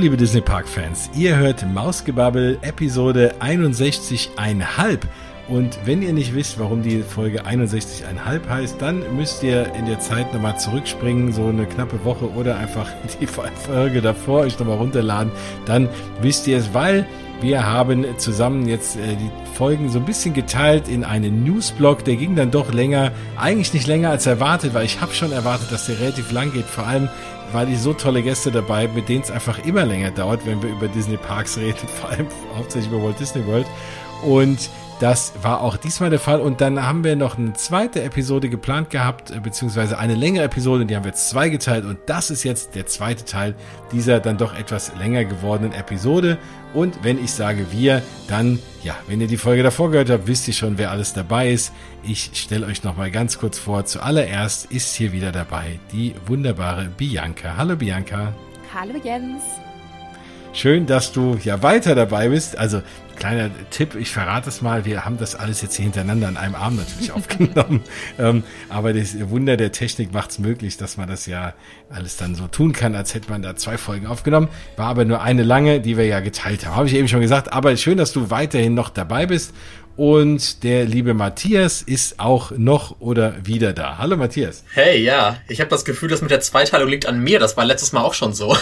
Liebe Disney Park Fans, ihr hört Mausgebabbel Episode 61,5 und wenn ihr nicht wisst, warum die Folge 61,5 heißt, dann müsst ihr in der Zeit nochmal zurückspringen, so eine knappe Woche oder einfach die Folge davor euch nochmal runterladen, dann wisst ihr es, weil wir haben zusammen jetzt äh, die Folgen so ein bisschen geteilt in einen Newsblog. Der ging dann doch länger, eigentlich nicht länger als erwartet, weil ich habe schon erwartet, dass der relativ lang geht. Vor allem, weil ich so tolle Gäste dabei, mit denen es einfach immer länger dauert, wenn wir über Disney Parks reden, vor allem hauptsächlich über Walt Disney World. Und das war auch diesmal der Fall. Und dann haben wir noch eine zweite Episode geplant gehabt, äh, beziehungsweise eine längere Episode. Die haben wir jetzt zwei geteilt. Und das ist jetzt der zweite Teil dieser dann doch etwas länger gewordenen Episode. Und wenn ich sage wir, dann, ja, wenn ihr die Folge davor gehört habt, wisst ihr schon, wer alles dabei ist. Ich stelle euch nochmal ganz kurz vor. Zuallererst ist hier wieder dabei die wunderbare Bianca. Hallo Bianca. Hallo Jens. Schön, dass du ja weiter dabei bist. Also kleiner Tipp, ich verrate es mal, wir haben das alles jetzt hier hintereinander an einem Arm natürlich aufgenommen. ähm, aber das Wunder der Technik macht es möglich, dass man das ja alles dann so tun kann, als hätte man da zwei Folgen aufgenommen. War aber nur eine lange, die wir ja geteilt haben. Habe ich eben schon gesagt. Aber schön, dass du weiterhin noch dabei bist. Und der liebe Matthias ist auch noch oder wieder da. Hallo Matthias. Hey, ja, ich habe das Gefühl, das mit der Zweiteilung liegt an mir. Das war letztes Mal auch schon so.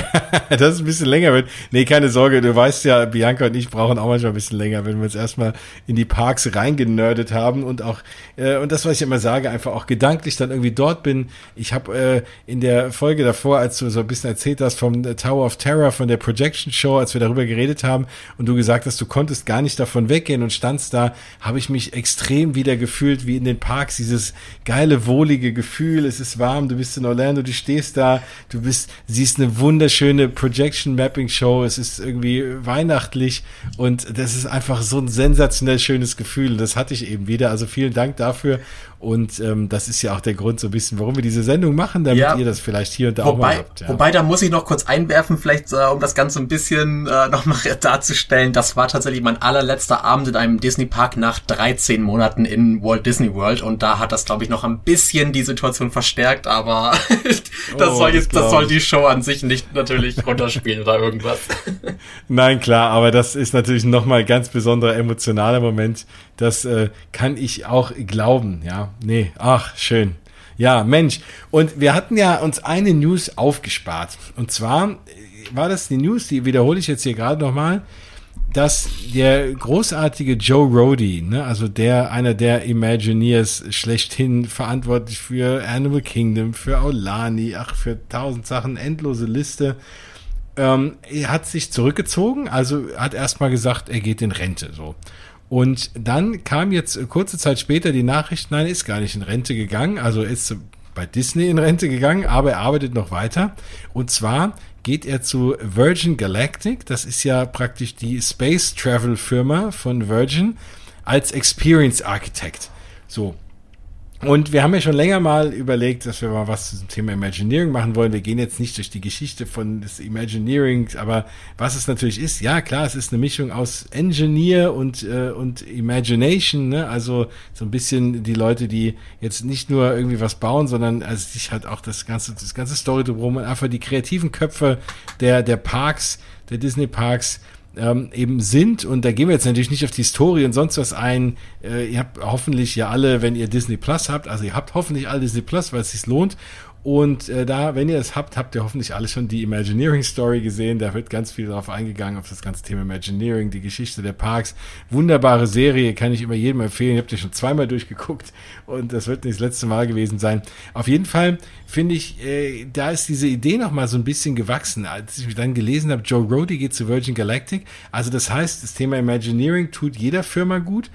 das ist ein bisschen länger wird. Nee, keine Sorge, du weißt ja, Bianca und ich brauchen auch manchmal ein bisschen länger, wenn wir uns erstmal in die Parks reingenördet haben und auch, äh, und das, was ich immer sage, einfach auch gedanklich dann irgendwie dort bin. Ich habe äh, in der Folge davor, als du so ein bisschen erzählt hast vom Tower of Terror, von der Projection Show, als wir darüber geredet haben und du gesagt hast, du konntest gar nicht davon weggehen und stand standst da, habe ich mich extrem wieder gefühlt wie in den Parks, dieses geile, wohlige Gefühl, es ist warm, du bist in Orlando, du stehst da, du bist, siehst eine wunderschöne Projection Mapping Show, es ist irgendwie weihnachtlich und das ist einfach so ein sensationell schönes Gefühl. Das hatte ich eben wieder. Also vielen Dank dafür und ähm, das ist ja auch der Grund so ein bisschen, warum wir diese Sendung machen, damit ja. ihr das vielleicht hier und da wobei, auch mal habt. Ja. Wobei, da muss ich noch kurz einwerfen, vielleicht äh, um das Ganze ein bisschen äh, nochmal darzustellen. Das war tatsächlich mein allerletzter Abend in einem Disney Park nach 13 Monaten in Walt Disney World und da hat das, glaube ich, noch ein bisschen die Situation verstärkt, aber das oh, soll jetzt, das soll die Show an sich nicht natürlich runterspielen oder irgendwas. Nein, klar, aber das ist natürlich nochmal ganz besonderer emotionaler Moment. Das äh, kann ich auch glauben, ja nee, ach, schön. Ja, Mensch. Und wir hatten ja uns eine News aufgespart. Und zwar war das die News, die wiederhole ich jetzt hier gerade nochmal, dass der großartige Joe Rody, ne, also der, einer der Imagineers schlechthin verantwortlich für Animal Kingdom, für Aulani, ach, für tausend Sachen, endlose Liste, ähm, hat sich zurückgezogen, also hat erstmal gesagt, er geht in Rente, so. Und dann kam jetzt kurze Zeit später die Nachricht, nein, ist gar nicht in Rente gegangen, also ist bei Disney in Rente gegangen, aber er arbeitet noch weiter. Und zwar geht er zu Virgin Galactic, das ist ja praktisch die Space Travel Firma von Virgin, als Experience Architect. So, und wir haben ja schon länger mal überlegt, dass wir mal was zum Thema Imagineering machen wollen. Wir gehen jetzt nicht durch die Geschichte von des Imagineering, aber was es natürlich ist, ja klar, es ist eine Mischung aus Engineer und, äh, und Imagination, ne? also so ein bisschen die Leute, die jetzt nicht nur irgendwie was bauen, sondern also sich halt auch das ganze, das ganze Story drumherum und einfach die kreativen Köpfe der, der Parks, der Disney Parks, ähm, eben sind. Und da gehen wir jetzt natürlich nicht auf die Historie und sonst was ein. Äh, ihr habt hoffentlich ja alle, wenn ihr Disney Plus habt, also ihr habt hoffentlich alle Disney Plus, weil es sich lohnt. Und äh, da, wenn ihr es habt, habt ihr hoffentlich alle schon die Imagineering Story gesehen. Da wird ganz viel darauf eingegangen, auf das ganze Thema Imagineering, die Geschichte der Parks. Wunderbare Serie, kann ich immer jedem empfehlen. Ihr habt ihr schon zweimal durchgeguckt und das wird nicht das letzte Mal gewesen sein. Auf jeden Fall finde ich, äh, da ist diese Idee nochmal so ein bisschen gewachsen. Als ich dann gelesen habe, Joe Rody geht zu Virgin Galactic. Also das heißt, das Thema Imagineering tut jeder Firma gut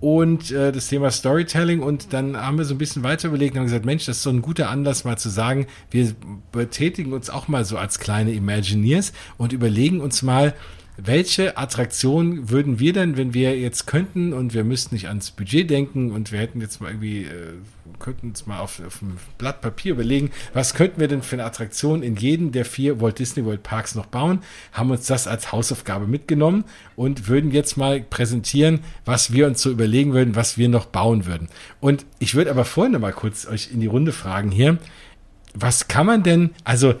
und äh, das Thema Storytelling. Und dann haben wir so ein bisschen weiter überlegt und haben gesagt, Mensch, das ist so ein guter Anlass mal zu sagen, wir betätigen uns auch mal so als kleine Imagineers und überlegen uns mal, welche Attraktion würden wir denn, wenn wir jetzt könnten und wir müssten nicht ans Budget denken und wir hätten jetzt mal irgendwie, äh, könnten uns mal auf, auf ein Blatt Papier überlegen, was könnten wir denn für eine Attraktion in jedem der vier Walt Disney World Parks noch bauen, haben uns das als Hausaufgabe mitgenommen und würden jetzt mal präsentieren, was wir uns so überlegen würden, was wir noch bauen würden. Und ich würde aber vorhin noch mal kurz euch in die Runde fragen hier, was kann man denn, also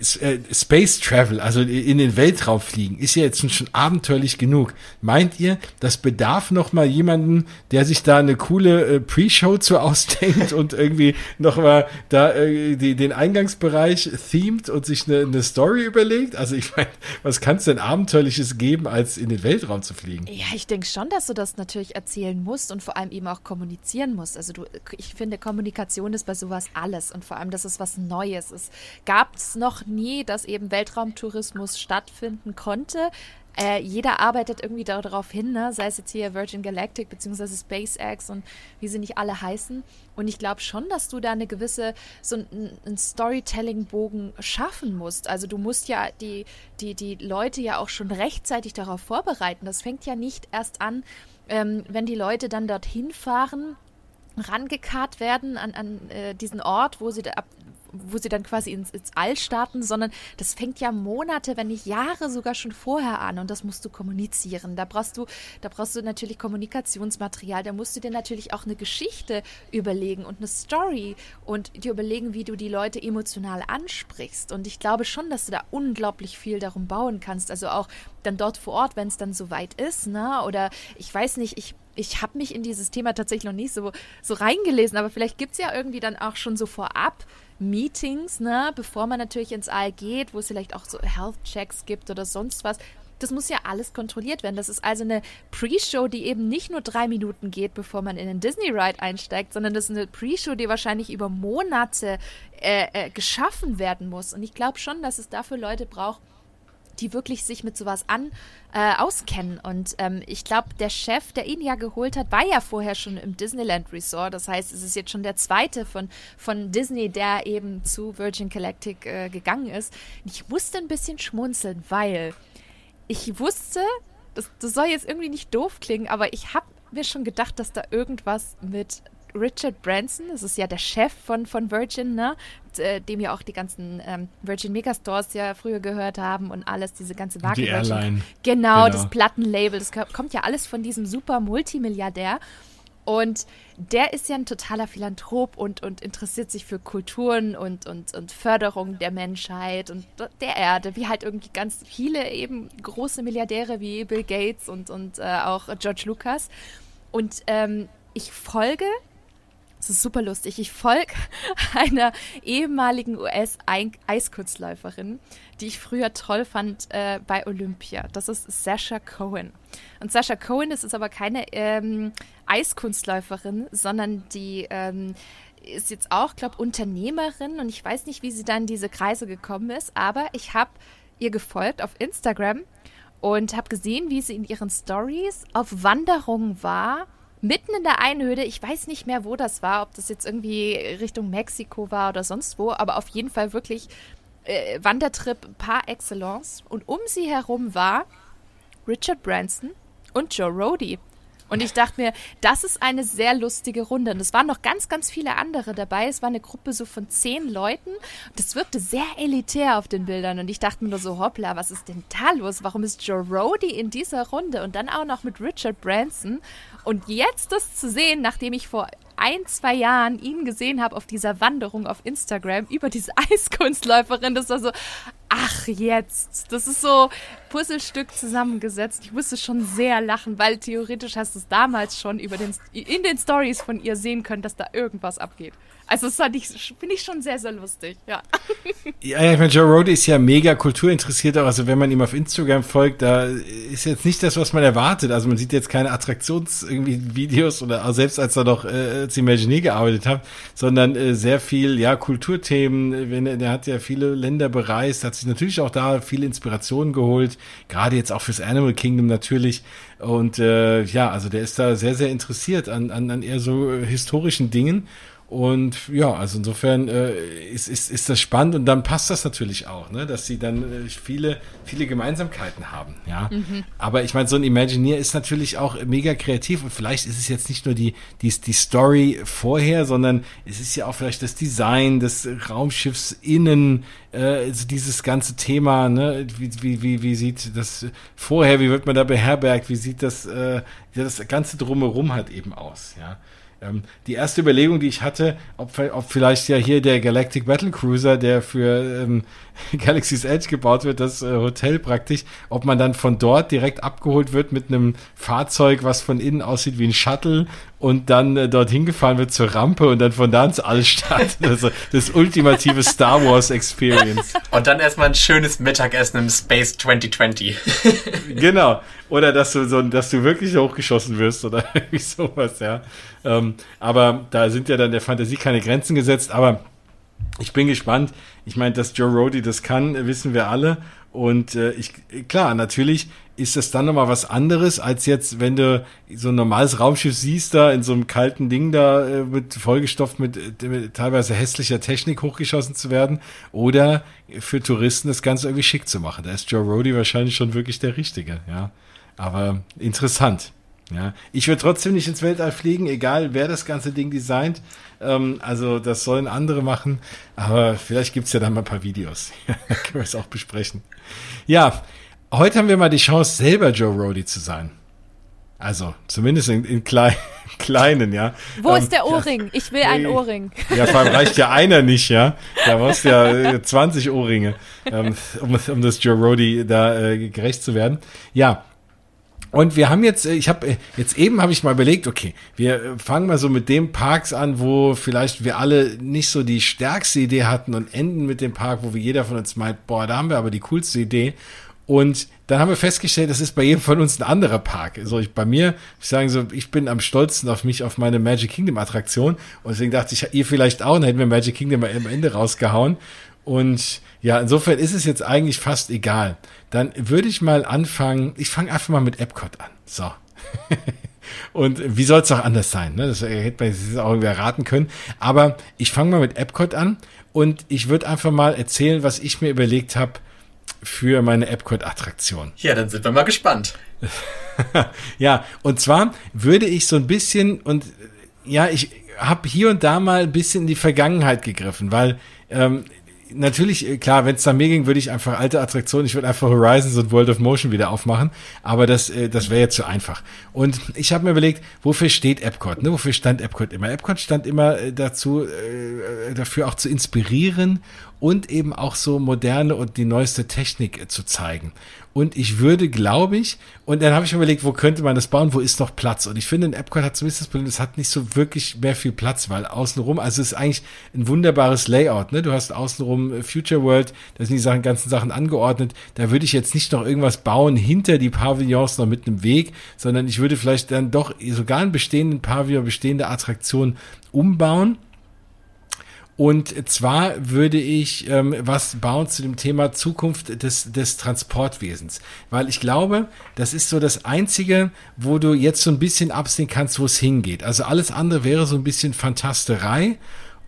Space Travel, also in den Weltraum fliegen, ist ja jetzt schon abenteuerlich genug. Meint ihr, das bedarf noch mal jemanden, der sich da eine coole äh, Pre-Show zu ausdenkt und irgendwie noch mal da äh, die, den Eingangsbereich themed und sich eine, eine Story überlegt? Also ich meine, was kann es denn abenteuerliches geben, als in den Weltraum zu fliegen? Ja, ich denke schon, dass du das natürlich erzählen musst und vor allem eben auch kommunizieren musst. Also du, ich finde, Kommunikation ist bei sowas alles und vor allem, dass es was Neues ist. Gab es noch nie, dass eben Weltraumtourismus stattfinden konnte. Äh, jeder arbeitet irgendwie darauf hin, ne? sei es jetzt hier Virgin Galactic bzw. SpaceX und wie sie nicht alle heißen. Und ich glaube schon, dass du da eine gewisse, so einen Storytelling-Bogen schaffen musst. Also du musst ja die, die, die Leute ja auch schon rechtzeitig darauf vorbereiten. Das fängt ja nicht erst an, ähm, wenn die Leute dann dorthin fahren rangekarrt werden an, an äh, diesen Ort, wo sie da ab, wo sie dann quasi ins, ins All starten, sondern das fängt ja Monate, wenn nicht Jahre sogar schon vorher an und das musst du kommunizieren. Da brauchst du, da brauchst du natürlich Kommunikationsmaterial, da musst du dir natürlich auch eine Geschichte überlegen und eine Story und dir überlegen, wie du die Leute emotional ansprichst. Und ich glaube schon, dass du da unglaublich viel darum bauen kannst. Also auch dann dort vor Ort, wenn es dann soweit ist, ne? Oder ich weiß nicht, ich ich habe mich in dieses Thema tatsächlich noch nicht so, so reingelesen, aber vielleicht gibt es ja irgendwie dann auch schon so vorab Meetings, ne, bevor man natürlich ins All geht, wo es vielleicht auch so Health-Checks gibt oder sonst was. Das muss ja alles kontrolliert werden. Das ist also eine Pre-Show, die eben nicht nur drei Minuten geht, bevor man in den Disney-Ride einsteigt, sondern das ist eine Pre-Show, die wahrscheinlich über Monate äh, äh, geschaffen werden muss. Und ich glaube schon, dass es dafür Leute braucht, die wirklich sich mit sowas an äh, auskennen. Und ähm, ich glaube, der Chef, der ihn ja geholt hat, war ja vorher schon im Disneyland Resort. Das heißt, es ist jetzt schon der zweite von, von Disney, der eben zu Virgin Galactic äh, gegangen ist. Ich musste ein bisschen schmunzeln, weil ich wusste, das, das soll jetzt irgendwie nicht doof klingen, aber ich habe mir schon gedacht, dass da irgendwas mit Richard Branson, das ist ja der Chef von, von Virgin, ne? Äh, dem ja auch die ganzen ähm, Virgin Megastores ja früher gehört haben und alles, diese ganze Marke. Die. Airline. Genau, genau, das Plattenlabel, das kommt ja alles von diesem super Multimilliardär. Und der ist ja ein totaler Philanthrop und, und interessiert sich für Kulturen und, und, und Förderung der Menschheit und der Erde, wie halt irgendwie ganz viele eben große Milliardäre wie Bill Gates und, und äh, auch George Lucas. Und ähm, ich folge das ist super lustig. Ich folge einer ehemaligen US-Eiskunstläuferin, die ich früher toll fand äh, bei Olympia. Das ist Sasha Cohen. Und Sasha Cohen das ist aber keine ähm, Eiskunstläuferin, sondern die ähm, ist jetzt auch, glaube Unternehmerin und ich weiß nicht, wie sie dann in diese Kreise gekommen ist, aber ich habe ihr gefolgt auf Instagram und habe gesehen, wie sie in ihren Stories auf Wanderungen war mitten in der Einöde. Ich weiß nicht mehr, wo das war, ob das jetzt irgendwie Richtung Mexiko war oder sonst wo, aber auf jeden Fall wirklich äh, Wandertrip par excellence. Und um sie herum war Richard Branson und Joe Rody. Und ich dachte mir, das ist eine sehr lustige Runde. Und es waren noch ganz, ganz viele andere dabei. Es war eine Gruppe so von zehn Leuten. Es wirkte sehr elitär auf den Bildern. Und ich dachte mir nur so, hoppla, was ist denn da los? Warum ist Joe Rody in dieser Runde? Und dann auch noch mit Richard Branson. Und jetzt das zu sehen, nachdem ich vor ein, zwei Jahren ihn gesehen habe auf dieser Wanderung auf Instagram über diese Eiskunstläuferin, das war so, ach jetzt, das ist so Puzzlestück zusammengesetzt. Ich musste schon sehr lachen, weil theoretisch hast du es damals schon über den, in den Stories von ihr sehen können, dass da irgendwas abgeht. Also das finde ich schon sehr, sehr lustig, ja. Ja, ich meine, Joe Rohde ist ja mega kulturinteressiert, auch also wenn man ihm auf Instagram folgt, da ist jetzt nicht das, was man erwartet. Also man sieht jetzt keine Attraktions-Videos oder selbst als er noch äh, als Imagineer gearbeitet hat, sondern äh, sehr viel, ja, Kulturthemen. Wenn, der hat ja viele Länder bereist, hat sich natürlich auch da viele Inspirationen geholt, gerade jetzt auch fürs Animal Kingdom natürlich. Und äh, ja, also der ist da sehr, sehr interessiert an, an, an eher so historischen Dingen. Und ja, also insofern äh, ist, ist, ist das spannend und dann passt das natürlich auch, ne? dass sie dann äh, viele, viele Gemeinsamkeiten haben. Ja? Mhm. Aber ich meine, so ein Imagineer ist natürlich auch mega kreativ und vielleicht ist es jetzt nicht nur die, die, die Story vorher, sondern es ist ja auch vielleicht das Design des Raumschiffs innen, äh, also dieses ganze Thema, ne? wie, wie, wie, wie sieht das vorher, wie wird man da beherbergt, wie sieht das, äh, das ganze drumherum halt eben aus, ja. Ähm, die erste Überlegung, die ich hatte, ob, ob vielleicht ja hier der Galactic Battle Cruiser, der für ähm, Galaxy's Edge gebaut wird, das äh, Hotel praktisch, ob man dann von dort direkt abgeholt wird mit einem Fahrzeug, was von innen aussieht wie ein Shuttle und dann äh, dorthin gefahren wird zur Rampe und dann von da ins All startet. Also das ultimative Star Wars Experience. Und dann erstmal ein schönes Mittagessen im Space 2020. genau. Oder dass du so, dass du wirklich hochgeschossen wirst oder irgendwie sowas, ja. Ähm, aber da sind ja dann der Fantasie keine Grenzen gesetzt, aber ich bin gespannt. Ich meine, dass Joe Rody das kann, wissen wir alle. Und äh, ich, klar, natürlich ist das dann nochmal was anderes, als jetzt, wenn du so ein normales Raumschiff siehst, da in so einem kalten Ding da äh, mit vollgestopft mit, mit teilweise hässlicher Technik hochgeschossen zu werden. Oder für Touristen das Ganze irgendwie schick zu machen. Da ist Joe Rody wahrscheinlich schon wirklich der Richtige, ja. Aber interessant. Ja, ich würde trotzdem nicht ins Weltall fliegen, egal wer das ganze Ding designt. Ähm, also das sollen andere machen, aber vielleicht gibt's ja dann mal ein paar Videos. können wir es auch besprechen. Ja, heute haben wir mal die Chance, selber Joe Rody zu sein. Also zumindest in, in klein, kleinen, ja. Wo ähm, ist der Ohrring? Ja, ich will einen Ohrring. Ja, vor allem reicht ja einer nicht, ja. Da brauchst du ja 20 Ohrringe, ähm, um, um das Joe Rody da äh, gerecht zu werden. Ja, und wir haben jetzt, äh, ich habe äh, jetzt eben habe ich mal überlegt, okay, wir äh, fangen mal so mit dem Parks an, wo vielleicht wir alle nicht so die stärkste Idee hatten und enden mit dem Park, wo wir jeder von uns meint, boah, da haben wir aber die coolste Idee. Und dann haben wir festgestellt, das ist bei jedem von uns ein anderer Park. Also ich, bei mir, ich sagen so, ich bin am stolzesten auf mich, auf meine Magic Kingdom Attraktion. Und deswegen dachte ich, ihr vielleicht auch, dann hätten wir Magic Kingdom am Ende rausgehauen. Und ja, insofern ist es jetzt eigentlich fast egal. Dann würde ich mal anfangen, ich fange einfach mal mit Epcot an. So. Und wie soll es auch anders sein? Ne? Das hätte man jetzt auch irgendwie erraten können. Aber ich fange mal mit Epcot an und ich würde einfach mal erzählen, was ich mir überlegt habe für meine Epcot-Attraktion. Ja, dann sind wir mal gespannt. ja, und zwar würde ich so ein bisschen und ja, ich habe hier und da mal ein bisschen in die Vergangenheit gegriffen, weil ähm, natürlich, äh, klar, wenn es da mir ging, würde ich einfach alte Attraktionen, ich würde einfach Horizons und World of Motion wieder aufmachen, aber das, äh, das wäre jetzt zu einfach. Und ich habe mir überlegt, wofür steht Epcot? Ne? Wofür stand Epcot immer? Epcot stand immer äh, dazu, dafür auch zu inspirieren und eben auch so moderne und die neueste Technik äh, zu zeigen. Und ich würde, glaube ich, und dann habe ich mir überlegt, wo könnte man das bauen, wo ist noch Platz? Und ich finde, in Epcot hat zumindest das Problem, es hat nicht so wirklich mehr viel Platz, weil außenrum, also es ist eigentlich ein wunderbares Layout, ne? Du hast außenrum äh, Future World, da sind die Sachen, ganzen Sachen angeordnet. Da würde ich jetzt nicht noch irgendwas bauen hinter die Pavillons noch mit einem Weg, sondern ich würde vielleicht dann doch sogar einen bestehenden Pavillon, bestehende Attraktion umbauen und zwar würde ich ähm, was bauen zu dem Thema Zukunft des, des Transportwesens. Weil ich glaube, das ist so das Einzige, wo du jetzt so ein bisschen absehen kannst, wo es hingeht. Also alles andere wäre so ein bisschen Fantasterei.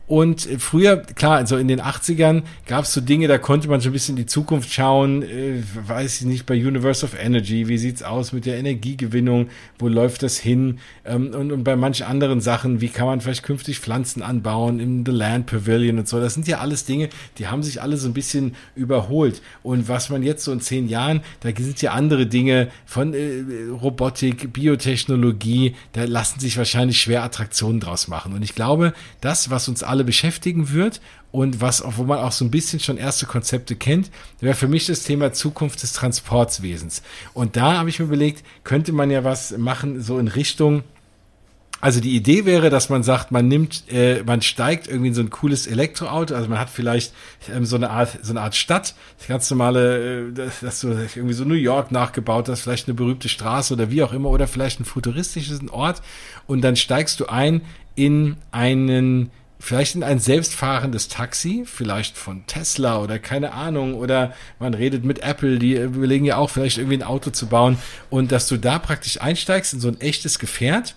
Und früher, klar, also in den 80ern gab es so Dinge, da konnte man so ein bisschen in die Zukunft schauen, äh, weiß ich nicht, bei Universe of Energy, wie sieht's aus mit der Energiegewinnung, wo läuft das hin? Ähm, und, und bei manchen anderen Sachen, wie kann man vielleicht künftig Pflanzen anbauen im The Land Pavilion und so. Das sind ja alles Dinge, die haben sich alle so ein bisschen überholt. Und was man jetzt so in zehn Jahren, da sind ja andere Dinge von äh, Robotik, Biotechnologie, da lassen sich wahrscheinlich schwer Attraktionen draus machen. Und ich glaube, das, was uns alle alle beschäftigen wird und was, wo man auch so ein bisschen schon erste Konzepte kennt, wäre für mich das Thema Zukunft des Transportswesens. Und da habe ich mir überlegt, könnte man ja was machen, so in Richtung, also die Idee wäre, dass man sagt, man nimmt, äh, man steigt irgendwie in so ein cooles Elektroauto, also man hat vielleicht ähm, so eine Art, so eine Art Stadt, das ganz normale, äh, dass du irgendwie so New York nachgebaut hast, vielleicht eine berühmte Straße oder wie auch immer, oder vielleicht ein futuristisches Ort und dann steigst du ein in einen vielleicht in ein selbstfahrendes Taxi, vielleicht von Tesla oder keine Ahnung, oder man redet mit Apple, die überlegen ja auch vielleicht irgendwie ein Auto zu bauen und dass du da praktisch einsteigst in so ein echtes Gefährt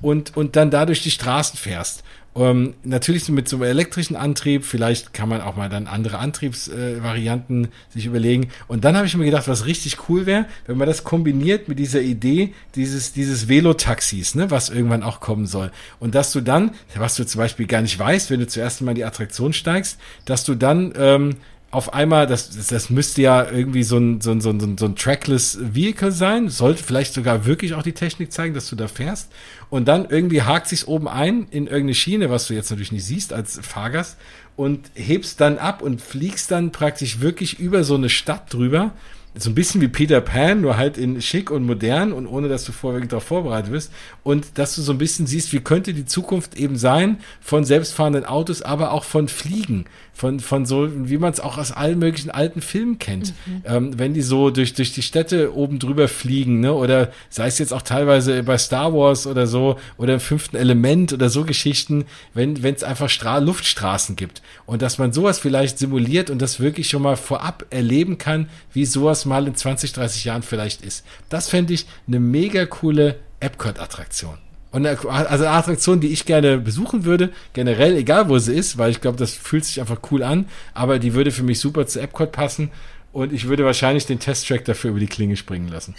und, und dann dadurch die Straßen fährst. Ähm, natürlich mit so einem elektrischen Antrieb, vielleicht kann man auch mal dann andere Antriebsvarianten äh, sich überlegen. Und dann habe ich mir gedacht, was richtig cool wäre, wenn man das kombiniert mit dieser Idee dieses, dieses Velotaxis, ne, was irgendwann auch kommen soll. Und dass du dann, was du zum Beispiel gar nicht weißt, wenn du zuerst mal in die Attraktion steigst, dass du dann ähm, auf einmal, das, das, müsste ja irgendwie so ein, so ein, so ein, so ein Trackless Vehicle sein, sollte vielleicht sogar wirklich auch die Technik zeigen, dass du da fährst. Und dann irgendwie hakt sich's oben ein in irgendeine Schiene, was du jetzt natürlich nicht siehst als Fahrgast, und hebst dann ab und fliegst dann praktisch wirklich über so eine Stadt drüber so ein bisschen wie Peter Pan, nur halt in schick und modern und ohne, dass du vorher darauf vorbereitet bist. Und dass du so ein bisschen siehst, wie könnte die Zukunft eben sein von selbstfahrenden Autos, aber auch von Fliegen, von, von so, wie man es auch aus allen möglichen alten Filmen kennt. Mhm. Ähm, wenn die so durch, durch die Städte oben drüber fliegen, ne, oder sei es jetzt auch teilweise bei Star Wars oder so, oder im fünften Element oder so Geschichten, wenn es einfach Stra Luftstraßen gibt. Und dass man sowas vielleicht simuliert und das wirklich schon mal vorab erleben kann, wie sowas mal in 20, 30 Jahren vielleicht ist. Das fände ich eine mega coole Epcot-Attraktion. Und eine, also eine Attraktion, die ich gerne besuchen würde, generell, egal wo sie ist, weil ich glaube, das fühlt sich einfach cool an, aber die würde für mich super zu Epcot passen und ich würde wahrscheinlich den Testtrack dafür über die Klinge springen lassen.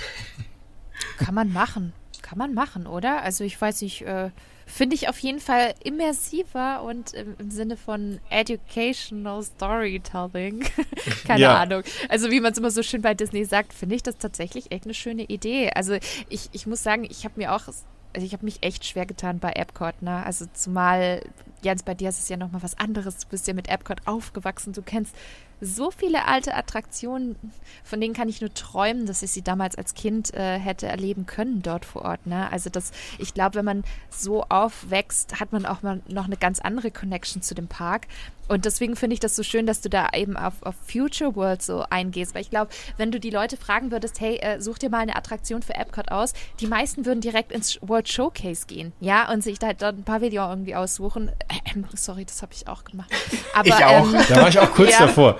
Kann man machen. Kann man machen, oder? Also ich weiß nicht, äh, finde ich auf jeden Fall immersiver und im, im Sinne von educational storytelling. Keine ja. Ahnung. Also wie man es immer so schön bei Disney sagt, finde ich das tatsächlich echt eine schöne Idee. Also ich, ich muss sagen, ich habe mir auch also ich habe mich echt schwer getan bei Epcot, ne? Also zumal, Jens, bei dir ist es ja nochmal was anderes. Du bist ja mit Epcot aufgewachsen. Du kennst so viele alte Attraktionen, von denen kann ich nur träumen, dass ich sie damals als Kind äh, hätte erleben können dort vor Ort. Ne? Also das, ich glaube, wenn man so aufwächst, hat man auch mal noch eine ganz andere Connection zu dem Park. Und deswegen finde ich das so schön, dass du da eben auf, auf Future World so eingehst. Weil ich glaube, wenn du die Leute fragen würdest, hey, äh, such dir mal eine Attraktion für Epcot aus, die meisten würden direkt ins World Showcase gehen, ja, und sich da halt dort ein Pavillon irgendwie aussuchen. Äh, sorry, das habe ich auch gemacht. Aber, ich auch. Ähm, da war ich auch kurz ja, davor.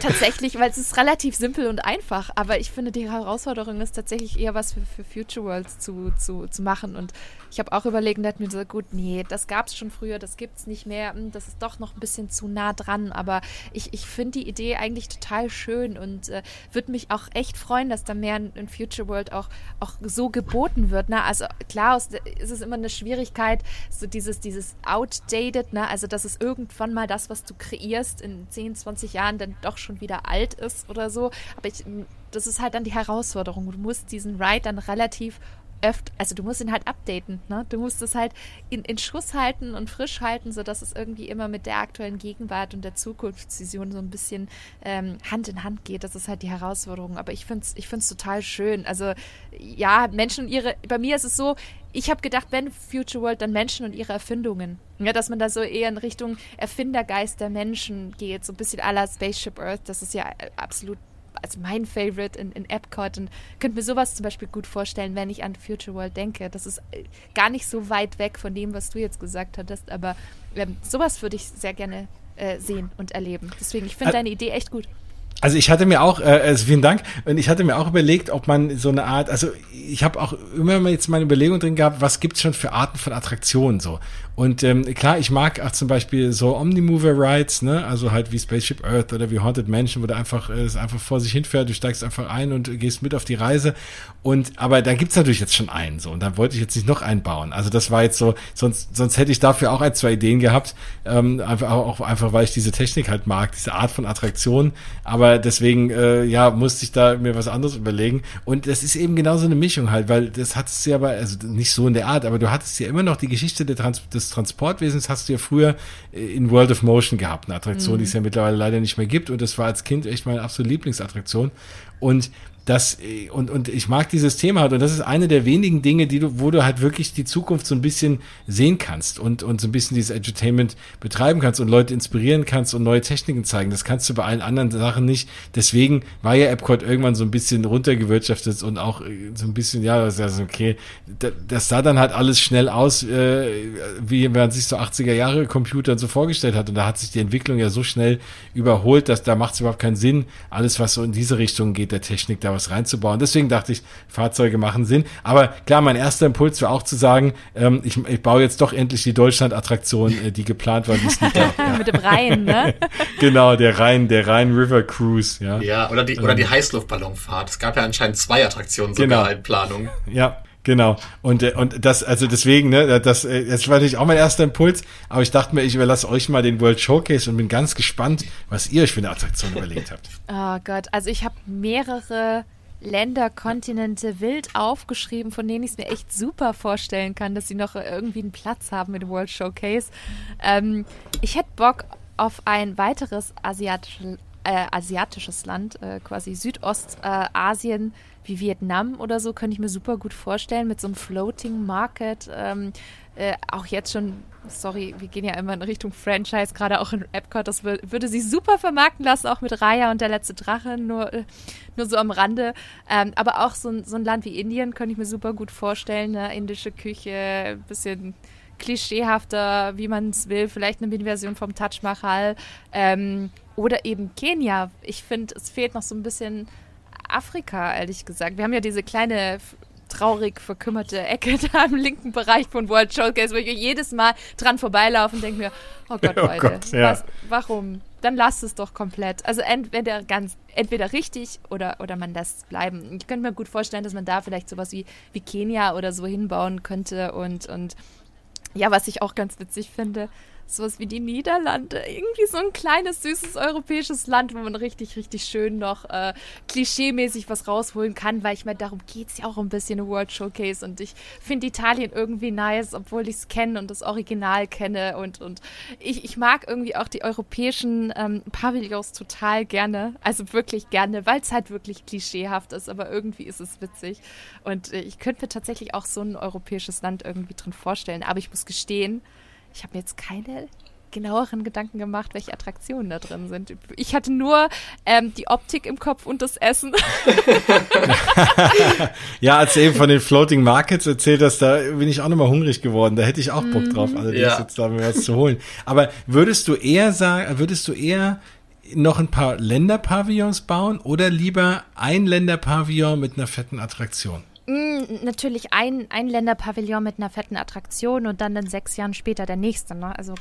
Tatsächlich, weil es ist relativ simpel und einfach. Aber ich finde, die Herausforderung ist tatsächlich eher was für, für Future Worlds zu, zu, zu machen. Und ich habe auch überlegt und mir so, gut, nee, das gab es schon früher, das gibt es nicht mehr. Hm, das ist doch noch ein bisschen zu nah dran. Aber ich, ich finde die Idee eigentlich total schön und äh, würde mich auch echt freuen, dass da mehr in, Future World auch, auch so geboten wird. Ne? Also klar ist immer eine Schwierigkeit, so dieses, dieses outdated, ne? also dass es irgendwann mal das, was du kreierst, in 10, 20 Jahren dann doch schon wieder alt ist oder so. Aber ich, das ist halt dann die Herausforderung. Du musst diesen Ride dann relativ öfter, also du musst ihn halt updaten, ne? Du musst es halt in, in Schuss halten und frisch halten, sodass es irgendwie immer mit der aktuellen Gegenwart und der Zukunftsvision so ein bisschen ähm, Hand in Hand geht. Das ist halt die Herausforderung. Aber ich finde es ich find's total schön. Also ja, Menschen und ihre, bei mir ist es so, ich habe gedacht, wenn Future World, dann Menschen und ihre Erfindungen. Ja, dass man da so eher in Richtung Erfindergeist der Menschen geht, so ein bisschen à la Spaceship Earth, das ist ja äh, absolut also mein Favorite in, in Epcot und könnte mir sowas zum Beispiel gut vorstellen, wenn ich an Future World denke. Das ist äh, gar nicht so weit weg von dem, was du jetzt gesagt hattest, aber ähm, sowas würde ich sehr gerne äh, sehen und erleben. Deswegen, ich finde deine Idee echt gut. Also ich hatte mir auch, äh, also vielen Dank, und ich hatte mir auch überlegt, ob man so eine Art, also ich habe auch immer mal jetzt meine Überlegung drin gehabt, was gibt's schon für Arten von Attraktionen so. Und ähm, klar, ich mag auch zum Beispiel so Omnimover Rides, ne, also halt wie Spaceship Earth oder wie Haunted Mansion, wo du einfach äh, es einfach vor sich hinfährt, du steigst einfach ein und gehst mit auf die Reise. Und aber da gibt's natürlich jetzt schon einen so, und da wollte ich jetzt nicht noch einen bauen. Also das war jetzt so, sonst sonst hätte ich dafür auch ein zwei Ideen gehabt, ähm, einfach auch einfach weil ich diese Technik halt mag, diese Art von Attraktion. Aber deswegen, äh, ja, musste ich da mir was anderes überlegen. Und das ist eben genau so eine Mischung halt, weil das hattest du ja bei, also nicht so in der Art, aber du hattest ja immer noch die Geschichte Trans des Transportwesens, hast du ja früher äh, in World of Motion gehabt, eine Attraktion, mhm. die es ja mittlerweile leider nicht mehr gibt. Und das war als Kind echt meine absolute Lieblingsattraktion. Und das und und ich mag dieses Thema halt und das ist eine der wenigen Dinge, die du, wo du halt wirklich die Zukunft so ein bisschen sehen kannst und und so ein bisschen dieses Entertainment betreiben kannst und Leute inspirieren kannst und neue Techniken zeigen. Das kannst du bei allen anderen Sachen nicht. Deswegen war ja Epcot irgendwann so ein bisschen runtergewirtschaftet und auch äh, so ein bisschen ja, das ist okay. Das sah dann halt alles schnell aus, äh, wie man sich so 80er Jahre Computer so vorgestellt hat und da hat sich die Entwicklung ja so schnell überholt, dass da macht es überhaupt keinen Sinn, alles was so in diese Richtung geht der Technik da was reinzubauen. Deswegen dachte ich, Fahrzeuge machen Sinn. Aber klar, mein erster Impuls war auch zu sagen, ähm, ich, ich baue jetzt doch endlich die Deutschland-Attraktion, äh, die geplant war, die es nicht gab. Ja. Mit dem Rhein, ne? genau, der Rhein, der Rhein River Cruise, ja. Ja, oder die, oder die ähm. Heißluftballonfahrt. Es gab ja anscheinend zwei Attraktionen sogar genau. in Planung. Ja, Genau. Und, äh, und das, also deswegen, ne, das, äh, das war natürlich auch mein erster Impuls, aber ich dachte mir, ich überlasse euch mal den World Showcase und bin ganz gespannt, was ihr euch für eine Attraktion überlegt habt. Oh Gott, also ich habe mehrere Länder, Kontinente wild aufgeschrieben, von denen ich es mir echt super vorstellen kann, dass sie noch irgendwie einen Platz haben mit World Showcase. Ähm, ich hätte Bock auf ein weiteres asiatisches, äh, asiatisches Land, äh, quasi Südostasien. Äh, wie Vietnam oder so, könnte ich mir super gut vorstellen, mit so einem Floating Market. Ähm, äh, auch jetzt schon, sorry, wir gehen ja immer in Richtung Franchise, gerade auch in Epcot, das würde sie super vermarkten lassen, auch mit Raya und der letzte Drache, nur, äh, nur so am Rande. Ähm, aber auch so ein, so ein Land wie Indien könnte ich mir super gut vorstellen, ne? indische Küche, bisschen klischeehafter, wie man es will, vielleicht eine Mini-Version vom Taj Mahal ähm, oder eben Kenia. Ich finde, es fehlt noch so ein bisschen Afrika, ehrlich gesagt. Wir haben ja diese kleine traurig verkümmerte Ecke da im linken Bereich von World Showcase, wo ich jedes Mal dran vorbeilaufe und denke mir, oh Gott, oh Leute, Gott, ja. was, warum? Dann lasst es doch komplett. Also entweder ganz, entweder richtig oder, oder man lässt es bleiben. Ich könnte mir gut vorstellen, dass man da vielleicht sowas wie, wie Kenia oder so hinbauen könnte und, und ja, was ich auch ganz witzig finde, sowas wie die Niederlande. Irgendwie so ein kleines, süßes europäisches Land, wo man richtig, richtig schön noch äh, klischeemäßig was rausholen kann, weil ich meine, darum geht es ja auch ein bisschen World Showcase. Und ich finde Italien irgendwie nice, obwohl ich es kenne und das Original kenne. Und, und ich, ich mag irgendwie auch die europäischen ähm, Pavillons total gerne, also wirklich gerne, weil es halt wirklich klischeehaft ist, aber irgendwie ist es witzig. Und äh, ich könnte mir tatsächlich auch so ein europäisches Land irgendwie drin vorstellen, aber ich muss gestehen, ich habe mir jetzt keine genaueren Gedanken gemacht, welche Attraktionen da drin sind. Ich hatte nur ähm, die Optik im Kopf und das Essen. ja, als du eben von den Floating Markets erzählt hast, da bin ich auch nochmal hungrig geworden. Da hätte ich auch Bock drauf, mhm. allerdings ja. jetzt da mir was zu holen. Aber würdest du eher sagen, würdest du eher noch ein paar Länderpavillons bauen oder lieber ein Länderpavillon mit einer fetten Attraktion? Mm, natürlich ein, ein Länderpavillon mit einer fetten Attraktion und dann in sechs Jahren später der nächste. Ne? Also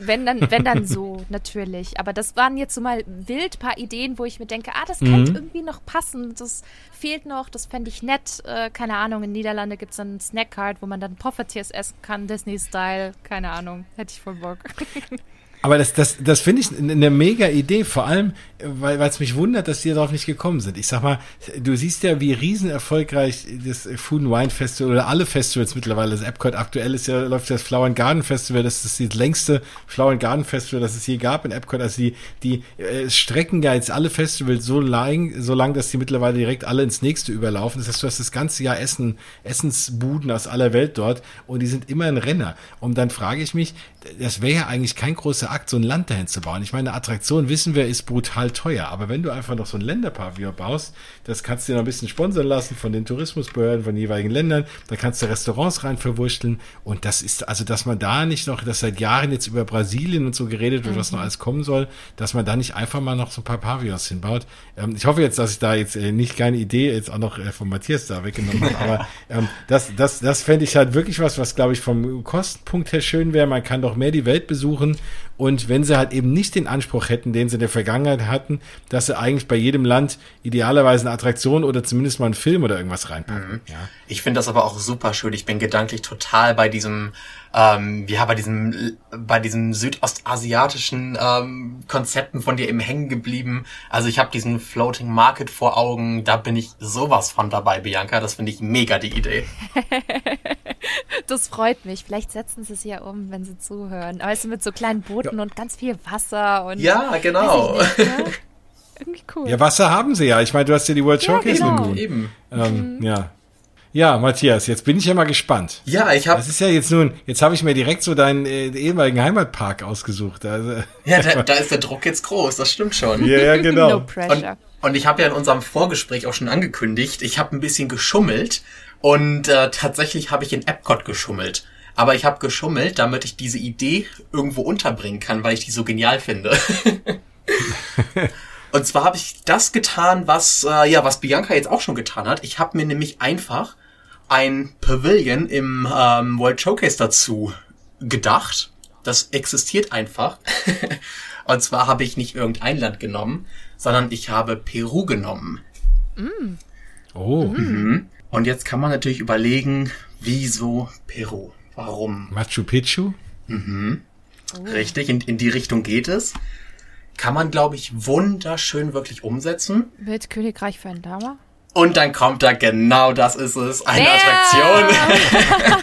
wenn dann, wenn dann so, natürlich. Aber das waren jetzt so mal wild paar Ideen, wo ich mir denke, ah, das mhm. könnte irgendwie noch passen. Das fehlt noch, das fände ich nett. Äh, keine Ahnung, in Niederlande gibt es dann Snackcard, wo man dann Poffertiers essen kann, Disney-Style. Keine Ahnung, hätte ich voll Bock. Aber das, das, das finde ich eine mega Idee, vor allem, weil es mich wundert, dass die darauf nicht gekommen sind. Ich sag mal, du siehst ja, wie riesen erfolgreich das Food and Wine Festival oder alle Festivals mittlerweile, das Epcot aktuell ist ja, läuft das Flower and Garden Festival, das ist das längste Flower and Garden Festival, das es je gab in Epcot. Also die, die äh, strecken ja jetzt alle Festivals so lang, so lang, dass die mittlerweile direkt alle ins nächste überlaufen. Das heißt, du hast das ganze Jahr Essen, Essensbuden aus aller Welt dort und die sind immer ein Renner. Und dann frage ich mich, das wäre ja eigentlich kein großer Akt, so ein Land dahin zu bauen. Ich meine, eine Attraktion, wissen wir, ist brutal teuer. Aber wenn du einfach noch so ein Länderpavillon baust, das kannst du dir noch ein bisschen sponsern lassen von den Tourismusbehörden von den jeweiligen Ländern. Da kannst du Restaurants rein verwurschteln. Und das ist, also, dass man da nicht noch, dass seit Jahren jetzt über Brasilien und so geredet wird, mhm. was noch alles kommen soll, dass man da nicht einfach mal noch so ein paar Pavillons hinbaut. Ähm, ich hoffe jetzt, dass ich da jetzt äh, nicht keine Idee jetzt auch noch äh, von Matthias da weggenommen habe. Aber ähm, das, das, das fände ich halt wirklich was, was glaube ich vom Kostenpunkt her schön wäre. Man kann doch mehr die Welt besuchen und wenn sie halt eben nicht den Anspruch hätten, den sie in der Vergangenheit hatten, dass sie eigentlich bei jedem Land idealerweise eine Attraktion oder zumindest mal einen Film oder irgendwas reinpacken. Mhm. Ja. Ich finde das aber auch super schön. Ich bin gedanklich total bei diesem ähm, ja, bei diesem, bei diesem südostasiatischen ähm, Konzepten von dir eben hängen geblieben. Also ich habe diesen Floating Market vor Augen, da bin ich sowas von dabei, Bianca. Das finde ich mega die Idee. das freut mich. Vielleicht setzen sie es ja um, wenn sie zuhören. Weißt du, mit so kleinen Booten ja. und ganz viel Wasser und. Ja, genau. Nicht, ne? Irgendwie cool. Ja, Wasser haben sie ja. Ich meine, du hast ja die World Showcase ja, genau. Eben. Ähm, mhm. Ja. Ja, Matthias, jetzt bin ich ja mal gespannt. Ja, ich habe. Das ist ja jetzt nun, jetzt habe ich mir direkt so deinen äh, ehemaligen Heimatpark ausgesucht. Also, ja, da, da, ist der Druck jetzt groß, das stimmt schon. Ja, ja genau. No pressure. Und, und ich habe ja in unserem Vorgespräch auch schon angekündigt, ich habe ein bisschen geschummelt und äh, tatsächlich habe ich in Epcot geschummelt. Aber ich habe geschummelt, damit ich diese Idee irgendwo unterbringen kann, weil ich die so genial finde. Und zwar habe ich das getan, was äh, ja was Bianca jetzt auch schon getan hat. Ich habe mir nämlich einfach ein Pavilion im ähm, World Showcase dazu gedacht. Das existiert einfach. Und zwar habe ich nicht irgendein Land genommen, sondern ich habe Peru genommen. Mm. Oh. Mhm. Und jetzt kann man natürlich überlegen, wieso Peru? Warum? Machu Picchu? Mhm. Oh. Richtig, in, in die Richtung geht es. Kann man, glaube ich, wunderschön wirklich umsetzen. Mit Königreich für ein Dama? Und dann kommt da genau das ist es, eine Bam! Attraktion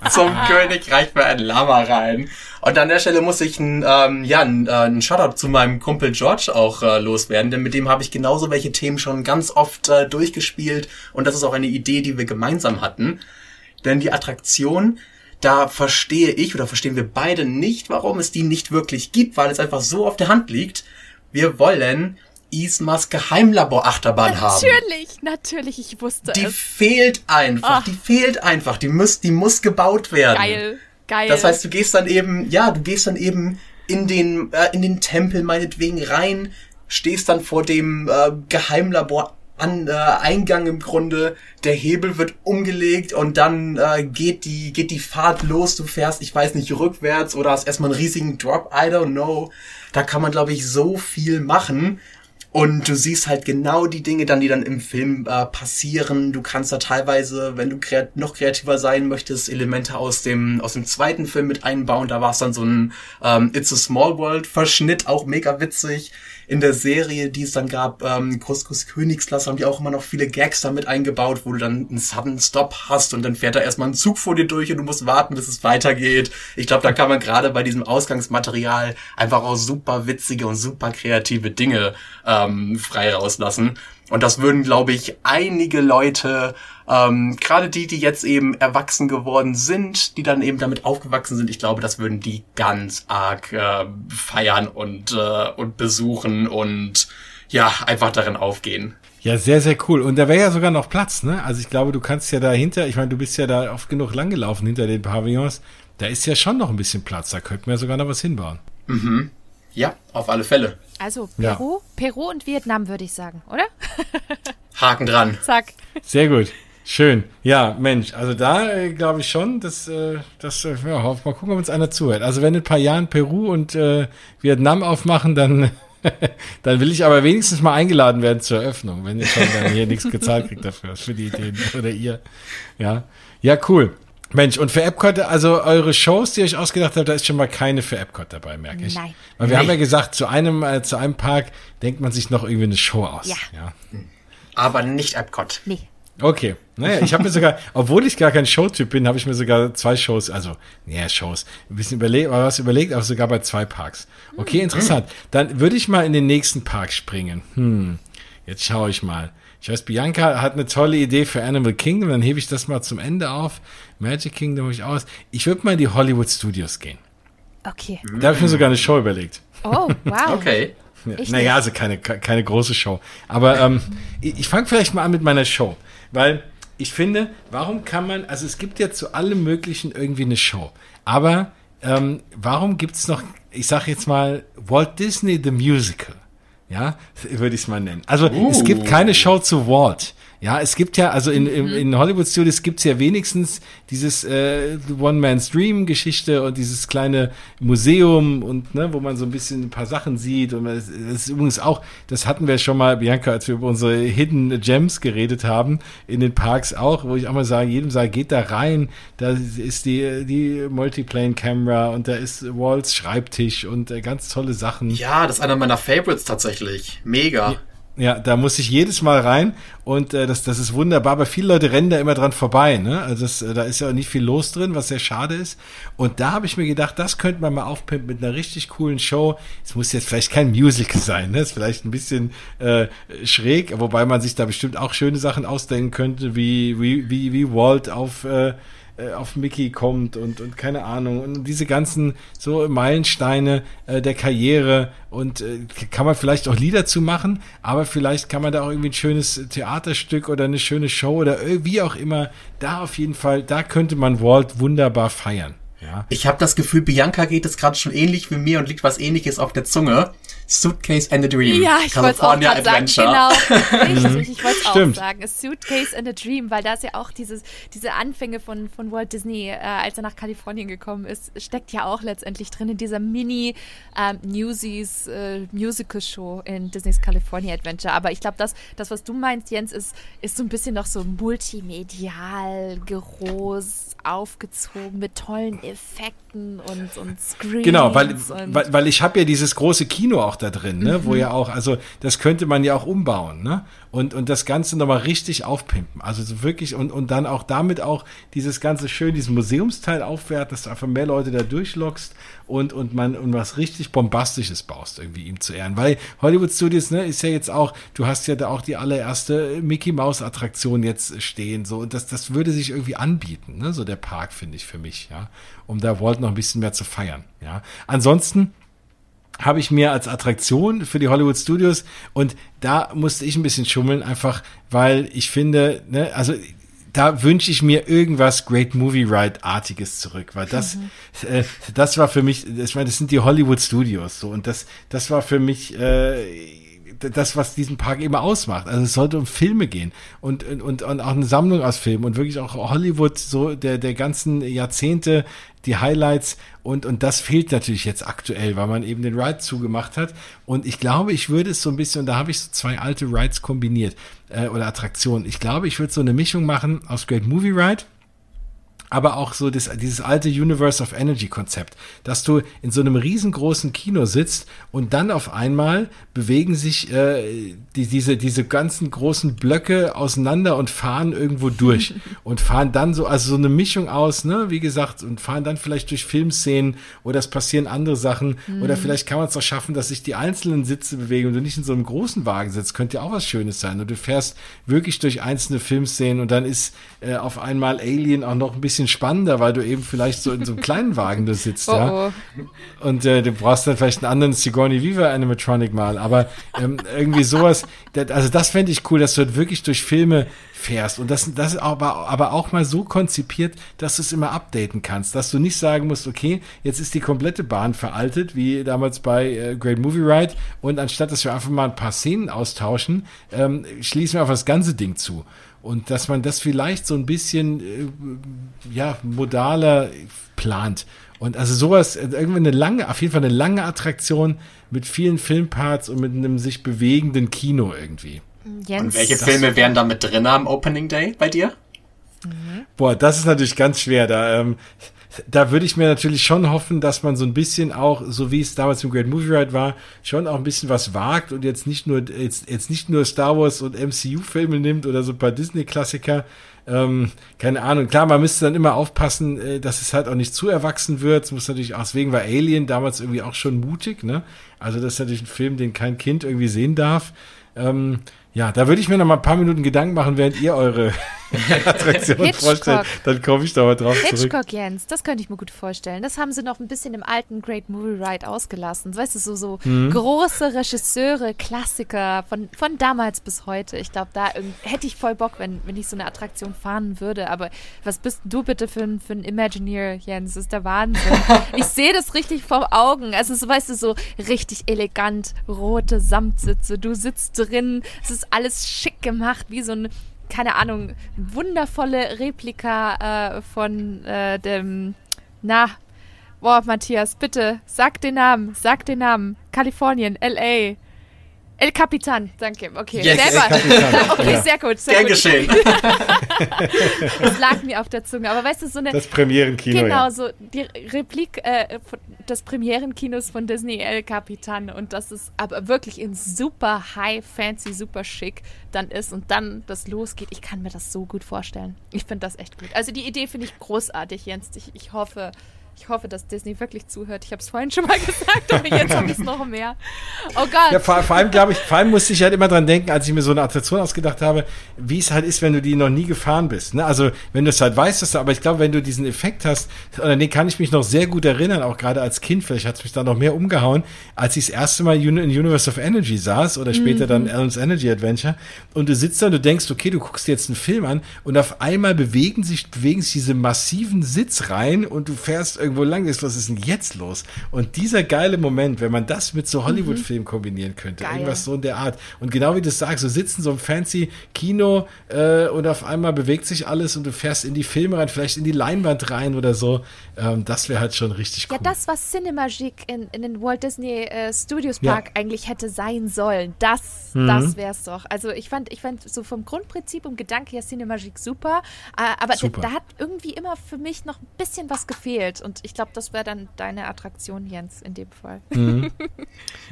zum Königreich für ein Lama rein. Und an der Stelle muss ich ein, ähm, ja, ein, äh, ein Shoutout zu meinem Kumpel George auch äh, loswerden, denn mit dem habe ich genauso welche Themen schon ganz oft äh, durchgespielt und das ist auch eine Idee, die wir gemeinsam hatten. Denn die Attraktion, da verstehe ich oder verstehen wir beide nicht, warum es die nicht wirklich gibt, weil es einfach so auf der Hand liegt. Wir wollen Ismas Geheimlabor-Achterbahn haben. Natürlich, natürlich, ich wusste die es. Die fehlt einfach, Ach. die fehlt einfach, die muss, die muss gebaut werden. Geil, geil. Das heißt, du gehst dann eben, ja, du gehst dann eben in den, äh, in den Tempel meinetwegen rein, stehst dann vor dem äh, Geheimlabor an äh, Eingang im Grunde, der Hebel wird umgelegt und dann äh, geht die geht die Fahrt los, du fährst, ich weiß nicht, rückwärts oder hast erstmal einen riesigen Drop, I don't know. Da kann man glaube ich so viel machen und du siehst halt genau die Dinge dann, die dann im Film äh, passieren. Du kannst da teilweise, wenn du kreat noch kreativer sein möchtest, Elemente aus dem aus dem zweiten Film mit einbauen. Da war es dann so ein ähm, It's a Small World Verschnitt, auch mega witzig in der Serie, die es dann gab, ähm, Couscous Königsklasse, haben die auch immer noch viele Gags damit eingebaut, wo du dann einen Sudden Stop hast und dann fährt da erstmal ein Zug vor dir durch und du musst warten, bis es weitergeht. Ich glaube, da kann man gerade bei diesem Ausgangsmaterial einfach auch super witzige und super kreative Dinge ähm, frei rauslassen. Und das würden, glaube ich, einige Leute, ähm, gerade die, die jetzt eben erwachsen geworden sind, die dann eben damit aufgewachsen sind, ich glaube, das würden die ganz arg äh, feiern und, äh, und besuchen und ja, einfach darin aufgehen. Ja, sehr, sehr cool. Und da wäre ja sogar noch Platz, ne? Also ich glaube, du kannst ja dahinter, ich meine, du bist ja da oft genug langgelaufen hinter den Pavillons. Da ist ja schon noch ein bisschen Platz. Da könnten wir sogar noch was hinbauen. Mhm. Ja, auf alle Fälle. Also Peru, ja. Peru und Vietnam würde ich sagen, oder? Haken dran. Zack. Sehr gut. Schön. Ja, Mensch, also da äh, glaube ich schon, dass äh, das äh, ja, mal gucken, ob uns einer zuhört. Also wenn in ein paar Jahren Peru und äh, Vietnam aufmachen, dann dann will ich aber wenigstens mal eingeladen werden zur Eröffnung, wenn ihr schon dann hier nichts gezahlt kriegt dafür, für die Ideen oder ihr. Ja. Ja, cool. Mensch, und für Epcot, also eure Shows, die ihr euch ausgedacht habt, da ist schon mal keine für Epcot dabei, merke ich. Nein. Weil wir nee. haben ja gesagt, zu einem, äh, zu einem Park denkt man sich noch irgendwie eine Show aus. Ja. ja. Aber nicht Epcot. Nee. Okay. Naja, ich habe mir sogar, obwohl ich gar kein Showtyp bin, habe ich mir sogar zwei Shows, also, ja, Shows, ein bisschen überlegt, aber was überlegt, aber sogar bei zwei Parks. Okay, hm. interessant. Dann würde ich mal in den nächsten Park springen. Hm, jetzt schaue ich mal. Ich weiß, Bianca hat eine tolle Idee für Animal Kingdom, dann hebe ich das mal zum Ende auf. Magic Kingdom habe ich aus. Ich würde mal in die Hollywood Studios gehen. Okay. Da habe ich mir sogar eine Show überlegt. Oh, wow. okay. Ja, naja, also keine, keine große Show. Aber ähm, ich, ich fange vielleicht mal an mit meiner Show. Weil ich finde, warum kann man, also es gibt ja zu allem Möglichen irgendwie eine Show. Aber ähm, warum gibt es noch, ich sage jetzt mal, Walt Disney the Musical? Ja, würde ich es mal nennen. Also uh. es gibt keine Show zu Walt. Ja, es gibt ja, also in, in, mhm. in Hollywood Studios gibt's ja wenigstens dieses äh, One-Man's Dream-Geschichte und dieses kleine Museum und ne, wo man so ein bisschen ein paar Sachen sieht. Und das ist übrigens auch, das hatten wir schon mal, Bianca, als wir über unsere Hidden Gems geredet haben, in den Parks auch, wo ich auch mal sage, jedem sage, geht da rein, da ist die, die Multiplane-Camera und da ist Walls Schreibtisch und äh, ganz tolle Sachen. Ja, das ist einer meiner Favorites tatsächlich. Mega. Ja. Ja, da muss ich jedes Mal rein und äh, das, das ist wunderbar, aber viele Leute rennen da immer dran vorbei. Ne? Also das, äh, da ist ja auch nicht viel los drin, was sehr schade ist. Und da habe ich mir gedacht, das könnte man mal aufpimpen mit einer richtig coolen Show. Es muss jetzt vielleicht kein Musical sein, ne? ist vielleicht ein bisschen äh, schräg, wobei man sich da bestimmt auch schöne Sachen ausdenken könnte, wie, wie, wie, wie Walt auf äh, äh, auf Mickey kommt und, und keine Ahnung. Und diese ganzen so Meilensteine äh, der Karriere und äh, kann man vielleicht auch Lieder zu machen, aber vielleicht kann man da auch irgendwie ein schönes Theaterstück oder eine schöne Show oder wie auch immer. Da auf jeden Fall, da könnte man Walt wunderbar feiern. Ja. Ich habe das Gefühl, Bianca geht es gerade schon ähnlich wie mir und liegt was ähnliches auf der Zunge. Suitcase and a Dream. Ja, ich wollte es auch gerade sagen. Genau, richtig. Ich wollte es auch sagen. A Suitcase and a Dream, weil da ist ja auch dieses, diese Anfänge von, von Walt Disney, äh, als er nach Kalifornien gekommen ist, steckt ja auch letztendlich drin in dieser Mini ähm, Newsies äh, Musical Show in Disneys California Adventure. Aber ich glaube, das, das, was du meinst, Jens, ist, ist so ein bisschen noch so multimedial, groß, aufgezogen mit tollen Effekten und, und Screens. Genau, weil, weil, weil ich habe ja dieses große Kino auch da drin, ne, mhm. wo ja auch, also das könnte man ja auch umbauen, ne? Und, und das Ganze nochmal richtig aufpimpen. Also so wirklich und, und dann auch damit auch dieses ganze schön, diesen Museumsteil aufwerten, dass du einfach mehr Leute da durchlockst und, und man und was richtig Bombastisches baust, irgendwie ihm zu ehren. Weil Hollywood Studios, ne, ist ja jetzt auch, du hast ja da auch die allererste Mickey Mouse Attraktion jetzt stehen, so, und das, das würde sich irgendwie anbieten, ne, so der Park, finde ich, für mich, ja, um da Walt noch ein bisschen mehr zu feiern, ja. Ansonsten, habe ich mir als Attraktion für die Hollywood Studios und da musste ich ein bisschen schummeln, einfach weil ich finde, ne, also da wünsche ich mir irgendwas Great Movie Ride artiges zurück, weil das mhm. äh, das war für mich, ich meine, das sind die Hollywood Studios so und das das war für mich äh, das, was diesen Park eben ausmacht. Also es sollte um Filme gehen und, und, und auch eine Sammlung aus Filmen und wirklich auch Hollywood so der, der ganzen Jahrzehnte, die Highlights und, und das fehlt natürlich jetzt aktuell, weil man eben den Ride zugemacht hat. Und ich glaube, ich würde es so ein bisschen, und da habe ich so zwei alte Rides kombiniert äh, oder Attraktionen. Ich glaube, ich würde so eine Mischung machen aus Great Movie Ride aber auch so das, dieses alte Universe of Energy Konzept, dass du in so einem riesengroßen Kino sitzt und dann auf einmal bewegen sich äh, die, diese, diese ganzen großen Blöcke auseinander und fahren irgendwo durch und fahren dann so, also so eine Mischung aus, ne, wie gesagt, und fahren dann vielleicht durch Filmszenen oder es passieren andere Sachen mhm. oder vielleicht kann man es auch schaffen, dass sich die einzelnen Sitze bewegen und du nicht in so einem großen Wagen sitzt, könnte ja auch was Schönes sein und du fährst wirklich durch einzelne Filmszenen und dann ist äh, auf einmal Alien auch noch ein bisschen bisschen spannender, weil du eben vielleicht so in so einem kleinen Wagen da sitzt, oh, ja. Oh. Und äh, du brauchst dann vielleicht einen anderen Sigourney Weaver Animatronic mal, aber ähm, irgendwie sowas, das, also das fände ich cool, dass du halt wirklich durch Filme fährst und das, das ist aber, aber auch mal so konzipiert, dass du es immer updaten kannst, dass du nicht sagen musst, okay, jetzt ist die komplette Bahn veraltet, wie damals bei äh, Great Movie Ride und anstatt, dass wir einfach mal ein paar Szenen austauschen, ähm, schließen wir auf das ganze Ding zu. Und dass man das vielleicht so ein bisschen äh, ja, modaler plant. Und also sowas, äh, irgendwie eine lange, auf jeden Fall eine lange Attraktion mit vielen Filmparts und mit einem sich bewegenden Kino irgendwie. Jens, und welche Filme wären da mit drin am Opening Day bei dir? Mhm. Boah, das ist natürlich ganz schwer. Da, ähm, da würde ich mir natürlich schon hoffen, dass man so ein bisschen auch, so wie es damals im Great Movie Ride war, schon auch ein bisschen was wagt und jetzt nicht nur, jetzt, jetzt nicht nur Star Wars und MCU-Filme nimmt oder so ein paar Disney-Klassiker. Ähm, keine Ahnung. Klar, man müsste dann immer aufpassen, äh, dass es halt auch nicht zu erwachsen wird. Es muss natürlich auch, deswegen war Alien damals irgendwie auch schon mutig, ne? Also das ist natürlich ein Film, den kein Kind irgendwie sehen darf. Ähm, ja, da würde ich mir noch mal ein paar Minuten Gedanken machen, während ihr eure Attraktion vorstellt. Dann komme ich da mal drauf Hitchcock, zurück. Hitchcock, Jens, das könnte ich mir gut vorstellen. Das haben sie noch ein bisschen im alten Great Movie Ride ausgelassen. Weißt du, so, so mhm. große Regisseure, Klassiker von, von damals bis heute. Ich glaube, da hätte ich voll Bock, wenn, wenn ich so eine Attraktion fahren würde. Aber was bist du bitte für ein, für ein Imagineer, Jens? Das ist der Wahnsinn. ich sehe das richtig vor Augen. Also, so, weißt du, so richtig elegant, rote Samtsitze. Du sitzt drin. Es ist alles schick gemacht, wie so ein keine Ahnung, wundervolle Replika äh, von äh, dem, na, boah, Matthias, bitte, sag den Namen, sag den Namen. Kalifornien, L.A. El Capitan, danke. Okay, yes, selber. okay, ja. sehr gut. Sehr Gern gut. geschehen. das lag mir auf der Zunge. Aber weißt du, so eine. Das Premierenkino. Genau, ja. so die Replik äh, des Premierenkinos von Disney El Capitan. Und das ist aber wirklich in super high, fancy, super schick dann ist und dann das losgeht. Ich kann mir das so gut vorstellen. Ich finde das echt gut. Also die Idee finde ich großartig, Jens. Ich, ich hoffe, ich hoffe, dass Disney wirklich zuhört. Ich habe es vorhin schon mal gesagt, aber jetzt habe ich es noch mehr. Oh Gott. Ja, vor, vor allem, glaube ich, vor allem musste ich halt immer dran denken, als ich mir so eine Attraktion ausgedacht habe, wie es halt ist, wenn du die noch nie gefahren bist. Ne? Also, wenn du es halt weißt, dass du, aber ich glaube, wenn du diesen Effekt hast, oder den kann ich mich noch sehr gut erinnern, auch gerade als Kind, vielleicht hat es mich da noch mehr umgehauen, als ich das erste Mal in Universe of Energy saß oder später mhm. dann Alan's Energy Adventure und du sitzt da und du denkst, okay, du guckst dir jetzt einen Film an und auf einmal bewegen sich, bewegen sich diese massiven Sitzreihen und du fährst irgendwie irgendwo lang ist, was ist denn jetzt los? Und dieser geile Moment, wenn man das mit so Hollywood-Filmen kombinieren könnte, Geil. irgendwas so in der Art. Und genau wie du sagst, du sitzt in so einem fancy Kino äh, und auf einmal bewegt sich alles und du fährst in die Filme rein, vielleicht in die Leinwand rein oder so. Ähm, das wäre halt schon richtig cool. Ja, das, was Cinemagique in, in den Walt Disney äh, Studios Park Ja. eigentlich hätte sein sollen, das, Mhm. das wär's doch. Also ich fand, ich fand so vom Grundprinzip und Gedanke ja Cinemagique super, äh, aber Super. Da, da hat irgendwie immer für mich noch ein bisschen was gefehlt und ich glaube, das wäre dann deine Attraktion, Jens, in dem Fall.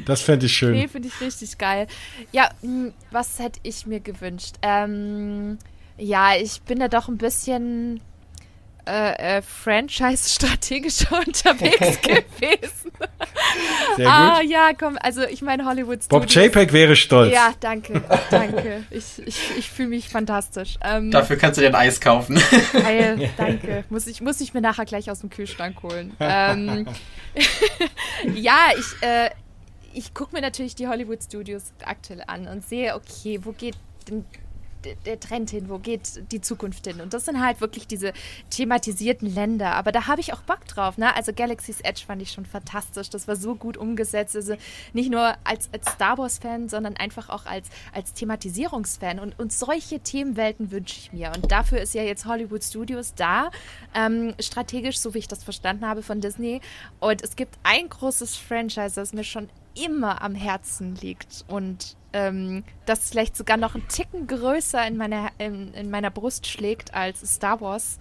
Das fände ich schön. Nee, finde ich richtig geil. Ja, mh, was hätte ich mir gewünscht? Ähm, ja, ich bin da doch ein bisschen äh, äh, franchise-strategischer unterwegs gewesen. Sehr Ah, gut. ja, komm, also ich meine Hollywood Bob Studios. JPEG wäre stolz. Ja, danke, danke. Ich, ich, ich fühle mich fantastisch. Ähm, Dafür kannst du dir ein Eis kaufen. Geil, danke. Muss ich, muss ich mir nachher gleich aus dem Kühlschrank holen. Ähm, ja, ich, äh, ich gucke mir natürlich die Hollywood Studios aktuell an und sehe, okay, wo geht denn der Trend hin, wo geht die Zukunft hin? Und das sind halt wirklich diese thematisierten Länder. Aber da habe ich auch Bock drauf. Ne? Also Galaxy's Edge fand ich schon fantastisch. Das war so gut umgesetzt. Also nicht nur als, als Star Wars-Fan, sondern einfach auch als, als Thematisierungsfan. Und, und solche Themenwelten wünsche ich mir. Und dafür ist ja jetzt Hollywood Studios da. Ähm, strategisch, so wie ich das verstanden habe von Disney. Und es gibt ein großes Franchise, das mir schon immer am Herzen liegt und ähm, das vielleicht sogar noch einen Ticken größer in meiner, in, in meiner Brust schlägt als Star Wars.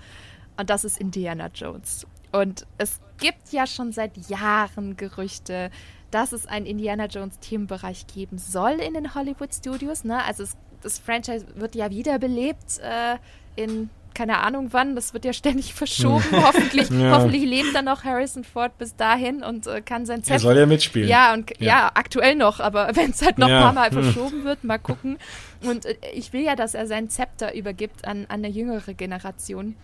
Und das ist Indiana Jones. Und es gibt ja schon seit Jahren Gerüchte, dass es einen Indiana Jones Themenbereich geben soll in den Hollywood Studios. Ne? Also es, das Franchise wird ja wiederbelebt äh, in keine Ahnung wann, das wird ja ständig verschoben. hoffentlich, Ja. hoffentlich lebt dann noch Harrison Ford bis dahin und äh, kann sein Er Zepter soll ja mitspielen. ja, und ja, Ja. aktuell noch, aber wenn es halt noch Ja. ein paar Mal Hm. verschoben wird, mal gucken. Und äh, ich will ja, dass er sein Zepter übergibt an, an eine jüngere Generation.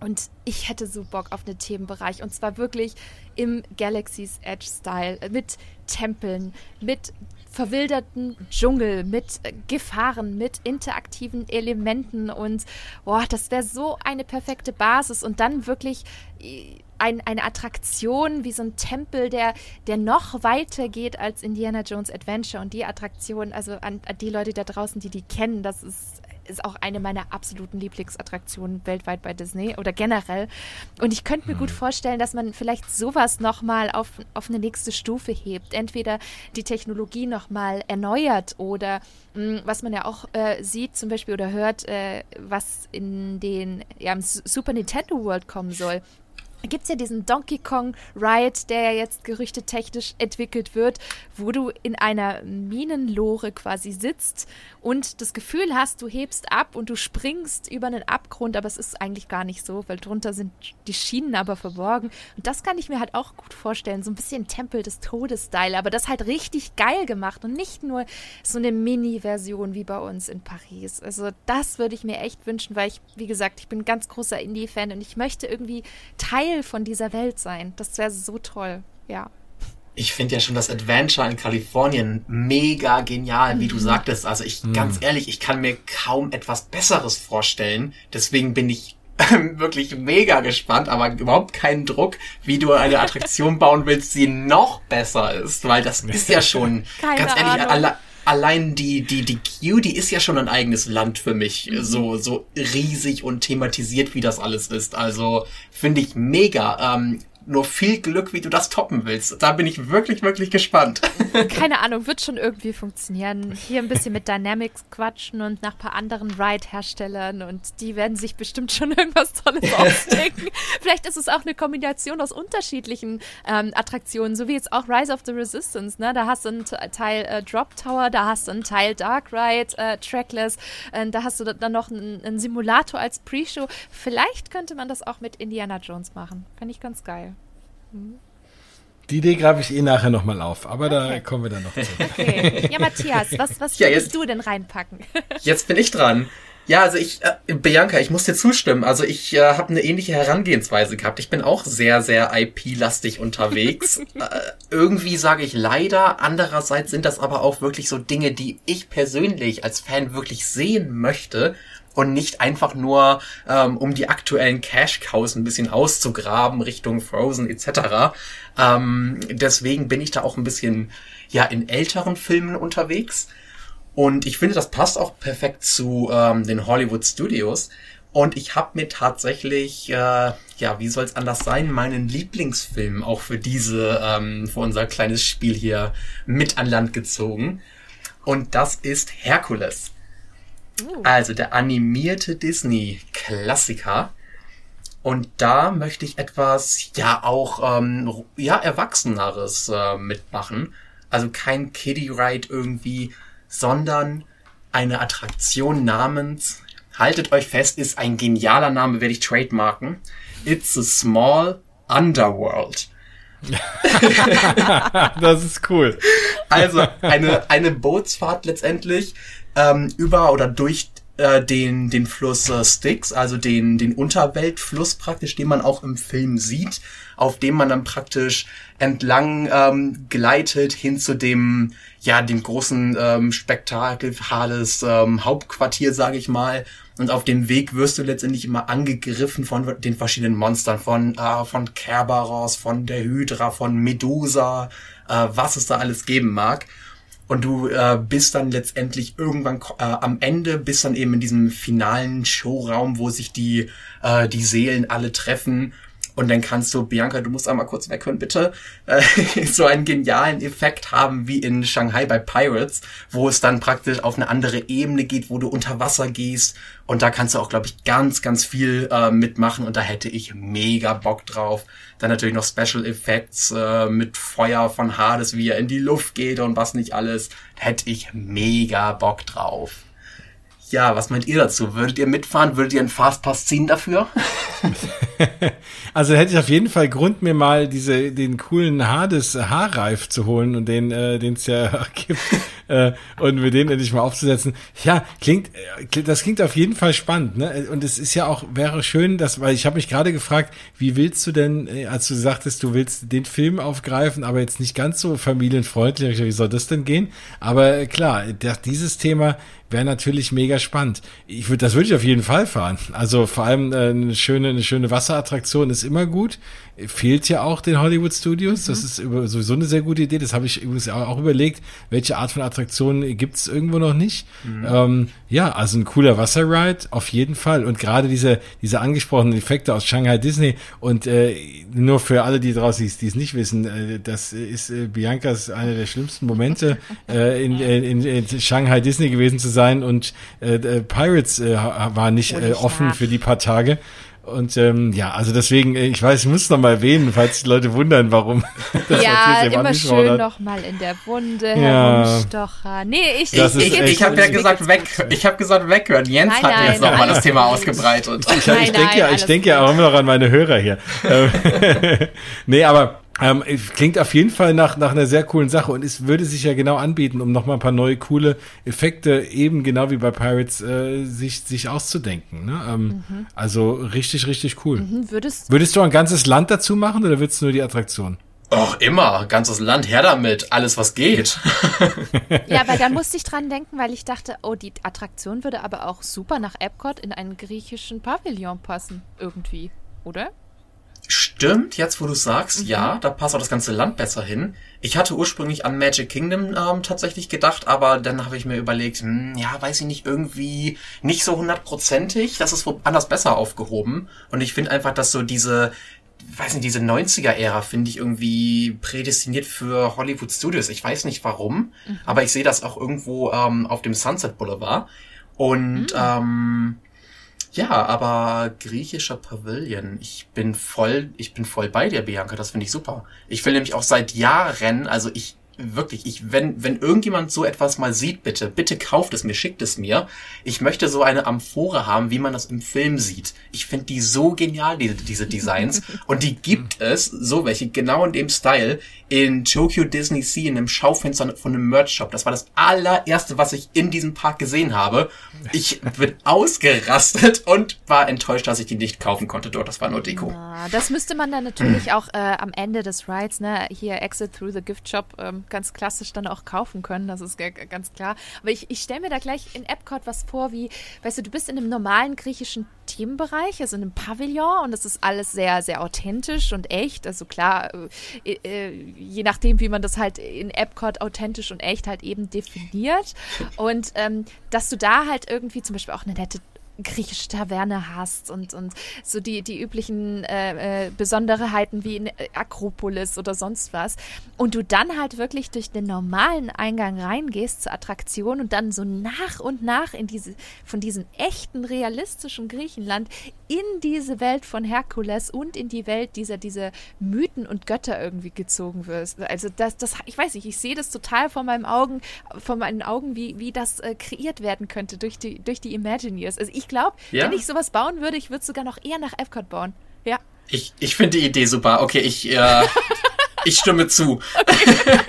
Und ich hätte so Bock auf einen Themenbereich. Und zwar wirklich im Galaxy's Edge-Style. äh, Mit Tempeln, mit verwilderten Dschungel, mit Gefahren, mit interaktiven Elementen. Und boah, das wäre so eine perfekte Basis. Und dann wirklich äh, ein, eine Attraktion wie so ein Tempel, der, der noch weiter geht als Indiana Jones Adventure. Und die Attraktion, also an, an die Leute da draußen, die die kennen, das ist ist auch eine meiner absoluten Lieblingsattraktionen weltweit bei Disney oder generell. Und ich könnte mir gut vorstellen, dass man vielleicht sowas nochmal auf, auf eine nächste Stufe hebt. Entweder die Technologie nochmal erneuert oder mh, was man ja auch äh, sieht zum Beispiel oder hört, äh, was in den ja, im Super Nintendo World kommen soll. Gibt es ja diesen Donkey Kong Ride, der ja jetzt gerüchtetechnisch entwickelt wird, wo du in einer Minenlore quasi sitzt und das Gefühl hast, du hebst ab und du springst über einen Abgrund, aber es ist eigentlich gar nicht so, weil drunter sind die Schienen aber verborgen. Und das kann ich mir halt auch gut vorstellen, so ein bisschen Tempel des Todes-Style, aber das halt richtig geil gemacht und nicht nur so eine Mini-Version wie bei uns in Paris. Also das würde ich mir echt wünschen, weil ich, wie gesagt, ich bin ein ganz großer Indie-Fan und ich möchte irgendwie Teil von dieser Welt sein. Das wäre so toll, ja. Ich finde ja schon das Adventure in Kalifornien mega genial, wie du sagtest. Also ich, ganz ehrlich, ich kann mir kaum etwas Besseres vorstellen. Deswegen bin ich wirklich mega gespannt, aber überhaupt keinen Druck, wie du eine Attraktion bauen willst, die noch besser ist, weil das ist ja schon, Keine ganz ehrlich, Ahnung. alle, allein die, die, die Q, die ist ja schon ein eigenes Land für mich. So, so riesig und thematisiert, wie das alles ist. Also, finde ich mega. Ähm, nur viel Glück, wie du das toppen willst. Da bin ich wirklich, wirklich gespannt. Keine Ahnung, wird schon irgendwie funktionieren. Hier ein bisschen mit Dynamics quatschen und nach ein paar anderen Ride-Herstellern und die werden sich bestimmt schon irgendwas Tolles ausdenken. Vielleicht ist es auch eine Kombination aus unterschiedlichen ähm, Attraktionen, so wie jetzt auch Rise of the Resistance. Ne? Da hast du einen Te- Teil äh, Drop Tower, da hast du einen Teil Dark Ride, äh, Trackless, äh, da hast du da- dann noch einen, einen Simulator als Pre-Show. Vielleicht könnte man das auch mit Indiana Jones machen. Fände ich ganz geil. Die Idee greife ich eh nachher nochmal auf, aber da Okay. kommen wir dann noch zu. Okay. Ja, Matthias, was, was Ja, würdest jetzt- du denn reinpacken? Jetzt bin ich dran. Ja, also ich, äh, Bianca, ich muss dir zustimmen. Also ich äh, habe eine ähnliche Herangehensweise gehabt. Ich bin auch sehr, sehr IP-lastig unterwegs. äh, irgendwie sage ich leider. Andererseits sind das aber auch wirklich so Dinge, die ich persönlich als Fan wirklich sehen möchte. Und nicht einfach nur, ähm, um die aktuellen Cash-Cows ein bisschen auszugraben Richtung Frozen etc. Ähm, deswegen bin ich da auch ein bisschen ja in älteren Filmen unterwegs. Und ich finde, das passt auch perfekt zu ähm, den Hollywood Studios. Und ich habe mir tatsächlich, äh, ja, wie soll es anders sein, meinen Lieblingsfilm auch für diese, ähm, für unser kleines Spiel hier mit an Land gezogen. Und das ist Herkules. Uh. Also der animierte Disney-Klassiker. Und da möchte ich etwas, ja, auch, ähm, ja, Erwachseneres äh, mitmachen. Also kein Kiddie Ride irgendwie, sondern eine Attraktion namens, haltet euch fest, ist ein genialer Name, werde ich trademarken. It's a Small Underworld. das ist cool. Also eine, eine Bootsfahrt letztendlich ähm, über oder durch äh, den, den Fluss äh, Styx, also den, den Unterweltfluss praktisch, den man auch im Film sieht, auf dem man dann praktisch entlang ähm, gleitet hin zu dem, ja, dem großen ähm, Spektakel, Hades ähm, Hauptquartier, sage ich mal. Und auf dem Weg wirst du letztendlich immer angegriffen von den verschiedenen Monstern, von, äh, von Kerberos, von der Hydra, von Medusa, äh, was es da alles geben mag. Und du äh, bist dann letztendlich irgendwann äh, am Ende, bist dann eben in diesem finalen Showraum, wo sich die, äh, die Seelen alle treffen und dann kannst du, Bianca, du musst einmal kurz weghören, bitte, äh, so einen genialen Effekt haben wie in Shanghai bei Pirates, wo es dann praktisch auf eine andere Ebene geht, wo du unter Wasser gehst. Und da kannst du auch, glaube ich, ganz, ganz viel äh, mitmachen. Und da hätte ich mega Bock drauf. Dann natürlich noch Special Effects äh, mit Feuer von Hades, wie er in die Luft geht und was nicht alles. Hätte ich mega Bock drauf. Ja, was meint ihr dazu? Würdet ihr mitfahren? Würdet ihr einen Fastpass ziehen dafür? also hätte ich auf jeden Fall Grund, mir mal diese, den coolen Hades Haarreif zu holen und den, äh, es ja gibt, äh, und mir den endlich mal aufzusetzen. Ja, klingt, äh, das klingt auf jeden Fall spannend, ne? Und es ist ja auch, wäre schön, dass, weil ich habe mich gerade gefragt, wie willst du denn, äh, als du sagtest, du willst den Film aufgreifen, aber jetzt nicht ganz so familienfreundlich, wie soll das denn gehen? Aber äh, klar, dieses Thema wäre natürlich mega spannend. Ich würde, das würde ich auf jeden Fall fahren. Also vor allem äh, eine schöne, eine schöne Wasserattraktion ist immer gut fehlt ja auch den Hollywood Studios. Mhm. Das ist sowieso eine sehr gute Idee. Das habe ich übrigens auch überlegt, welche Art von Attraktionen gibt es irgendwo noch nicht. Mhm. Ähm, ja, also ein cooler Wasserride auf jeden Fall. Und gerade diese, diese angesprochenen Effekte aus Shanghai Disney und äh, nur für alle, die draußen die es nicht wissen, äh, das ist äh, Biancas einer der schlimmsten Momente äh, in, in, in Shanghai Disney gewesen zu sein und äh, Pirates äh, war nicht äh, offen für die paar Tage. Und ähm, ja, also deswegen, äh, ich weiß, ich muss noch mal erwähnen, falls die Leute wundern, warum. Das ja, immer schön noch mal in der Wunde ja. herumstochern. Nee, ich, das ich, ich, ich habe ja gesagt weg, ich habe gesagt weghören. Jens nein, hat nein, jetzt noch mal das Thema ausgebreitet. Ich, ich denke ja, ich denke ja auch immer noch an meine Hörer hier. Ähm, nee, aber ähm, klingt auf jeden Fall nach, nach einer sehr coolen Sache und es würde sich ja genau anbieten, um nochmal ein paar neue coole Effekte, eben genau wie bei Pirates, äh, sich, sich auszudenken. Ne? Ähm, mhm. Also richtig, richtig cool. Mhm, würdest, würdest du ein ganzes Land dazu machen oder würdest du nur die Attraktion? Och, immer. Ganzes Land, her damit. Alles, was geht. ja, aber da musste ich dran denken, weil ich dachte, oh, die Attraktion würde aber auch super nach Epcot in einen griechischen Pavillon passen. Irgendwie. Oder? Stimmt, jetzt wo du sagst, mhm. ja, da passt auch das ganze Land besser hin. Ich hatte ursprünglich an Magic Kingdom ähm, tatsächlich gedacht, aber dann habe ich mir überlegt, hm, ja, weiß ich nicht, irgendwie nicht so hundertprozentig, das ist woanders besser aufgehoben. Und ich finde einfach, dass so diese, weiß nicht, diese 90er-Ära finde ich irgendwie prädestiniert für Hollywood Studios. Ich weiß nicht warum, mhm. aber ich sehe das auch irgendwo ähm, auf dem Sunset Boulevard. Und mhm. ähm, ja, aber griechischer Pavilion, ich bin voll, ich bin voll bei dir, Bianca, das finde ich super. Ich will nämlich auch seit Jahren, also ich wirklich, ich, wenn, wenn irgendjemand so etwas mal sieht, bitte, bitte kauft es mir, schickt es mir. Ich möchte so eine Amphore haben, wie man das im Film sieht. Ich finde die so genial, diese, diese Designs. Und die gibt es, so welche, genau in dem Style, in Tokyo Disney Sea, in einem Schaufenster von einem Merch-Shop. Das war das allererste, was ich in diesem Park gesehen habe. Ich bin ausgerastet und war enttäuscht, dass ich die nicht kaufen konnte dort. Das war nur Deko. das müsste man dann natürlich auch äh, am Ende des Rides, ne, hier Exit Through the Gift Shop, ähm, ganz klassisch dann auch kaufen können, das ist ganz klar. Aber ich, ich stelle mir da gleich in Epcot was vor, wie, weißt du, du bist in einem normalen griechischen Themenbereich, also in einem Pavillon und das ist alles sehr, sehr authentisch und echt. Also klar, äh, äh, je nachdem, wie man das halt in Epcot authentisch und echt halt eben definiert. Und ähm, dass du da halt irgendwie zum Beispiel auch eine nette griechische Taverne hast und, und so die, die üblichen äh, äh, Besonderheiten wie in Akropolis oder sonst was. Und du dann halt wirklich durch den normalen Eingang reingehst zur Attraktion und dann so nach und nach in diese, von diesem echten, realistischen Griechenland in diese Welt von Herkules und in die Welt dieser, dieser Mythen und Götter irgendwie gezogen wirst. Also das, das, ich weiß nicht, ich sehe das total vor meinen Augen, vor meinen Augen, wie, wie das äh, kreiert werden könnte durch die, durch die Imagineers. Also ich glaube, ja? wenn ich sowas bauen würde, ich würde es sogar noch eher nach Epcot bauen. Ja. Ich, ich finde die Idee super. Okay, ich, äh, ich stimme zu. Okay.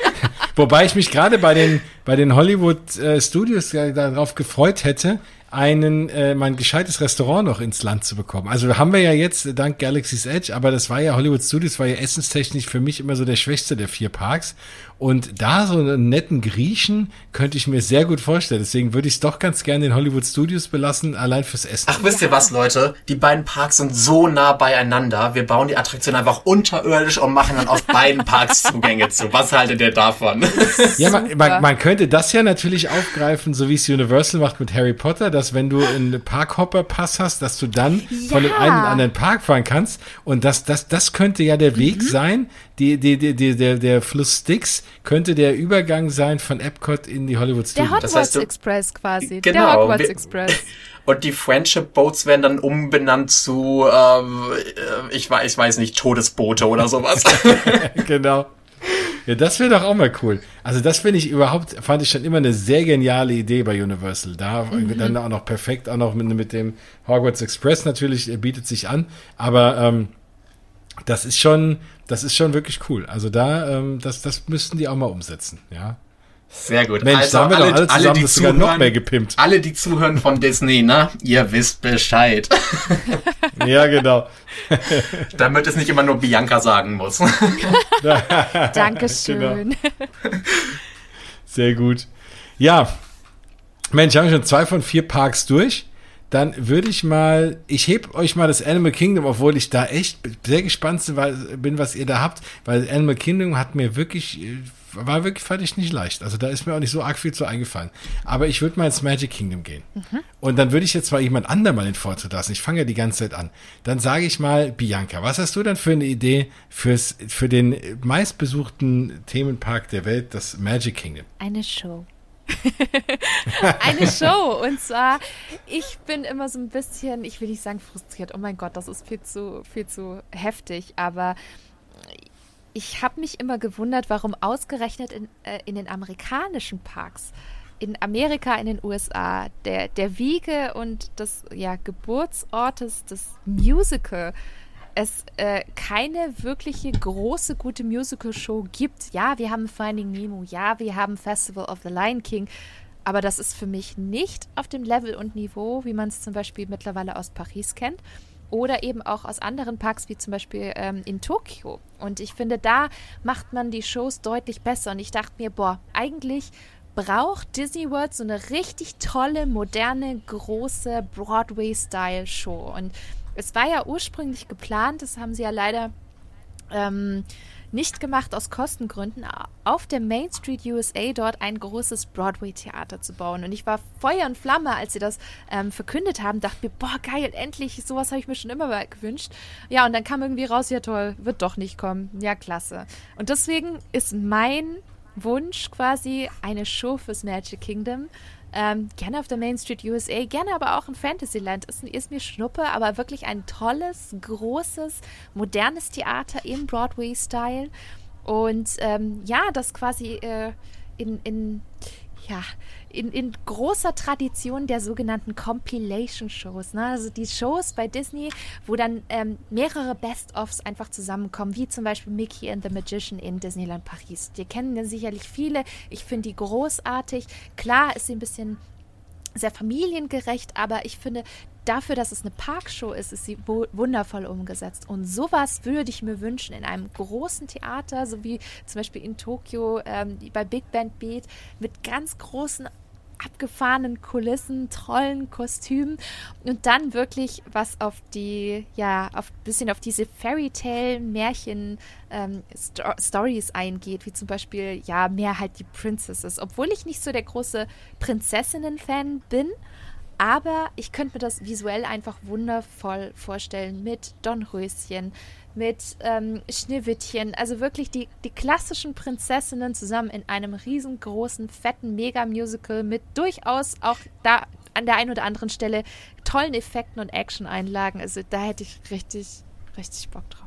Wobei ich mich gerade bei den, bei den Hollywood äh, Studios darauf gefreut hätte, einen, äh, mal ein gescheites Restaurant noch ins Land zu bekommen. Also haben wir ja jetzt dank Galaxy's Edge, aber das war ja Hollywood Studios, war ja essenstechnisch für mich immer so der schwächste der vier Parks. Und da so einen netten Griechen könnte ich mir sehr gut vorstellen. Deswegen würde ich es doch ganz gerne in Hollywood Studios belassen, allein fürs Essen. Ach, wisst ihr was, Leute? Die beiden Parks sind so nah beieinander. Wir bauen die Attraktion einfach unterirdisch und machen dann auf beiden Parks Zugänge zu. Was haltet ihr davon? Ja, man, man, man könnte das ja natürlich aufgreifen, so wie es Universal macht mit Harry Potter, dass wenn du einen Parkhopper-Pass hast, dass du dann ja. von dem einen in den anderen Park fahren kannst. Und das, das, das könnte ja der Weg mhm. sein, die, die, die, die, der, der Fluss Styx könnte der Übergang sein von Epcot in die Hollywood Studios. Der Hogwarts das heißt, Express quasi. Genau, der Hogwarts wir, Express. Und die Friendship Boats werden dann umbenannt zu, ähm, äh, ich, weiß, ich weiß nicht, Todesboote oder sowas. genau. Ja, das wäre doch auch mal cool. Also das finde ich überhaupt, fand ich schon immer eine sehr geniale Idee bei Universal. Da mhm. dann auch noch perfekt, auch noch mit, mit dem Hogwarts Express natürlich, äh, bietet sich an. Aber ähm, das ist schon, das ist schon wirklich cool. Also da, ähm, das, das müssten die auch mal umsetzen, ja. Sehr gut. Mensch, also, da haben wir alle, doch alle zusammen alle, die zuhören, noch mehr gepimpt. Alle, die zuhören von Disney, ne? Ihr wisst Bescheid. ja, genau. Damit es nicht immer nur Bianca sagen muss. Dankeschön. Genau. Sehr gut. Ja. Mensch, haben wir schon zwei von vier Parks durch dann würde ich mal, ich heb euch mal das Animal Kingdom, obwohl ich da echt sehr gespannt bin, was ihr da habt, weil Animal Kingdom hat mir wirklich, war wirklich, fand ich nicht leicht. Also da ist mir auch nicht so arg viel zu eingefallen. Aber ich würde mal ins Magic Kingdom gehen. Mhm. Und dann würde ich jetzt mal jemand anderem mal den Vortritt lassen. Ich fange ja die ganze Zeit an. Dann sage ich mal, Bianca, was hast du dann für eine Idee fürs, für den meistbesuchten Themenpark der Welt, das Magic Kingdom? Eine Show. eine Show. Und zwar, ich bin immer so ein bisschen, ich will nicht sagen frustriert, oh mein Gott, das ist viel zu, viel zu heftig, aber ich habe mich immer gewundert, warum ausgerechnet in, äh, in den amerikanischen Parks, in Amerika, in den USA, der, der Wiege und des ja, Geburtsortes des Musical es äh, keine wirkliche große, gute Musical-Show gibt. Ja, wir haben Finding Nemo, ja, wir haben Festival of the Lion King, aber das ist für mich nicht auf dem Level und Niveau, wie man es zum Beispiel mittlerweile aus Paris kennt oder eben auch aus anderen Parks, wie zum Beispiel ähm, in Tokio. Und ich finde, da macht man die Shows deutlich besser. Und ich dachte mir, boah, eigentlich braucht Disney World so eine richtig tolle, moderne, große Broadway-Style-Show. Und es war ja ursprünglich geplant, das haben sie ja leider ähm, nicht gemacht aus Kostengründen, auf der Main Street USA dort ein großes Broadway-Theater zu bauen. Und ich war Feuer und Flamme, als sie das ähm, verkündet haben, dachte mir, boah, geil, endlich, sowas habe ich mir schon immer mal gewünscht. Ja, und dann kam irgendwie raus, ja toll, wird doch nicht kommen. Ja, klasse. Und deswegen ist mein Wunsch quasi eine Show fürs Magic Kingdom ähm, gerne auf der Main Street USA, gerne aber auch in Fantasyland. Ist, ist mir Schnuppe, aber wirklich ein tolles, großes, modernes Theater im Broadway-Style. Und ähm, ja, das quasi äh, in, in, ja, in, in großer Tradition der sogenannten Compilation-Shows. Ne? Also die Shows bei Disney, wo dann ähm, mehrere Best-ofs einfach zusammenkommen, wie zum Beispiel Mickey and the Magician in Disneyland Paris. Die kennen ja sicherlich viele. Ich finde die großartig. Klar ist sie ein bisschen sehr familiengerecht, aber ich finde, dafür, dass es eine Parkshow ist, ist sie wundervoll umgesetzt. Und sowas würde ich mir wünschen in einem großen Theater, so wie zum Beispiel in Tokio ähm, bei Big Band Beat, mit ganz großen abgefahrenen Kulissen, tollen Kostümen und dann wirklich was auf die, ja, auf bisschen auf diese Fairy Tale Märchen ähm, Sto Stories eingeht, wie zum Beispiel, ja, mehr halt die Princesses. Obwohl ich nicht so der große Prinzessinnen-Fan bin, aber ich könnte mir das visuell einfach wundervoll vorstellen mit Dornröschen, mit ähm, Schneewittchen, also wirklich die, die klassischen Prinzessinnen zusammen in einem riesengroßen, fetten Mega-Musical mit durchaus auch da an der einen oder anderen Stelle tollen Effekten und Action-Einlagen. Also da hätte ich richtig, richtig Bock drauf.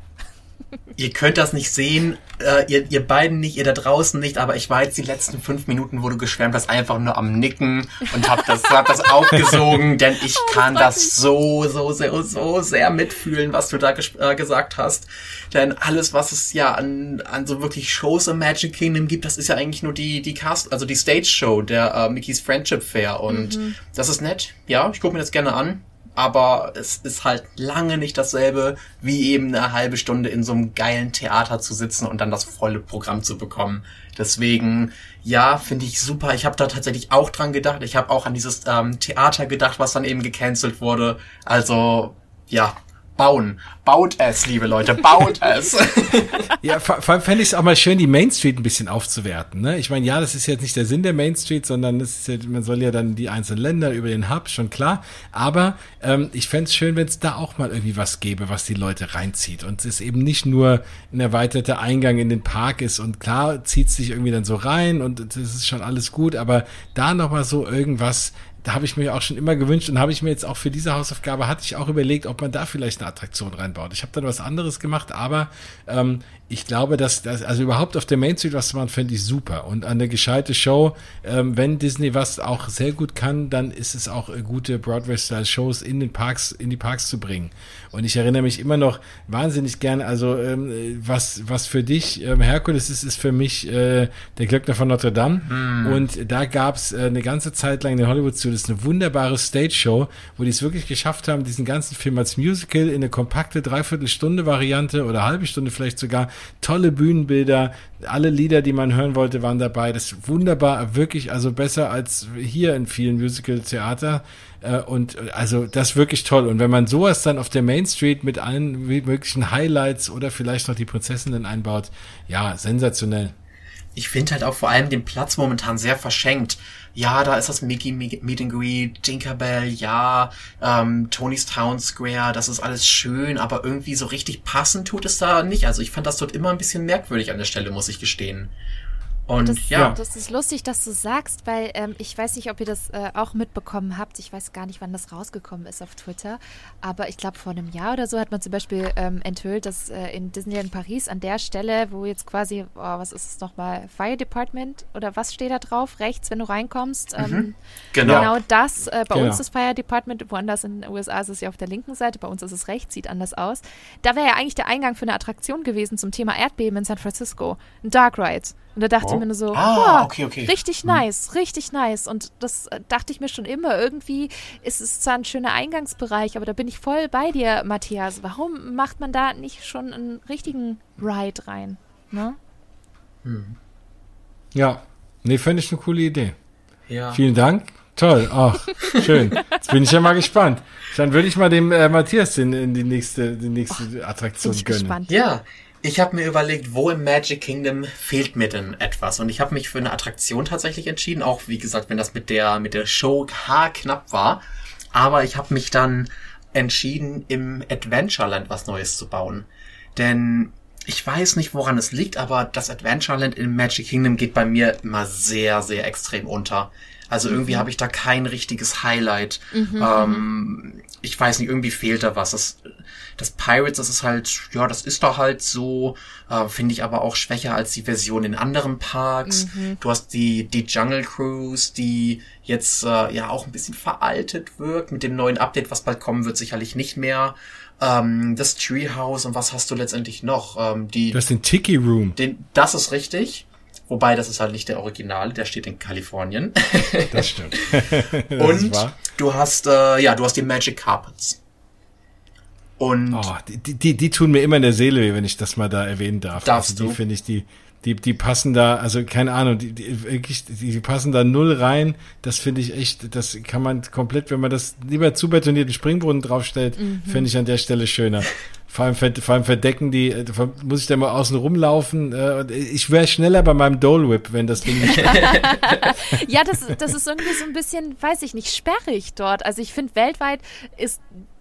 Ihr könnt das nicht sehen, äh, ihr, ihr beiden nicht, ihr da draußen nicht, aber ich war jetzt die letzten fünf Minuten, wo du geschwärmt hast, einfach nur am Nicken und hab das, hab das aufgesogen, denn ich oh, kann das so, so, so, so sehr mitfühlen, was du da äh, gesagt hast. Denn alles, was es ja an, an so wirklich Shows im Magic Kingdom gibt, das ist ja eigentlich nur die, die Cast, also die Stage Show der äh, Mickey's Friendship Fair und mhm. das ist nett. Ja, ich gucke mir das gerne an aber es ist halt lange nicht dasselbe, wie eben eine halbe Stunde in so einem geilen Theater zu sitzen und dann das volle Programm zu bekommen. Deswegen, ja, finde ich super. Ich habe da tatsächlich auch dran gedacht. Ich habe auch an dieses ähm, Theater gedacht, was dann eben gecancelt wurde. Also, ja, bauen. Baut es, liebe Leute, baut es. ja, vor, allem fände ich es auch mal schön, die Main Street ein bisschen aufzuwerten. Ne? Ich meine, ja, das ist jetzt nicht der Sinn der Main Street, sondern es ist ja, man soll ja dann die einzelnen Länder über den Hub, schon klar. Aber ähm, ich fände es schön, wenn es da auch mal irgendwie was gäbe, was die Leute reinzieht. Und es eben nicht nur ein erweiterter Eingang in den Park ist. Und klar zieht es sich irgendwie dann so rein und das ist schon alles gut, aber da nochmal so irgendwas, da habe ich mir auch schon immer gewünscht und habe ich mir jetzt auch für diese Hausaufgabe hatte ich auch überlegt, ob man da vielleicht eine Attraktion reinbaut. Ich habe dann was anderes gemacht, aber ähm, ich glaube, dass das, also überhaupt auf der Main Street was zu machen, fände ich super. Und eine gescheite Show, ähm, wenn Disney was auch sehr gut kann, dann ist es auch äh, gute Broadway-Style-Shows in den Parks, in die Parks zu bringen. Und ich erinnere mich immer noch wahnsinnig gerne, also ähm, was, was für dich ähm, Herkules ist, ist für mich äh, der Glöckner von Notre Dame. Mm. Und da gab's äh, eine ganze Zeit lang in den Hollywood Studios eine wunderbare Stage-Show, wo die es wirklich geschafft haben, diesen ganzen Film als Musical in eine kompakte Dreiviertelstunde-Variante oder halbe Stunde vielleicht sogar tolle Bühnenbilder, alle Lieder, die man hören wollte, waren dabei. Das ist wunderbar, wirklich, also besser als hier in vielen Musical-Theater. Äh, und also das ist wirklich toll. Und wenn man sowas dann auf der Main Street mit allen möglichen Highlights oder vielleicht noch die Prinzessinnen einbaut, ja, sensationell. Ich finde halt auch vor allem den Platz momentan sehr verschenkt ja, da ist das Mickey Meet and Greet, Tinkerbell, ja, ähm, Tony's Town Square, das ist alles schön, aber irgendwie so richtig passend tut es da nicht. Also ich fand das dort immer ein bisschen merkwürdig an der Stelle, muss ich gestehen. Und das, ja. Das ist lustig, dass du sagst, weil ähm, ich weiß nicht, ob ihr das äh, auch mitbekommen habt. Ich weiß gar nicht, wann das rausgekommen ist auf Twitter. Aber ich glaube, vor einem Jahr oder so hat man zum Beispiel ähm, enthüllt, dass äh, in Disneyland Paris an der Stelle, wo jetzt quasi, oh, was ist es nochmal, Fire Department oder was steht da drauf? Rechts, wenn du reinkommst. Ähm, mhm. genau. genau. das. Äh, bei genau. uns ist Fire Department, woanders in den USA ist es ja auf der linken Seite, bei uns ist es rechts, sieht anders aus. Da wäre ja eigentlich der Eingang für eine Attraktion gewesen zum Thema Erdbeben in San Francisco. Ein Dark Ride. Und da dachte oh. ich mir nur so, ah, oh, okay, okay. richtig hm. nice, richtig nice. Und das äh, dachte ich mir schon immer. Irgendwie ist es zwar ein schöner Eingangsbereich, aber da bin ich voll bei dir, Matthias. Warum macht man da nicht schon einen richtigen Ride rein? Ne? Hm. Ja, nee, fände ich eine coole Idee. Ja. Vielen Dank. Toll, ach, schön. Jetzt bin ich ja mal gespannt. Dann würde ich mal dem äh, Matthias in, in die nächste, die nächste oh, Attraktion gönnen. Gespannt. Ja, ich habe mir überlegt, wo im Magic Kingdom fehlt mir denn etwas und ich habe mich für eine Attraktion tatsächlich entschieden, auch wie gesagt, wenn das mit der mit der Show haarknapp war, aber ich habe mich dann entschieden, im Adventureland was Neues zu bauen, denn ich weiß nicht, woran es liegt, aber das Adventureland im Magic Kingdom geht bei mir immer sehr, sehr extrem unter. Also irgendwie mhm. habe ich da kein richtiges Highlight. Mhm, ähm, ich weiß nicht, irgendwie fehlt da was. Das, das Pirates, das ist halt, ja, das ist da halt so, äh, finde ich aber auch schwächer als die Version in anderen Parks. Mhm. Du hast die, die Jungle Cruise, die jetzt äh, ja auch ein bisschen veraltet wirkt. Mit dem neuen Update, was bald kommen wird, sicherlich nicht mehr. Ähm, das Treehouse und was hast du letztendlich noch? Ähm, die, du hast den Tiki Room. Den, das ist richtig Wobei, das ist halt nicht der Original, der steht in Kalifornien. Das stimmt. das Und du hast, äh, ja, du hast die Magic Carpets. Und oh, die, die, die tun mir immer in der Seele weh, wenn ich das mal da erwähnen darf. Darfst also die finde ich, die, die, die passen da, also keine Ahnung, die, die, wirklich, die, die passen da null rein. Das finde ich echt, das kann man komplett, wenn man das lieber zu betonierten Springbrunnen draufstellt, mhm. finde ich an der Stelle schöner. Vor allem, vor allem verdecken die, äh, muss ich da mal außen rumlaufen. Äh, ich wäre schneller bei meinem Dole Whip, wenn das Ding nicht. ja, das, das ist irgendwie so ein bisschen, weiß ich nicht, sperrig dort. Also ich finde, weltweit ist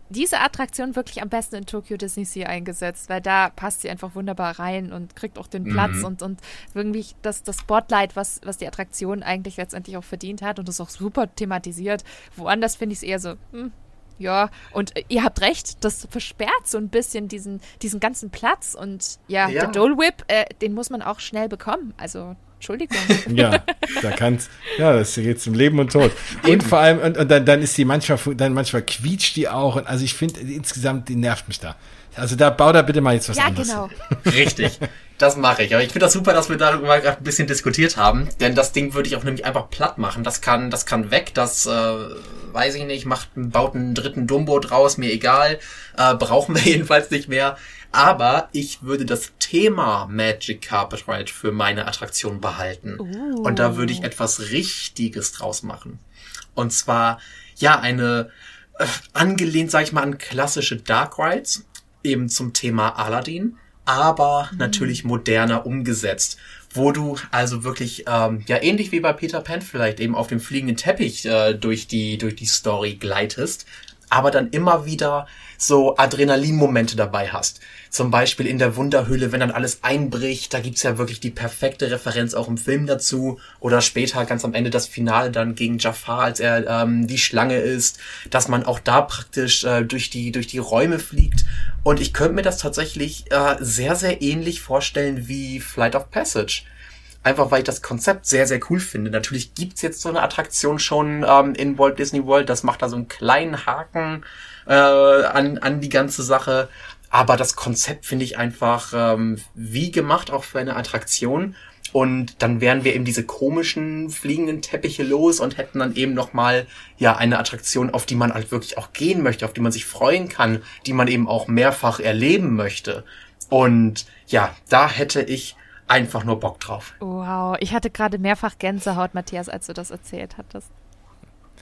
diese Attraktion wirklich am besten in Tokyo Disney Sea eingesetzt, weil da passt sie einfach wunderbar rein und kriegt auch den Platz mhm. und, und irgendwie das, das Spotlight, was, was die Attraktion eigentlich letztendlich auch verdient hat und das auch super thematisiert. Woanders finde ich es eher so, hm, ja, und äh, ihr habt recht, das versperrt so ein bisschen diesen, diesen ganzen Platz und ja, ja. der Dole Whip, äh, den muss man auch schnell bekommen. Also Entschuldigung. Ja, da kann's, ja, das geht zum Leben und Tod. Und vor allem, und, und dann, dann ist die manchmal, dann manchmal quietscht die auch. Und also ich finde, insgesamt, die nervt mich da. Also da bau da bitte mal jetzt was ja, anderes. Ja, genau. Richtig. Das mache ich. Aber ich finde das super, dass wir darüber gerade ein bisschen diskutiert haben. Denn das Ding würde ich auch nämlich einfach platt machen. Das kann, das kann weg. Das, äh, weiß ich nicht, macht, baut einen dritten Dumbo draus, mir egal. Äh, brauchen wir jedenfalls nicht mehr. Aber ich würde das Thema Magic Carpet Ride für meine Attraktion behalten. Uh. Und da würde ich etwas Richtiges draus machen. Und zwar, ja, eine, äh, angelehnt, sag ich mal, an klassische Dark Rides, eben zum Thema Aladdin, aber mhm. natürlich moderner umgesetzt wo du also wirklich ähm, ja ähnlich wie bei Peter Pan vielleicht eben auf dem fliegenden Teppich äh, durch die durch die Story gleitest, aber dann immer wieder so Adrenalinmomente dabei hast. Zum Beispiel in der Wunderhöhle, wenn dann alles einbricht, da gibt's ja wirklich die perfekte Referenz auch im Film dazu. Oder später ganz am Ende das Finale dann gegen Jafar, als er ähm, die Schlange ist, dass man auch da praktisch äh, durch, die, durch die Räume fliegt. Und ich könnte mir das tatsächlich äh, sehr, sehr ähnlich vorstellen wie Flight of Passage einfach weil ich das Konzept sehr, sehr cool finde. Natürlich gibt's jetzt so eine Attraktion schon ähm, in Walt Disney World, das macht da so einen kleinen Haken äh, an, an die ganze Sache. Aber das Konzept finde ich einfach ähm, wie gemacht, auch für eine Attraktion. Und dann wären wir eben diese komischen fliegenden Teppiche los und hätten dann eben nochmal ja eine Attraktion, auf die man halt wirklich auch gehen möchte, auf die man sich freuen kann, die man eben auch mehrfach erleben möchte. Und ja, da hätte ich einfach nur Bock drauf. Wow, ich hatte gerade mehrfach Gänsehaut, Matthias, als du das erzählt hattest.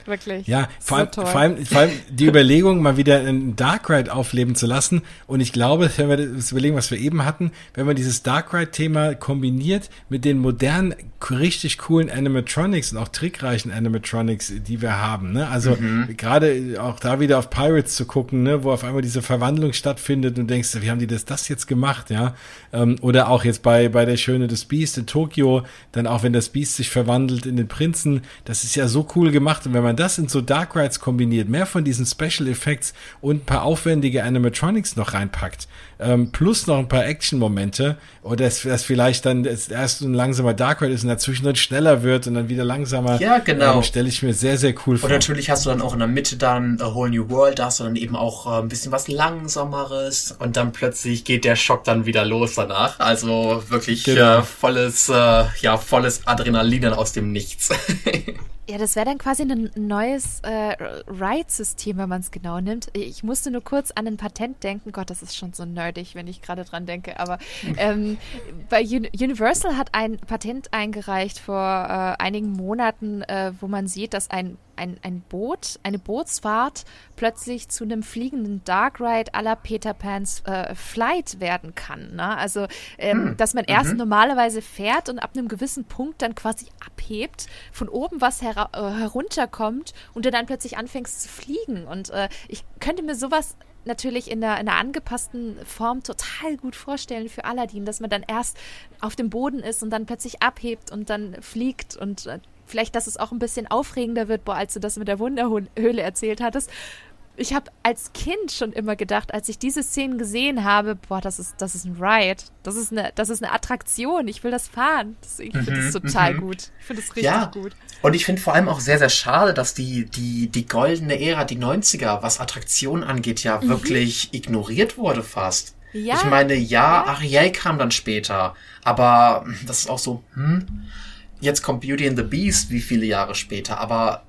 Wirklich. Ja, vor, so allem, vor, allem, vor allem die Überlegung, mal wieder einen Dark Ride aufleben zu lassen. Und ich glaube, wenn wir das überlegen, was wir eben hatten, wenn man dieses Dark Ride-Thema kombiniert mit den modernen, richtig coolen Animatronics und auch trickreichen Animatronics, die wir haben. Ne? Also mhm. gerade auch da wieder auf Pirates zu gucken, ne? wo auf einmal diese Verwandlung stattfindet und denkst, wie haben die das, das jetzt gemacht? Ja, ähm, Oder auch jetzt bei, bei der Schöne des Beast in Tokio, dann auch wenn das Beast sich verwandelt in den Prinzen, das ist ja so cool gemacht. Und wenn man das in so Dark Rides kombiniert, mehr von diesen Special Effects und ein paar aufwendige Animatronics noch reinpackt, ähm, plus noch ein paar Action-Momente, oder dass das vielleicht dann erst ein langsamer Dark Ride ist und dazwischen dann schneller wird und dann wieder langsamer. Ja, genau. Ähm, Stelle ich mir sehr, sehr cool vor. Und natürlich hast du dann auch in der Mitte dann A Whole New World, da hast du dann eben auch äh, ein bisschen was Langsameres und dann plötzlich geht der Schock dann wieder los danach. Also wirklich genau. äh, volles, äh, ja, volles Adrenalin aus dem Nichts. Ja, das wäre dann quasi ein neues äh, Ride-System, wenn man es genau nimmt. Ich musste nur kurz an ein Patent denken. Gott, das ist schon so nerdig, wenn ich gerade dran denke. Aber ähm, bei Universal hat ein Patent eingereicht vor äh, einigen Monaten, äh, wo man sieht, dass ein ein, ein Boot, eine Bootsfahrt plötzlich zu einem fliegenden Dark Ride aller Peter Pans äh, Flight werden kann. Ne? Also, ähm, hm. dass man erst mhm. normalerweise fährt und ab einem gewissen Punkt dann quasi abhebt, von oben was her äh, herunterkommt und du dann plötzlich anfängst zu fliegen. Und äh, ich könnte mir sowas natürlich in einer, in einer angepassten Form total gut vorstellen für Aladdin, dass man dann erst auf dem Boden ist und dann plötzlich abhebt und dann fliegt und äh, vielleicht, dass es auch ein bisschen aufregender wird, boah, als du das mit der Wunderhöhle erzählt hattest. Ich habe als Kind schon immer gedacht, als ich diese Szenen gesehen habe, boah, das ist, das ist ein Ride. Das ist eine, das ist eine Attraktion. Ich will das fahren. Das, ich finde das mhm, total mhm. gut. Ich finde das richtig ja. gut. Und ich finde vor allem auch sehr, sehr schade, dass die, die, die goldene Ära, die 90er, was Attraktionen angeht, ja mhm. wirklich ignoriert wurde fast. Ja, ich meine, ja, ja, Ariel kam dann später, aber das ist auch so, hm, jetzt kommt Beauty and the Beast, wie viele Jahre später, aber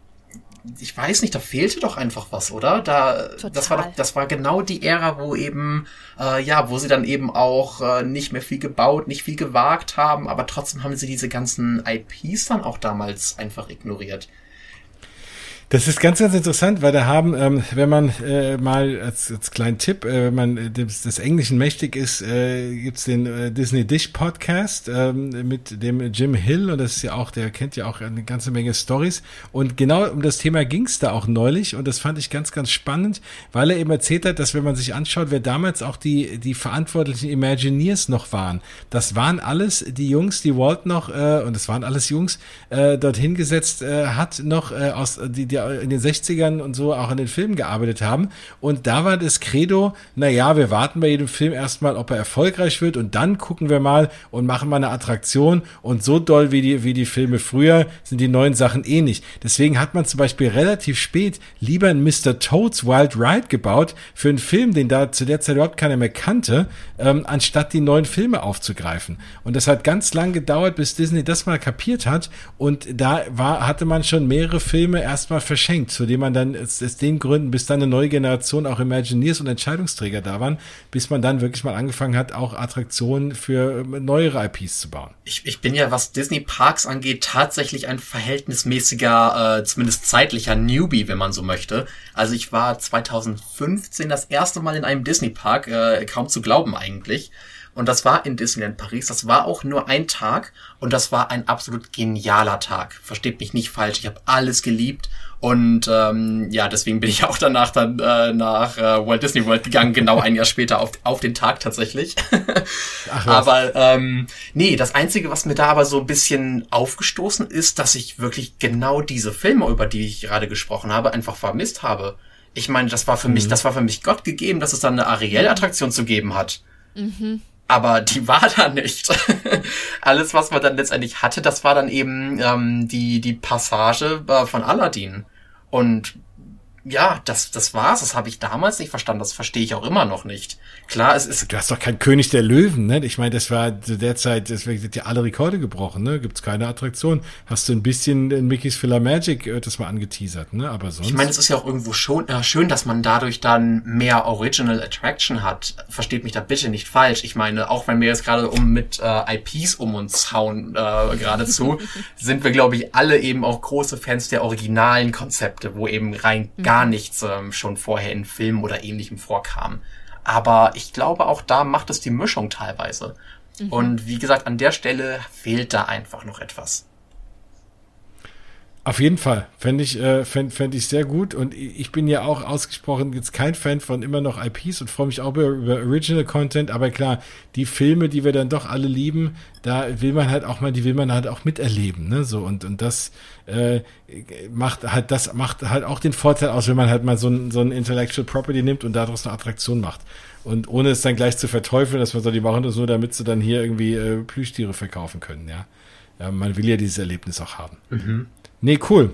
ich weiß nicht, da fehlte doch einfach was, oder? Da, Total. das war doch, das war genau die Ära, wo eben, äh, ja, wo sie dann eben auch äh, nicht mehr viel gebaut, nicht viel gewagt haben, aber trotzdem haben sie diese ganzen IPs dann auch damals einfach ignoriert. Das ist ganz, ganz interessant, weil da haben, ähm, wenn man äh, mal als, als kleinen Tipp, äh, wenn man des, des Englischen mächtig ist, äh, gibt's den äh, Disney Dish Podcast ähm, mit dem Jim Hill und das ist ja auch, der kennt ja auch eine ganze Menge Stories und genau um das Thema ging's da auch neulich und das fand ich ganz, ganz spannend, weil er eben erzählt hat, dass wenn man sich anschaut, wer damals auch die, die verantwortlichen Imagineers noch waren, das waren alles die Jungs, die Walt noch, äh, und das waren alles Jungs, äh, dorthin gesetzt äh, hat, noch äh, aus, die, die in den 60ern und so auch an den Filmen gearbeitet haben. Und da war das Credo, naja, wir warten bei jedem Film erstmal, ob er erfolgreich wird und dann gucken wir mal und machen mal eine Attraktion. Und so doll wie die, wie die Filme früher sind die neuen Sachen eh nicht. Deswegen hat man zum Beispiel relativ spät lieber ein Mr. Toads Wild Ride gebaut für einen Film, den da zu der Zeit überhaupt keiner mehr kannte, ähm, anstatt die neuen Filme aufzugreifen. Und das hat ganz lang gedauert, bis Disney das mal kapiert hat. Und da war, hatte man schon mehrere Filme erstmal verschenkt, zu dem man dann aus, den Gründen, bis dann eine neue Generation auch Imagineers und Entscheidungsträger da waren, bis man dann wirklich mal angefangen hat, auch Attraktionen für ähm, neuere IPs zu bauen. Ich, ich bin ja, was Disney Parks angeht, tatsächlich ein verhältnismäßiger, äh, zumindest zeitlicher Newbie, wenn man so möchte. Also ich war 2015 das erste Mal in einem Disney Park, äh, kaum zu glauben eigentlich. Und das war in Disneyland Paris. Das war auch nur ein Tag und das war ein absolut genialer Tag. Versteht mich nicht falsch. Ich habe alles geliebt und ähm, ja, deswegen bin ich auch danach dann äh, nach äh, Walt Disney World gegangen, genau ein Jahr später auf, auf den Tag tatsächlich. Ach, aber ähm, nee, das Einzige, was mir da aber so ein bisschen aufgestoßen ist, dass ich wirklich genau diese Filme, über die ich gerade gesprochen habe, einfach vermisst habe. Ich meine, das war für mhm. mich, das war für mich Gott gegeben, dass es dann eine Ariel-Attraktion zu geben hat. Mhm aber die war da nicht. Alles, was man dann letztendlich hatte, das war dann eben ähm, die, die Passage äh, von Aladdin. Und ja, das, das war's. Das habe ich damals nicht verstanden. Das verstehe ich auch immer noch nicht. Klar, es ist. Du hast doch kein König der Löwen, ne? Ich meine, das war zu der Zeit, deswegen sind ja alle Rekorde gebrochen, ne? Gibt's keine Attraktion. Hast du ein bisschen in Mickey's Filler Magic äh, das mal angeteasert, ne? Aber sonst. Ich meine, es ist ja auch irgendwo schon äh, schön, dass man dadurch dann mehr Original Attraction hat. Versteht mich da bitte nicht falsch. Ich meine, auch wenn wir jetzt gerade um mit äh, IPs um uns hauen äh, geradezu, sind wir, glaube ich, alle eben auch große Fans der originalen Konzepte, wo eben rein mhm. gar nichts ähm, schon vorher in Filmen oder ähnlichem vorkam. Aber ich glaube, auch da macht es die Mischung teilweise. Mhm. Und wie gesagt, an der Stelle fehlt da einfach noch etwas. Auf jeden Fall. Fände ich, äh, fänd, fänd ich sehr gut. Und ich bin ja auch ausgesprochen jetzt kein Fan von immer noch IPs und freue mich auch über, über Original Content. Aber klar, die Filme, die wir dann doch alle lieben, da will man halt auch mal, die will man halt auch miterleben. Ne? So, und, und das äh, macht halt, das macht halt auch den Vorteil aus, wenn man halt mal so ein, so ein Intellectual Property nimmt und daraus eine Attraktion macht. Und ohne es dann gleich zu verteufeln, dass man so, die machen das nur, damit sie dann hier irgendwie äh, Plüschtiere verkaufen können, ja. ja. Man will ja dieses Erlebnis auch haben. Mhm. Nee, cool.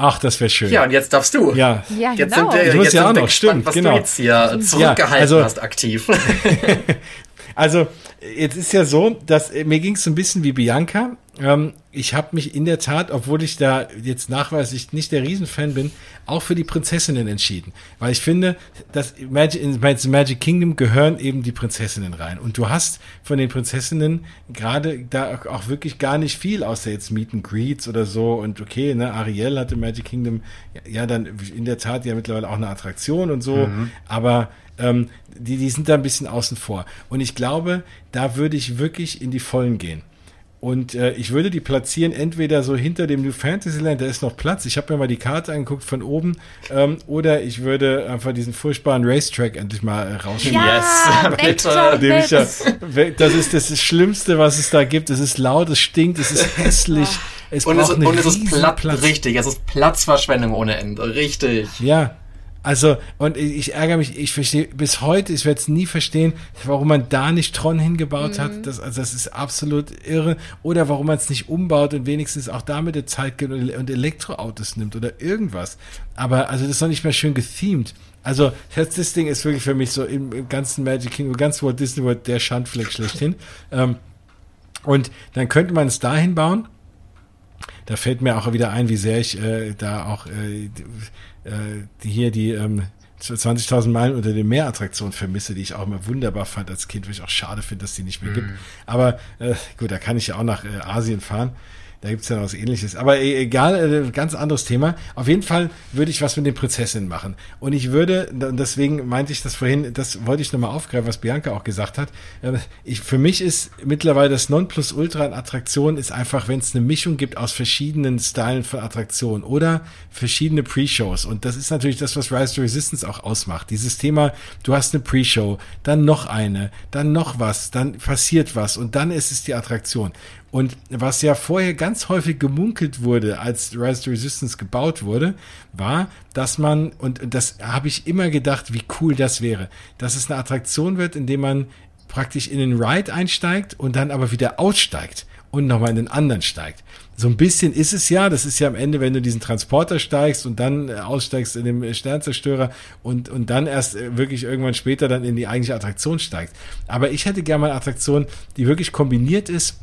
Ach, das wäre schön. Ja, und jetzt darfst du. Ja, ja jetzt genau. Sind wir, ich muss jetzt ja auch noch, gespannt, stimmt, was genau. du jetzt hier zurückgehalten ja, also, hast aktiv. also, jetzt ist ja so, dass äh, mir ging es so ein bisschen wie Bianca. Ähm, ich habe mich in der Tat, obwohl ich da jetzt nachweislich nicht der Riesenfan bin, auch für die Prinzessinnen entschieden. Weil ich finde, dass Magic, in Magic Kingdom gehören eben die Prinzessinnen rein. Und du hast von den Prinzessinnen gerade da auch wirklich gar nicht viel, außer jetzt Meet and Greets oder so. Und okay, ne, Ariel hatte Magic Kingdom ja dann in der Tat ja mittlerweile auch eine Attraktion und so. Mhm. Aber ähm, die, die sind da ein bisschen außen vor. Und ich glaube, da würde ich wirklich in die Vollen gehen. Und äh, ich würde die platzieren entweder so hinter dem New Fantasyland, da ist noch Platz. Ich habe mir mal die Karte angeguckt von oben. Ähm, oder ich würde einfach diesen furchtbaren Racetrack endlich mal äh, rausnehmen. Ja, yes, bitte. Ja, das ist das Schlimmste, was es da gibt. Es ist laut, es stinkt, es ist hässlich. Es und, es, und es ist Platz, richtig, es ist Platzverschwendung ohne Ende, richtig. Ja, also, und ich ärgere mich, ich verstehe bis heute, ich werde es nie verstehen, warum man da nicht Tron hingebaut mhm. hat. Das, also das ist absolut irre. Oder warum man es nicht umbaut und wenigstens auch damit der Zeit gibt und Elektroautos nimmt oder irgendwas. Aber also das ist noch nicht mehr schön gethemed. Also das, Ding ist wirklich für mich so im, im ganzen Magic Kingdom, ganz Walt Disney World der Schandfleck schlechthin. ähm, und dann könnte man es dahin bauen. Da fällt mir auch wieder ein, wie sehr ich äh, da auch äh, die, hier die ähm, 20.000 Meilen unter dem Meer Attraktion vermisse, die ich auch immer wunderbar fand als Kind, wo ich auch schade finde, dass die nicht mehr gibt. Aber äh, gut, da kann ich ja auch nach äh, Asien fahren. Da gibt's ja noch was ähnliches. Aber e-, egal, äh, ganz anderes Thema. Auf jeden Fall würde ich was mit den Prinzessinnen machen. Und ich würde, deswegen meinte ich das vorhin, das wollte ich nochmal aufgreifen, was Bianca auch gesagt hat. Ähm, ich, für mich ist mittlerweile das Nonplusultra an Attraktionen ist einfach, wenn es eine Mischung gibt aus verschiedenen Stylen von Attraktionen oder verschiedene Pre-Shows. Und das ist natürlich das, was Rise to Resistance auch ausmacht. Dieses Thema, du hast eine Pre-Show, dann noch eine, dann noch was, dann passiert was und dann ist es die Attraktion. Und was ja vorher ganz häufig gemunkelt wurde, als Rise to Resistance gebaut wurde, war, dass man, und das habe ich immer gedacht, wie cool das wäre, dass es eine Attraktion wird, in dem man praktisch in den Ride einsteigt und dann aber wieder aussteigt und nochmal in den anderen steigt. So ein bisschen ist es ja, das ist ja am Ende, wenn du diesen Transporter steigst und dann äh, aussteigst in dem Sternzerstörer und, und dann erst äh, wirklich irgendwann später dann in die eigentliche Attraktion steigst. Aber ich hätte gerne mal eine Attraktion, die wirklich kombiniert ist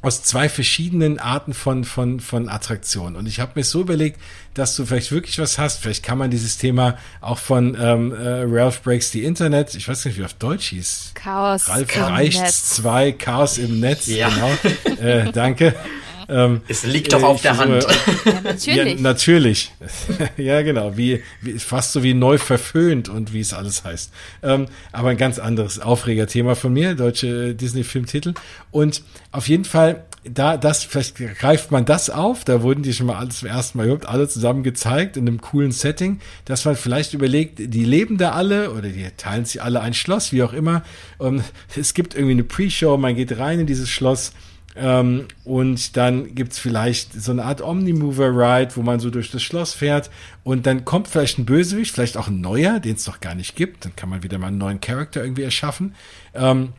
aus zwei verschiedenen Arten von, von, von Attraktionen. Und ich habe mir so überlegt, dass du vielleicht wirklich was hast. Vielleicht kann man dieses Thema auch von ähm, äh, Ralph Breaks the Internet, ich weiß nicht, wie auf Deutsch hieß. Chaos Ralph im reicht Netz. zwei, Chaos im Netz, ja. genau. äh, danke. Ähm, es liegt doch auf der Hand. ja, natürlich. Ja, natürlich. ja, genau. Wie, wie, fast so wie neu verföhnt und wie es alles heißt. Ähm, aber ein ganz anderes Aufregerthema von mir, deutsche Disney-Filmtitel. Und auf jeden Fall da, das, vielleicht greift man das auf, da wurden die schon mal alles zum ersten Mal überhaupt alle zusammen gezeigt in einem coolen Setting, dass man vielleicht überlegt, die leben da alle oder die teilen sich alle ein Schloss, wie auch immer. Und es gibt irgendwie eine Pre-Show, man geht rein in dieses Schloss ähm, und dann gibt's vielleicht so eine Art Omnimover-Ride, wo man so durch das Schloss fährt. Und dann kommt vielleicht ein Bösewicht, vielleicht auch ein neuer, den es noch gar nicht gibt. Dann kann man wieder mal einen neuen Charakter irgendwie erschaffen. Ähm,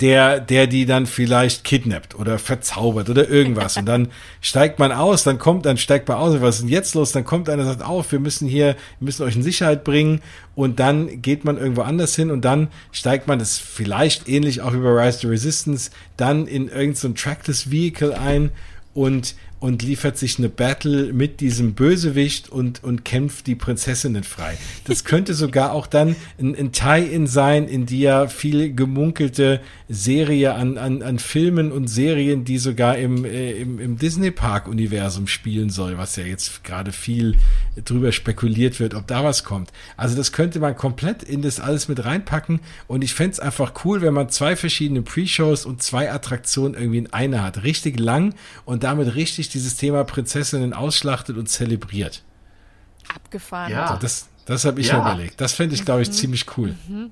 der, der die dann vielleicht kidnappt oder verzaubert oder irgendwas. Und dann steigt man aus, dann kommt, dann steigt man aus, was ist denn jetzt los? Dann kommt einer, sagt auf, wir müssen hier, wir müssen euch in Sicherheit bringen. Und dann geht man irgendwo anders hin und dann steigt man, das vielleicht ähnlich auch über Rise to Resistance, dann in irgendein so Trackless Vehicle ein und und liefert sich eine Battle mit diesem Bösewicht und, und kämpft die Prinzessinnen frei. Das könnte sogar auch dann ein, ein Tie-In sein in die ja viel gemunkelte Serie an, an, an Filmen und Serien, die sogar im, äh, im, im Disney-Park-Universum spielen soll, was ja jetzt gerade viel drüber spekuliert wird, ob da was kommt. Also das könnte man komplett in das alles mit reinpacken und ich fände es einfach cool, wenn man zwei verschiedene Pre-Shows und zwei Attraktionen irgendwie in einer hat. Richtig lang und damit richtig dieses Thema Prinzessinnen ausschlachtet und zelebriert. Abgefahren. Ja. Also das das habe ich ja. überlegt. Das fände ich, glaube ich, mhm. ziemlich cool. Mhm.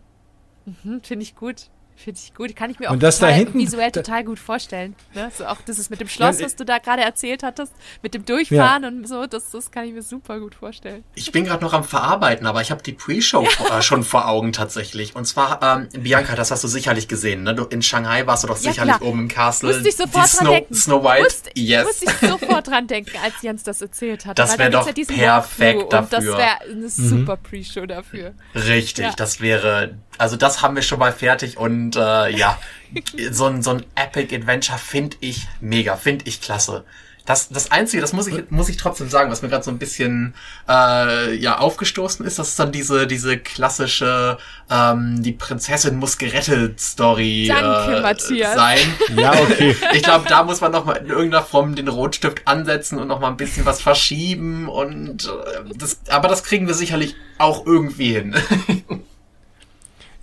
Mhm, Finde ich gut. Finde ich gut. Kann ich mir auch und das total, da hinten, visuell da, total gut vorstellen. Ne? So auch das ist mit dem Schloss, ja, was du da gerade erzählt hattest, mit dem Durchfahren ja. und so, das, das kann ich mir super gut vorstellen. Ich bin gerade noch am Verarbeiten, aber ich habe die Pre-Show äh, schon vor Augen tatsächlich. Und zwar, ähm, Bianca, das hast du sicherlich gesehen. Ne? Du, in Shanghai warst du doch sicherlich klar. oben im Castle. Musste ich sofort die dran Snow, denken. Snow White. Musste, yes. musste ich sofort dran denken, als Jens das erzählt hat. Das wäre doch ja perfekt dafür. das wäre eine mhm. super Pre-Show dafür. Richtig, das wäre also das haben wir schon mal fertig und äh, ja, so ein, so ein Epic Adventure finde ich mega, finde ich klasse. Das, das Einzige, das muss ich, muss ich trotzdem sagen, was mir gerade so ein bisschen äh, ja aufgestoßen ist, das ist dann diese, diese klassische ähm, die Prinzessin muss gerettet Story Danke, äh, Matthias. sein. Ja, okay. Ich glaube, da muss man noch mal in irgendeiner Form den Rotstift ansetzen und noch mal ein bisschen was verschieben und äh, das, aber das kriegen wir sicherlich auch irgendwie hin.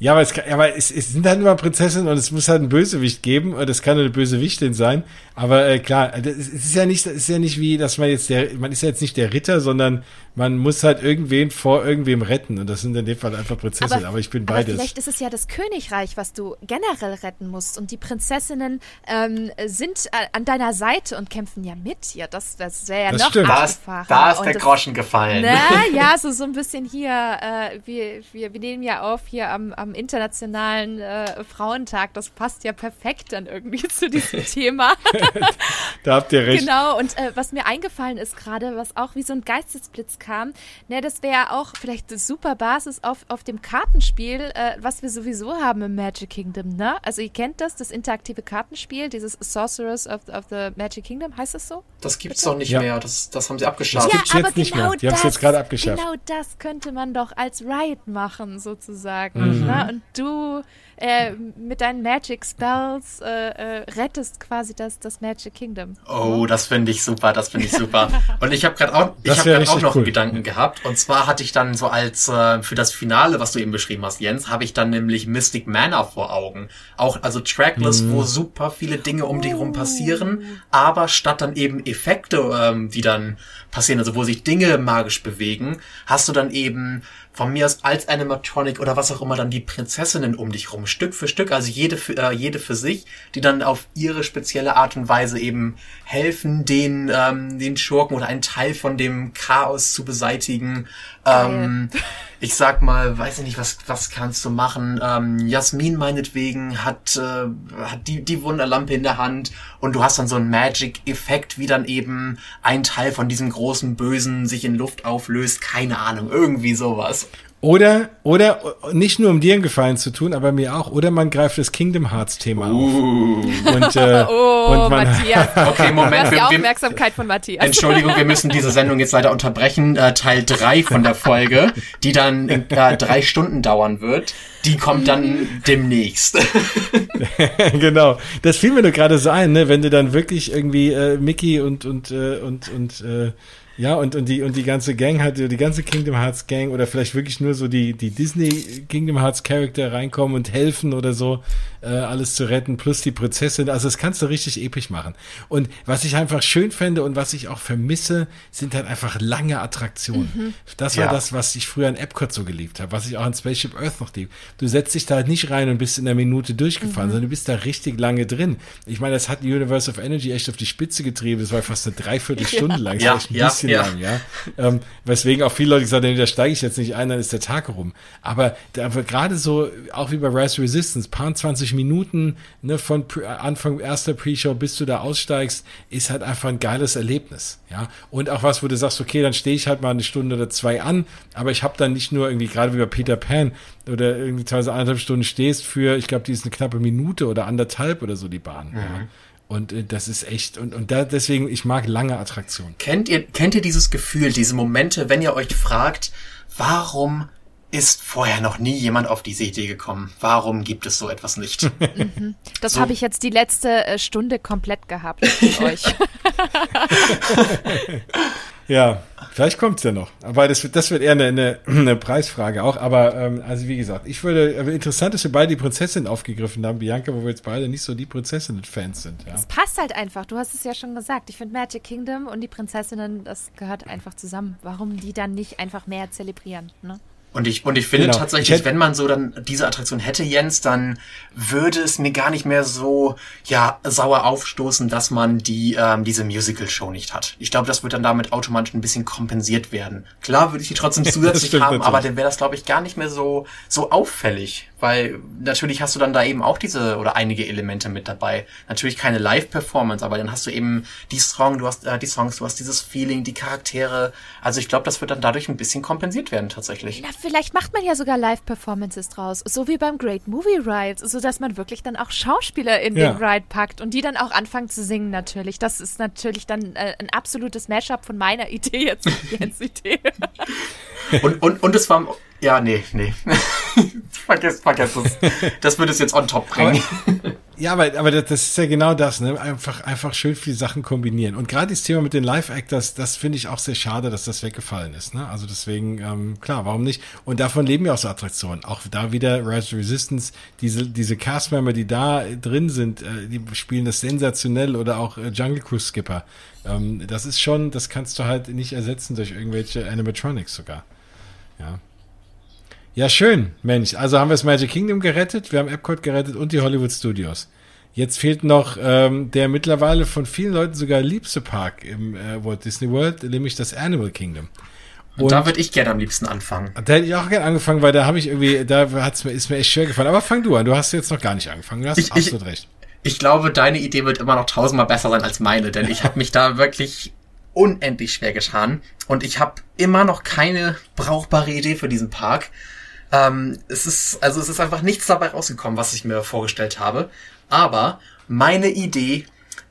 Ja, aber es, aber es, es sind halt immer Prinzessinnen und es muss halt ein Bösewicht geben und es kann eine Bösewichtin sein. Aber äh, klar, es ist ja nicht, es ist ja nicht wie, dass man jetzt der, man ist ja jetzt nicht der Ritter, sondern man muss halt irgendwen vor irgendwem retten. Und das sind in dem Fall einfach Prinzessinnen. Aber, aber ich bin aber beides. Vielleicht ist es ja das Königreich, was du generell retten musst. Und die Prinzessinnen ähm, sind äh, an deiner Seite und kämpfen ja mit. Ja, das, das wäre ja das noch stimmt. Da ist, da ist der Groschen gefallen. Na, ja, so, so ein bisschen hier, äh, wir, wir, wir nehmen ja auf hier am, am am Internationalen äh, Frauentag. Das passt ja perfekt dann irgendwie zu diesem Thema. da habt ihr recht. Genau, und äh, was mir eingefallen ist gerade, was auch wie so ein Geistesblitz kam, ne, das wäre auch vielleicht eine super Basis auf, auf dem Kartenspiel, äh, was wir sowieso haben im Magic Kingdom, ne? Also ihr kennt das, das interaktive Kartenspiel, dieses Sorcerers of, of the Magic Kingdom, heißt das so? Das gibt's doch nicht ja. mehr, das, das haben sie abgeschafft. Das gibt's ja, jetzt nicht genau mehr. Die haben es jetzt gerade abgeschafft. Genau das könnte man doch als Ride machen, sozusagen. Mhm. Ne? Und du äh, mit deinen Magic Spells äh, äh, rettest quasi das, das Magic Kingdom. Oh, das finde ich super, das finde ich super. Und ich habe gerade auch, ich habe gerade auch noch cool. einen Gedanken gehabt. Und zwar hatte ich dann so als äh, für das Finale, was du eben beschrieben hast, Jens, habe ich dann nämlich Mystic Manor vor Augen. Auch also Trackless, mm. wo super viele Dinge um dich rum passieren, aber statt dann eben Effekte, ähm, die dann passieren, also wo sich Dinge magisch bewegen, hast du dann eben von mir aus als Animatronic oder was auch immer dann die Prinzessinnen um dich rum, Stück für Stück, also jede für, äh, jede für sich, die dann auf ihre spezielle Art und Weise eben helfen, den, ähm, den Schurken oder einen Teil von dem Chaos zu beseitigen. Ähm, ich sag mal, weiß ich nicht, was, was kannst du machen? Ähm, Jasmin meinetwegen hat, äh, hat die, die Wunderlampe in der Hand und du hast dann so einen Magic-Effekt, wie dann eben ein Teil von diesem großen Bösen sich in Luft auflöst. Keine Ahnung, irgendwie sowas. Oder, oder nicht nur um dir einen Gefallen zu tun, aber mir auch. Oder man greift das Kingdom Hearts Thema uh. auf. Und, äh, oh, und man, Matthias. Okay, Moment. die Aufmerksamkeit von Matthias. Entschuldigung, wir müssen diese Sendung jetzt leider unterbrechen. Äh, Teil drei von der Folge, die dann äh, drei Stunden dauern wird, die kommt dann demnächst. genau. Das fiel mir nur gerade so ein, ne? wenn du dann wirklich irgendwie äh, Mickey und, und, äh, und, und äh, ja, und, und, die, und die ganze Gang hat, die ganze Kingdom Hearts Gang oder vielleicht wirklich nur so die, die Disney Kingdom Hearts Charakter reinkommen und helfen oder so, äh, alles zu retten, plus die Prinzessin. Also das kannst du richtig episch machen. Und was ich einfach schön fände und was ich auch vermisse, sind halt einfach lange Attraktionen. Mhm. Das war ja. das, was ich früher an Epcot so geliebt habe, was ich auch an Spaceship Earth noch lieb. Du setzt dich da halt nicht rein und bist in einer Minute durchgefahren, mhm. sondern du bist da richtig lange drin. Ich meine, das hat Universe of Energy echt auf die Spitze getrieben. Das war fast eine Dreiviertelstunde ja. lang. Das ja, ein ja, bisschen ja. lang, ja. Ähm, weswegen auch viele Leute gesagt haben, da steige ich jetzt nicht ein, dann ist der Tag rum. Aber, aber gerade so, auch wie bei Rise Resistance, paar 20 Minuten ne, von Anfang erster Pre-Show bis du da aussteigst, ist halt einfach ein geiles Erlebnis. Ja. Und auch was, wo du sagst, okay, dann stehe ich halt mal eine Stunde oder zwei an, aber ich habe dann nicht nur irgendwie, gerade wie bei Peter Pan, oder irgendwie teilweise anderthalb Stunden stehst für, ich glaube, die ist eine knappe Minute oder anderthalb oder so die Bahn. Mhm. Ja. Und äh, das ist echt, und, und da, deswegen, ich mag lange Attraktionen. Kennt ihr, kennt ihr dieses Gefühl, diese Momente, wenn ihr euch fragt, warum ist vorher noch nie jemand auf diese Idee gekommen? Warum gibt es so etwas nicht? Mhm. Das so. habe ich jetzt die letzte äh, Stunde komplett gehabt mit euch. Ja, vielleicht kommt's ja noch. Aber das, wird, das wird eher eine, eine, eine Preisfrage auch. Aber ähm, also wie gesagt, ich würde, aber interessant, dass wir beide die Prinzessin aufgegriffen haben, Bianca, wo wir jetzt beide nicht so die Prinzessinnen-Fans sind. Ja. Es passt halt einfach. Du hast es ja schon gesagt. Ich finde Magic Kingdom und die Prinzessinnen, das gehört einfach zusammen. Warum die dann nicht einfach mehr zelebrieren? Ne? Und ich, und ich finde genau. tatsächlich, wenn man so dann diese Attraktion hätte, Jens, dann würde es mir gar nicht mehr so, ja, sauer aufstoßen, dass man die, ähm, diese Musical-Show nicht hat. Ich glaube, das wird dann damit automatisch ein bisschen kompensiert werden. Klar würde ich die trotzdem zusätzlich haben, natürlich. aber dann wäre das, glaube ich, gar nicht mehr so, so auffällig. Weil natürlich hast du dann da eben auch diese oder einige Elemente mit dabei. Natürlich keine Live-Performance, aber dann hast du eben die Song, du hast äh, die Songs, du hast dieses Feeling, die Charaktere. Also ich glaube, das wird dann dadurch ein bisschen kompensiert werden tatsächlich. Na, vielleicht macht man ja sogar Live-Performances draus, so wie beim Great Movie Ride, so dass man wirklich dann auch Schauspieler in ja. den Ride packt und die dann auch anfangen zu singen natürlich. Das ist natürlich dann äh, ein absolutes Mashup von meiner Idee jetzt mit Jens Idee. und, und, und es war ja, nee, nee. vergiss, vergiss es. Das würde es jetzt on top bringen. Aber, ja, aber, aber das ist ja genau das, ne? Einfach, einfach schön viele Sachen kombinieren. Und gerade das Thema mit den Live-Actors, das finde ich auch sehr schade, dass das weggefallen ist, ne? Also deswegen, ähm, klar, warum nicht? Und davon leben ja auch so Attraktionen. Auch da wieder Rise Resistance, diese, diese Cast-Member, die da drin sind, äh, die spielen das sensationell oder auch äh, Jungle Cruise Skipper. Ähm, das ist schon, das kannst du halt nicht ersetzen durch irgendwelche Animatronics sogar. Ja. Ja, schön, Mensch. Also haben wir das Magic Kingdom gerettet, wir haben Epcot gerettet und die Hollywood Studios. Jetzt fehlt noch ähm, der mittlerweile von vielen Leuten sogar liebste Park im äh, Walt Disney World, nämlich das Animal Kingdom. Und, da würde ich gerne am liebsten anfangen. Da hätte ich auch gerne angefangen, weil da habe ich irgendwie, da hat's mir, ist mir echt schwer gefallen. Aber fang du an, du hast jetzt noch gar nicht angefangen. Du hast ich, absolut ich, recht. Ich glaube, deine Idee wird immer noch tausendmal besser sein als meine, denn ich habe mich da wirklich unendlich schwer getan und ich habe immer noch keine brauchbare Idee für diesen Park. Ähm, es ist, also es ist einfach nichts dabei rausgekommen, was ich mir vorgestellt habe. Aber meine Idee,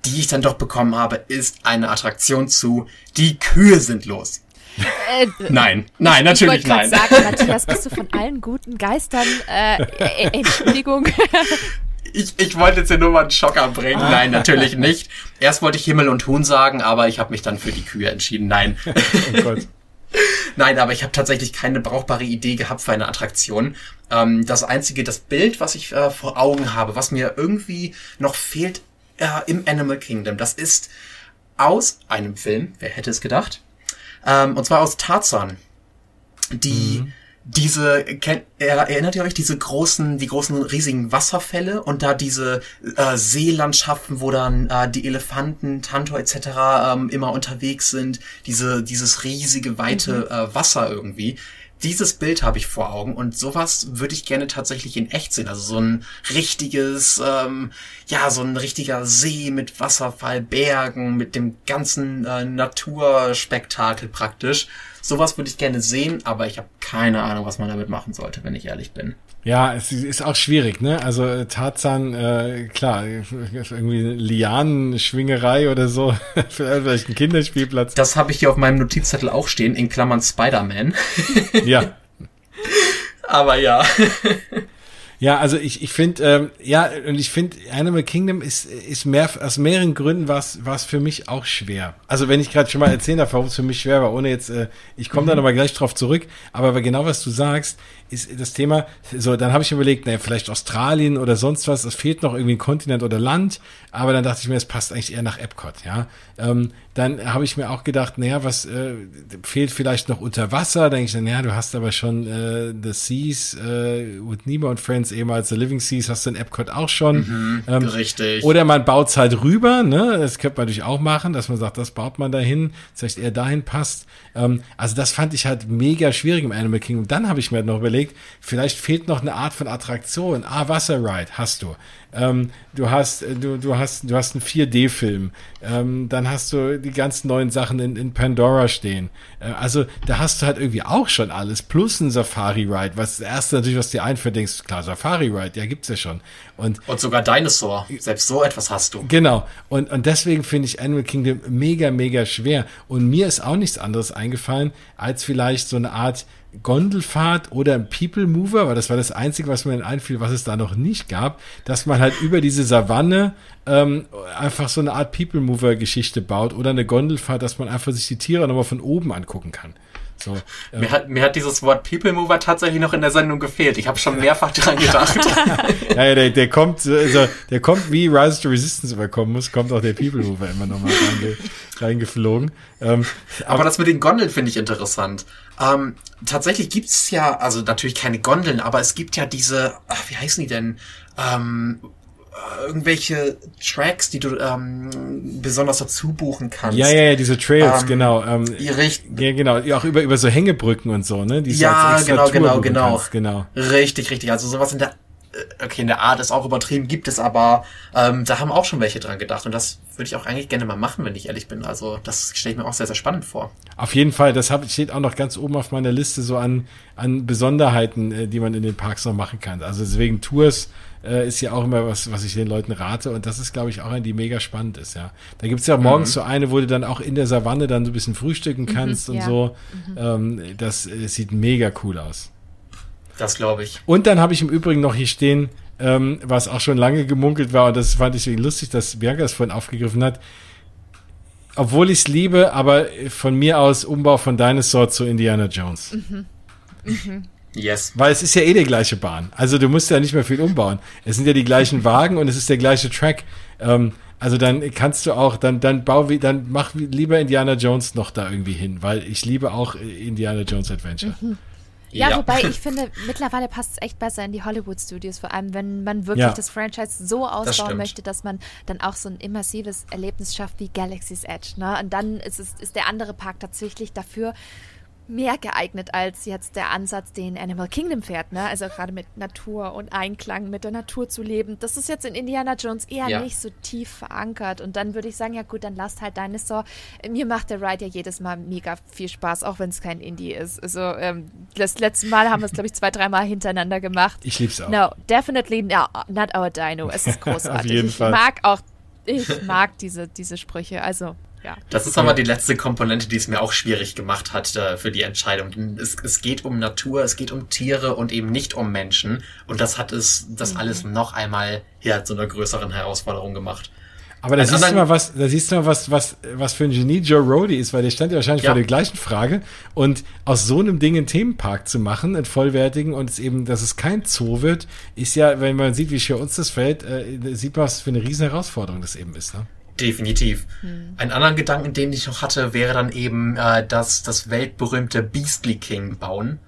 die ich dann doch bekommen habe, ist eine Attraktion zu Die Kühe sind los. Äh, nein, nein, natürlich ich nein. sagen, Matthias, bist du von allen guten Geistern, äh, äh, Entschuldigung. Ich, ich wollte jetzt hier nur mal einen Schocker bringen. Nein, natürlich nicht. Erst wollte ich Himmel und Huhn sagen, aber ich habe mich dann für die Kühe entschieden. Nein. Oh Gott. Nein, aber ich habe tatsächlich keine brauchbare Idee gehabt für eine Attraktion. Ähm, das einzige, das Bild, was ich äh, vor Augen habe, was mir irgendwie noch fehlt äh, im Animal Kingdom, das ist aus einem Film, wer hätte es gedacht? Ähm, und zwar aus Tarzan. Die mhm diese, kennt, erinnert ihr euch diese großen, die großen riesigen Wasserfälle und da diese äh, Seelandschaften, wo dann äh, die Elefanten, Tanto etc. Ähm, immer unterwegs sind, diese, dieses riesige, weite mhm. äh, Wasser irgendwie. Dieses Bild habe ich vor Augen und sowas würde ich gerne tatsächlich in echt sehen. Also so ein richtiges, ähm, ja, so ein richtiger See mit Wasserfall, Bergen, mit dem ganzen äh, Naturspektakel praktisch. Sowas würde ich gerne sehen, aber ich habe keine Ahnung, was man damit machen sollte, wenn ich ehrlich bin. Ja, es ist auch schwierig, ne? Also äh, Tarzan, äh, klar, irgendwie Lianenschwingerei oder so, vielleicht ein Kinderspielplatz. Das habe ich hier auf meinem Notizzettel auch stehen, in Klammern Spider-Man. ja. Aber ja. Ja, also ich, ich finde, ähm, ja, und ich finde, Animal Kingdom ist, ist mehr, aus mehreren Gründen war es für mich auch schwer. Also wenn ich gerade schon mal erzählen darf, warum es für mich schwer war, ohne jetzt, äh, ich komme mhm. da nochmal gleich drauf zurück, aber genau was du sagst, ist das Thema, so, dann habe ich überlegt, naja, vielleicht Australien oder sonst was, es fehlt noch irgendwie ein Kontinent oder Land, aber dann dachte ich mir, es passt eigentlich eher nach Epcot, ja. Ähm, dann habe ich mir auch gedacht, naja, was äh, fehlt vielleicht noch unter Wasser? Dann denke ich, naja, du hast aber schon äh, The Seas äh, with Nemo und Friends, ehemals The Living Seas, hast du in Epcot auch schon. Mhm, ähm, richtig. Oder man baut es halt rüber, ne? Das könnte man natürlich auch machen, dass man sagt, das baut man dahin, vielleicht eher dahin passt. Ähm, also das fand ich halt mega schwierig im Animal Kingdom. Dann habe ich mir halt noch überlegt, vielleicht fehlt noch eine Art von Attraktion. Ah, Wasserride hast du. Ähm, du hast, äh, du, du hast, du hast einen 4D-Film. Ähm, dann hast du die ganzen neuen Sachen in, in Pandora stehen. Äh, also da hast du halt irgendwie auch schon alles. Plus ein Safari-Ride. Was das erste natürlich, was dir einfällt, denkst, klar, Safari-Ride, ja, gibt's ja schon. Und, und sogar Dinosaur. Selbst so etwas hast du. Genau. Und, und deswegen finde ich Animal Kingdom mega, mega schwer. Und mir ist auch nichts anderes eingefallen, als vielleicht so eine Art Gondelfahrt oder ein People Mover, weil das war das Einzige, was mir einfiel, was es da noch nicht gab, dass man halt über diese Savanne ähm, einfach so eine Art People Mover Geschichte baut oder eine Gondelfahrt, dass man einfach sich die Tiere nochmal von oben angucken kann. So, äh, mir, hat, mir hat dieses Wort People Mover tatsächlich noch in der Sendung gefehlt. Ich habe schon mehrfach dran gedacht. ja, ja der, der kommt, also, der kommt wie Rise to Resistance überkommen muss, kommt auch der People Mover immer nochmal reinge, reingeflogen. Ähm, aber, aber, das mit den Gondeln finde ich interessant. Ähm, tatsächlich gibt's ja, also natürlich keine Gondeln, aber es gibt ja diese, ach, wie heißen die denn? Ähm, irgendwelche Tracks, die du ähm, besonders dazu buchen kannst. Ja, ja, ja, diese Trails, ähm, genau. Ähm, richtig. Ja, genau. Ja, auch über, über so Hängebrücken und so, ne? Die ja, genau, genau, genau. Kannst, genau. Richtig, richtig. Also sowas in der äh, okay, in der Art ist auch übertrieben, gibt es aber, ähm, da haben auch schon welche dran gedacht und das würde ich auch eigentlich gerne mal machen, wenn ich ehrlich bin. Also das stelle ich mir auch sehr, sehr spannend vor. Auf jeden Fall, das hab, steht auch noch ganz oben auf meiner Liste so an, an Besonderheiten, äh, die man in den Parks noch machen kann. Also deswegen Tours äh, ist ja auch immer was, was ich den Leuten rate und das ist, glaube ich, auch eine, die mega spannend ist, ja. Da gibt's ja morgens mhm. so eine, wo du dann auch in der Savanne dann so ein bisschen frühstücken mhm, kannst mhm, und ja. so. Mhm. Ähm, das, das äh, sieht mega cool aus. Das glaube ich. Und dann habe ich im Übrigen noch hier stehen, ähm, was auch schon lange gemunkelt war, und das fand ich lustig, dass Bianca es vorhin aufgegriffen hat. Obwohl ich es liebe, aber von mir aus Umbau von Dinosaur zu Indiana Jones. Mhm. Mhm. Yes. Weil es ist ja eh die gleiche Bahn. Also du musst ja nicht mehr viel umbauen. Es sind ja die gleichen Wagen und es ist der gleiche Track. Ähm, also dann kannst du auch, dann, dann bau, dann mach lieber Indiana Jones noch da irgendwie hin, weil ich liebe auch Indiana Jones Adventure. Mhm. Ja, ja, wobei ich finde, mittlerweile passt es echt besser in die Hollywood-Studios, vor allem wenn man wirklich ja. das Franchise so ausbauen das möchte, dass man dann auch so ein immersives Erlebnis schafft wie Galaxy's Edge. Ne? Und dann ist, es, ist der andere Park tatsächlich dafür mehr geeignet als jetzt der Ansatz, den Animal Kingdom fährt, ne? Also gerade mit Natur und Einklang mit der Natur zu leben. Das ist jetzt in Indiana Jones eher ja. nicht so tief verankert. Und dann würde ich sagen, ja gut, dann lasst halt Dinosaur. Mir macht der Ride ja jedes Mal mega viel Spaß, auch wenn es kein Indie ist. Also ähm, das letzte Mal haben wir es, glaube ich, zwei, dreimal hintereinander gemacht. Ich lieb's auch. No, definitely no, not our Dino. Es ist großartig. Auf jeden ich Fall. mag auch, ich mag diese, diese Sprüche. Also ja. Das ist aber die letzte Komponente, die es mir auch schwierig gemacht hat äh, für die Entscheidung. Es, es geht um Natur, es geht um Tiere und eben nicht um Menschen. Und das hat es, das mhm. alles noch einmal ja, zu einer größeren Herausforderung gemacht. Aber da siehst du mal was, da siehst du mal was, was, was für ein Genie Joe Rody ist, weil der stand ja wahrscheinlich ja. vor der gleichen Frage. Und aus so einem Ding einen Themenpark zu machen, einen vollwertigen und es eben, dass es kein Zoo wird, ist ja, wenn man sieht, wie schwer uns das fällt, äh, sieht man, was für eine riesen Herausforderung das eben ist, ne? Definitiv. Hm. Ein anderen Gedanken, den ich noch hatte, wäre dann eben äh, das, das weltberühmte Beastly King bauen.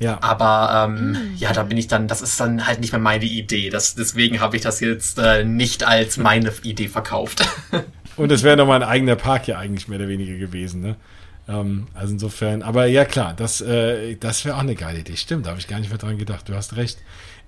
Ja. Aber ähm, mhm. ja, da bin ich dann, das ist dann halt nicht mehr meine Idee. Das, deswegen habe ich das jetzt äh, nicht als meine Idee verkauft. Und es wäre nochmal ein eigener Park ja eigentlich mehr oder weniger gewesen, ne? Ähm, also insofern, aber ja klar, das, äh, das wäre auch eine geile Idee. Stimmt, da habe ich gar nicht mehr dran gedacht. Du hast recht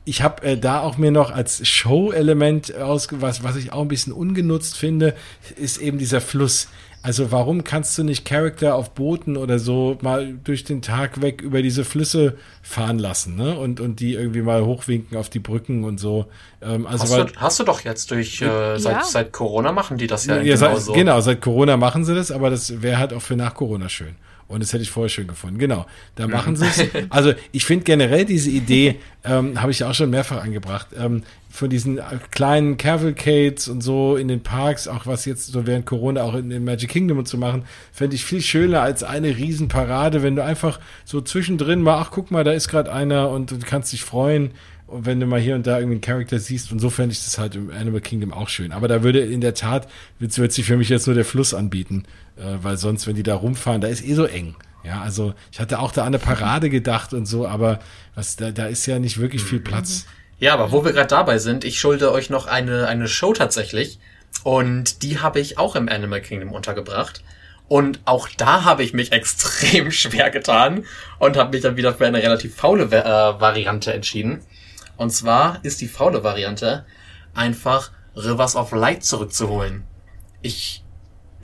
ich habe äh, da auch mir noch als Show-Element ausgewas, was ich auch ein bisschen ungenutzt finde, ist eben dieser Fluss. Also warum kannst du nicht Charakter auf Booten oder so mal durch den Tag weg über diese Flüsse fahren lassen, ne? Und, und die irgendwie mal hochwinken auf die Brücken und so. Ähm, also hast, weil, du, hast du doch jetzt durch, äh, seit, ja. seit Corona machen die das ja, ja genau so. Genau, seit Corona machen sie das, aber das wäre halt auch für nach Corona schön. Und das hätte ich vorher schön gefunden. Genau, da machen sie es. Also ich finde generell diese Idee, ähm, habe ich ja auch schon mehrfach angebracht, ähm, von diesen kleinen Cavalcades und so in den Parks, auch was jetzt so während Corona auch in, in Magic Kingdom zu machen, fände ich viel schöner als eine Riesenparade, wenn du einfach so zwischendrin mal, ach guck mal, da ist gerade einer und du kannst dich freuen. Und wenn du mal hier und da irgendwie einen Charakter siehst, und so fände ich das halt im Animal Kingdom auch schön. Aber da würde in der Tat, wird, wird sich für mich jetzt nur der Fluss anbieten, äh, weil sonst, wenn die da rumfahren, da ist eh so eng. Ja, also ich hatte auch da an eine Parade gedacht und so, aber was, da, da ist ja nicht wirklich viel Platz. Ja, aber wo wir gerade dabei sind, ich schulde euch noch eine, eine Show tatsächlich. Und die habe ich auch im Animal Kingdom untergebracht. Und auch da habe ich mich extrem schwer getan und habe mich dann wieder für eine relativ faule äh, Variante entschieden. Und zwar ist die faule Variante einfach Rivers of Light zurückzuholen. Ich,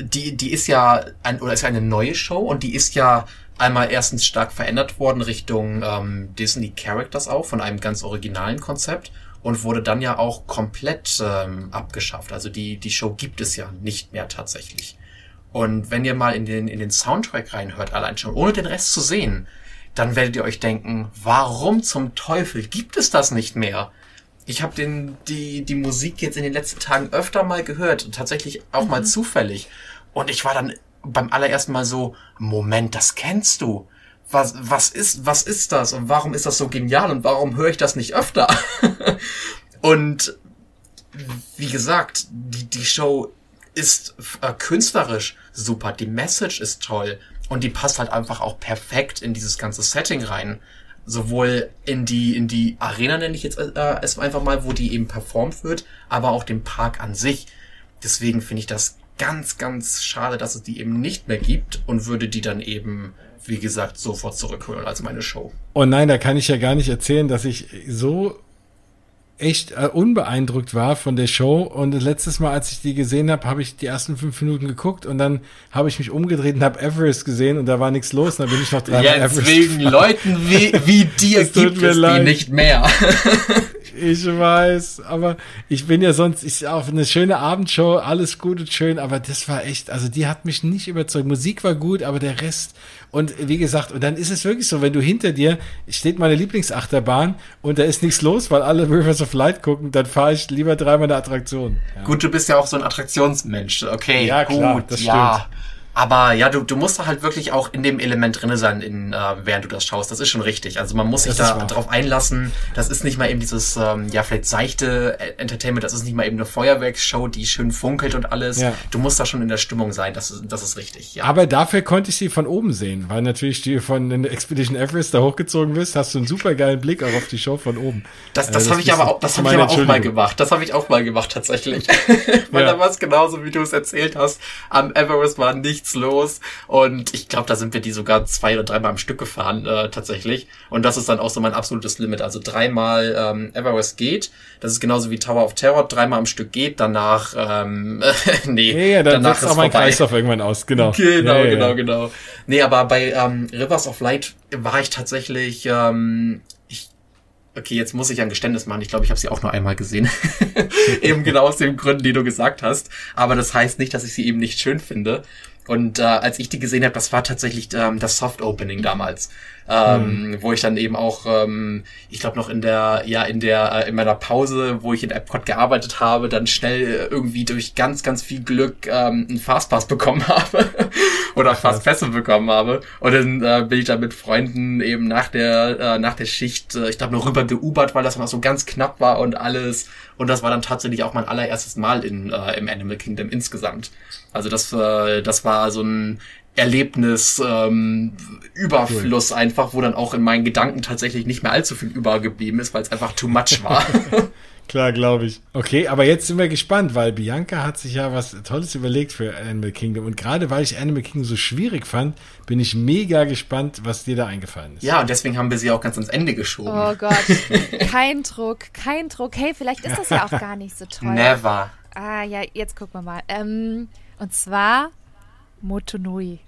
die, die ist ja ein, oder ist ja eine neue Show und die ist ja einmal erstens stark verändert worden Richtung ähm, Disney Characters auch von einem ganz originalen Konzept und wurde dann ja auch komplett ähm, abgeschafft. Also die, die Show gibt es ja nicht mehr tatsächlich. Und wenn ihr mal in den, in den Soundtrack reinhört, allein schon, ohne den Rest zu sehen, dann werdet ihr euch denken, warum zum Teufel gibt es das nicht mehr? Ich habe den die die Musik jetzt in den letzten Tagen öfter mal gehört und tatsächlich auch mhm. mal zufällig und ich war dann beim allerersten Mal so Moment, das kennst du. Was was ist was ist das und warum ist das so genial und warum höre ich das nicht öfter? und wie gesagt, die die Show ist äh, künstlerisch super, die Message ist toll und die passt halt einfach auch perfekt in dieses ganze Setting rein. Sowohl in die, in die Arena nenne ich jetzt äh, es einfach mal, wo die eben performt wird, aber auch den Park an sich. Deswegen finde ich das ganz, ganz schade, dass es die eben nicht mehr gibt und würde die dann eben, wie gesagt, sofort zurückholen als meine Show. Oh nein, da kann ich ja gar nicht erzählen, dass ich so echt äh, unbeeindruckt war von der Show. Und letztes Mal, als ich die gesehen habe, habe ich die ersten fünf Minuten geguckt und dann habe ich mich umgedreht und habe Everest gesehen und da war nichts los. Und dann bin ich noch dran. Ja, Everest wegen Leuten wie, wie dir gibt es leid. die nicht mehr. Ich weiß, aber ich bin ja sonst, ich auf eine schöne Abendshow, alles gut und schön, aber das war echt, also die hat mich nicht überzeugt. Musik war gut, aber der Rest und wie gesagt, und dann ist es wirklich so, wenn du hinter dir steht meine Lieblingsachterbahn und da ist nichts los, weil alle Rivers of Light gucken, dann fahre ich lieber dreimal eine Attraktion. Ja. Gut, du bist ja auch so ein Attraktionsmensch, okay? Ja, klar, gut, das ja. stimmt. Aber ja, du, du musst da halt wirklich auch in dem Element drinne sein, in, äh, während du das schaust. Das ist schon richtig. Also man muss sich da drauf einlassen. Das ist nicht mal eben dieses, ähm, ja, vielleicht seichte Entertainment. Das ist nicht mal eben eine Feuerwerksshow, die schön funkelt und alles. Ja. Du musst da schon in der Stimmung sein. Das, ist das ist richtig, ja. Aber dafür konnte ich sie von oben sehen, weil natürlich die von den Expedition Everest da hochgezogen bist, hast du einen super geilen Blick auch auf die Show von oben. Das, das, äh, das habe ich aber auch, das habe ich aber auch mal gemacht. Das habe ich auch mal gemacht, tatsächlich. weil ja. da war es genauso, wie du es erzählt hast. Am Everest war nicht nichts los. Und ich glaube, da sind wir die sogar zwei oder dreimal am Stück gefahren, äh, tatsächlich. Und das ist dann auch so mein absolutes Limit. Also dreimal ähm, Everest geht. Das ist genauso wie Tower of Terror, dreimal am Stück geht, danach, ähm, nee. Ja, ja dann danach ist auch mein Kreislauf irgendwann aus, genau. Genau, ja, genau, genau. Nee, aber bei ähm, Rivers of Light war ich tatsächlich, ähm, okay, jetzt muss ich ein Geständnis machen. Ich glaube, ich habe sie auch nur einmal gesehen. eben genau aus den Gründen, die du gesagt hast. Aber das heißt nicht, dass ich sie eben nicht schön finde. Und äh, als ich die gesehen habe, das war tatsächlich ähm, das Soft Opening damals ähm, mhm. wo ich dann eben auch, ähm, ich glaube noch in der, ja in der, äh, in meiner Pause, wo ich in Epcot gearbeitet habe, dann schnell irgendwie durch ganz, ganz viel Glück ähm, einen Fastpass bekommen habe oder Fastpässe bekommen habe und dann äh, bin ich da mit Freunden eben nach der, äh, nach der Schicht, äh, ich glaube noch rüber geubert, weil das noch so ganz knapp war und alles und das war dann tatsächlich auch mein allererstes Mal in, äh, im Animal Kingdom insgesamt. Also das, äh, das war so ein Erlebnis ähm, Überfluss cool. einfach, wo dann auch in meinen Gedanken tatsächlich nicht mehr allzu viel übergeblieben ist, weil es einfach too much war. Klar, glaube ich. Okay, aber jetzt sind wir gespannt, weil Bianca hat sich ja was Tolles überlegt für Animal Kingdom. Und gerade weil ich Animal Kingdom so schwierig fand, bin ich mega gespannt, was dir da eingefallen ist. Ja, und deswegen haben wir sie auch ganz ans Ende geschoben. Oh Gott, kein Druck, kein Druck. Hey, vielleicht ist das ja auch gar nicht so toll. Never. Ah ja, jetzt gucken wir mal. Ähm, und zwar Motonui.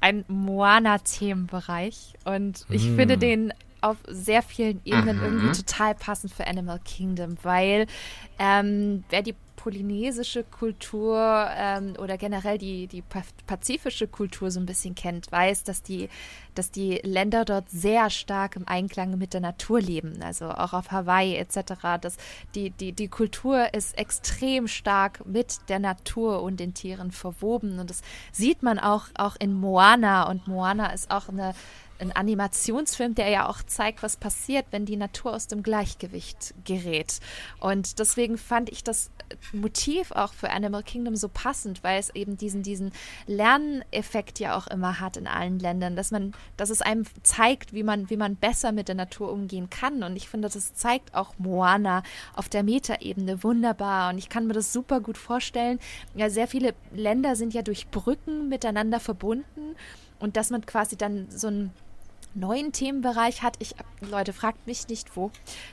Ein Moana-Themenbereich. Und ich mm. finde den auf sehr vielen Ebenen mhm. irgendwie total passend für Animal Kingdom, weil ähm, wer die polynesische Kultur ähm, oder generell die, die pazifische Kultur so ein bisschen kennt, weiß, dass die, dass die Länder dort sehr stark im Einklang mit der Natur leben. Also auch auf Hawaii etc. Das, die, die, die Kultur ist extrem stark mit der Natur und den Tieren verwoben. Und das sieht man auch, auch in Moana. Und Moana ist auch eine ein Animationsfilm, der ja auch zeigt, was passiert, wenn die Natur aus dem Gleichgewicht gerät. Und deswegen fand ich das Motiv auch für Animal Kingdom so passend, weil es eben diesen, diesen Lerneffekt ja auch immer hat in allen Ländern, dass man, dass es einem zeigt, wie man, wie man besser mit der Natur umgehen kann. Und ich finde, das zeigt auch Moana auf der Metaebene wunderbar. Und ich kann mir das super gut vorstellen. Ja, sehr viele Länder sind ja durch Brücken miteinander verbunden und dass man quasi dann so ein neuen Themenbereich hat. Ich, Leute, fragt mich nicht wo.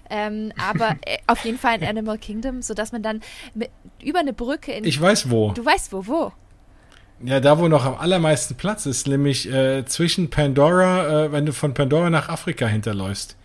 Ähm, aber äh, auf jeden Fall in Animal Kingdom, sodass man dann mit, über eine Brücke in. Ich weiß wo. Du weißt wo, wo? Ja, da wo noch am allermeisten Platz ist, nämlich äh, zwischen Pandora, äh, wenn du von Pandora nach Afrika hinterläufst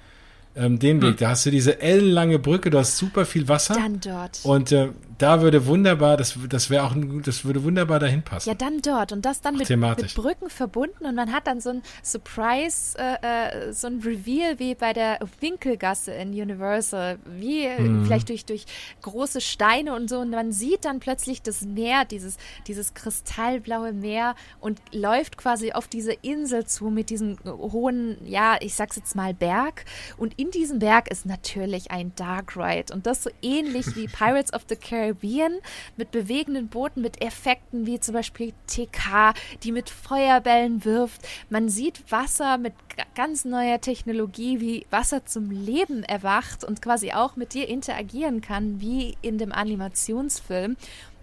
ähm, den Weg. Hm. Da hast du diese ellenlange Brücke, du hast super viel Wasser. Dann dort. Und äh, da würde wunderbar, das, das wäre auch, das würde wunderbar dahin passen. Ja, dann dort und das dann mit, mit, Brücken verbunden und man hat dann so ein Surprise, äh, äh, so ein Reveal wie bei der Winkelgasse in Universal, wie mhm. vielleicht durch, durch große Steine und so und man sieht dann plötzlich das Meer, dieses, dieses kristallblaue Meer und läuft quasi auf diese Insel zu mit diesem hohen, ja, ich sag's jetzt mal Berg und in diesem Berg ist natürlich ein Dark Ride und das so ähnlich wie Pirates of the Caribbean Caribbean mit bewegenden Booten, mit Effekten wie zum Beispiel TK, die mit Feuerbällen wirft. Man sieht Wasser mit ganz neuer Technologie, wie Wasser zum Leben erwacht und quasi auch mit dir interagieren kann, wie in dem Animationsfilm.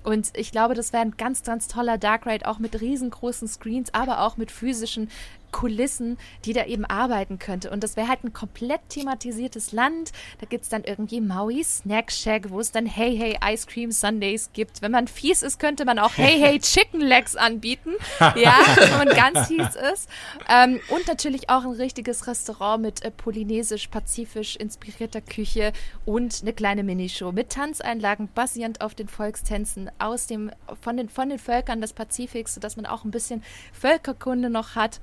Und ich glaube, das wäre ein ganz, ganz toller Dark Ride, auch mit riesengroßen Screens, aber auch mit physischen Kulissen, die da eben arbeiten könnte. Und das wäre halt ein komplett thematisiertes Land. Da gibt es dann irgendwie Maui Snack Shack, wo es dann Hey Hey Ice Cream Sundays gibt. Wenn man fies ist, könnte man auch Hey Hey Chicken Legs anbieten. ja, wenn man ganz fies ist. Ähm, und natürlich auch ein richtiges Restaurant mit äh, polynesisch-pazifisch inspirierter Küche und eine kleine Minishow mit Tanzeinlagen basierend auf den Volkstänzen aus dem, von, den, von den Völkern des Pazifiks, sodass man auch ein bisschen Völkerkunde noch hat.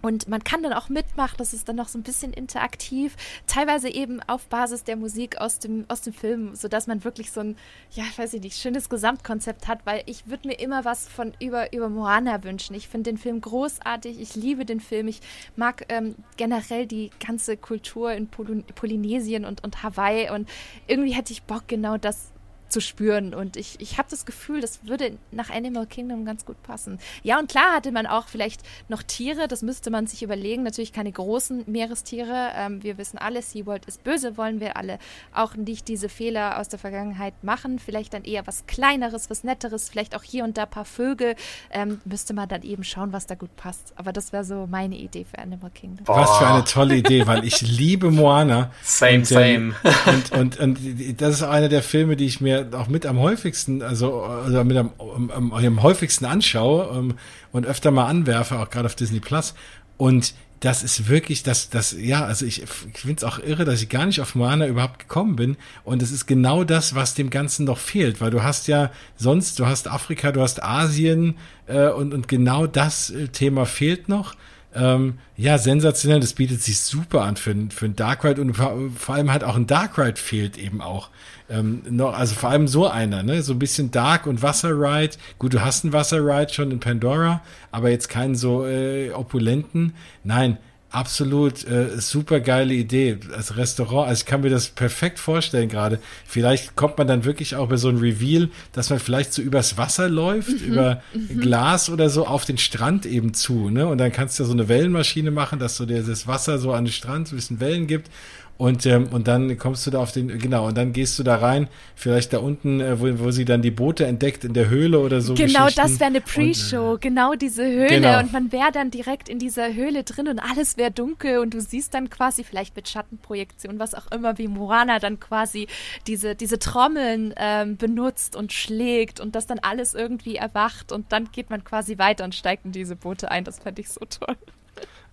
Und man kann dann auch mitmachen, das ist dann noch so ein bisschen interaktiv, teilweise eben auf Basis der Musik aus dem, aus dem Film, sodass man wirklich so ein, ja, ich weiß nicht, schönes Gesamtkonzept hat, weil ich würde mir immer was von über, über Moana wünschen. Ich finde den Film großartig, ich liebe den Film, ich mag ähm, generell die ganze Kultur in Poly Polynesien und, und Hawaii und irgendwie hätte ich Bock, genau das zu spüren. Und ich, ich habe das Gefühl, das würde nach Animal Kingdom ganz gut passen. Ja, und klar hatte man auch vielleicht noch Tiere, das müsste man sich überlegen. Natürlich keine großen Meerestiere. Ähm, wir wissen alle, SeaWorld ist böse, wollen wir alle auch nicht diese Fehler aus der Vergangenheit machen. Vielleicht dann eher was Kleineres, was Netteres, vielleicht auch hier und da ein paar Vögel. Ähm, müsste man dann eben schauen, was da gut passt. Aber das wäre so meine Idee für Animal Kingdom. Boah. Was für eine tolle Idee, weil ich liebe Moana. Same, und, ähm, same. Und, und, und das ist einer der Filme, die ich mir auch mit am häufigsten, also, also mit am, am, am häufigsten anschaue um, ähm, und öfter mal anwerfe, auch gerade auf Disney Plus. Und das ist wirklich, das, das, ja, also ich, ich finde es auch irre, dass ich gar nicht auf Moana überhaupt gekommen bin. Und es ist genau das, was dem Ganzen noch fehlt, weil du hast ja sonst, du hast Afrika, du hast Asien äh, und, und genau das äh, Thema fehlt noch. Ähm, ja, sensationell. Das bietet sich super an für, für ein Dark Ride und vor allem halt auch ein Dark Ride fehlt eben auch. Ähm, noch, also vor allem so einer, ne? So ein bisschen Dark und Wasser Ride. Gut, du hast einen Wasser Ride schon in Pandora, aber jetzt keinen so äh, opulenten. Nein, Absolut, äh, super geile Idee als Restaurant. Also ich kann mir das perfekt vorstellen gerade. Vielleicht kommt man dann wirklich auch bei so einem Reveal, dass man vielleicht so übers Wasser läuft, mhm, über mhm. Glas oder so auf den Strand eben zu. Ne? Und dann kannst du so eine Wellenmaschine machen, dass so das Wasser so an den Strand so ein bisschen Wellen gibt. Und, ähm, und dann kommst du da auf den, genau, und dann gehst du da rein, vielleicht da unten, äh, wo, wo sie dann die Boote entdeckt in der Höhle oder so. Genau, das wäre eine Pre-Show, äh, genau diese Höhle. Genau. Und man wäre dann direkt in dieser Höhle drin und alles wäre dunkel und du siehst dann quasi vielleicht mit Schattenprojektion, was auch immer, wie Moana dann quasi diese, diese Trommeln ähm, benutzt und schlägt und das dann alles irgendwie erwacht und dann geht man quasi weiter und steigt in diese Boote ein. Das fände ich so toll.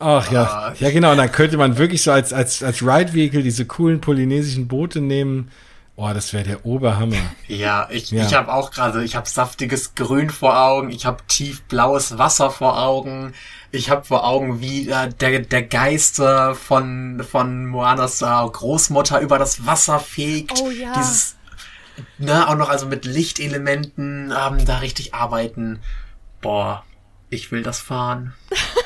Ach ja, ah, ja genau. Und dann könnte man wirklich so als als als Ride Vehicle diese coolen polynesischen Boote nehmen. Oh, das wäre der Oberhammer. Ja, ich, ja. ich habe auch gerade, ich habe saftiges Grün vor Augen, ich habe tiefblaues Wasser vor Augen, ich habe vor Augen, wie äh, der, der Geist äh, von, von Moanas äh, Großmutter über das Wasser fegt. Oh ja. Dieses, ne, auch noch also mit Lichtelementen ähm, da richtig arbeiten. Boah, ich will das fahren.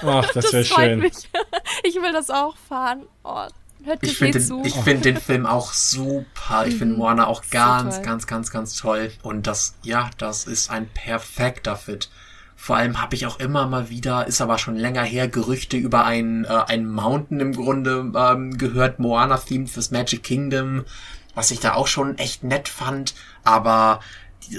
Ach, das wäre schön. Mich. Ich will das auch fahren. Oh, hört ich finde den, ich find den Film auch super. Ich finde mhm. Moana auch ganz, so ganz, ganz, ganz toll. Und das, ja, das ist ein perfekter Fit. Vor allem habe ich auch immer mal wieder, ist aber schon länger her, Gerüchte über ein, äh, ein Mountain im Grunde ähm, gehört, Moana-themed fürs Magic Kingdom, was ich da auch schon echt nett fand. Aber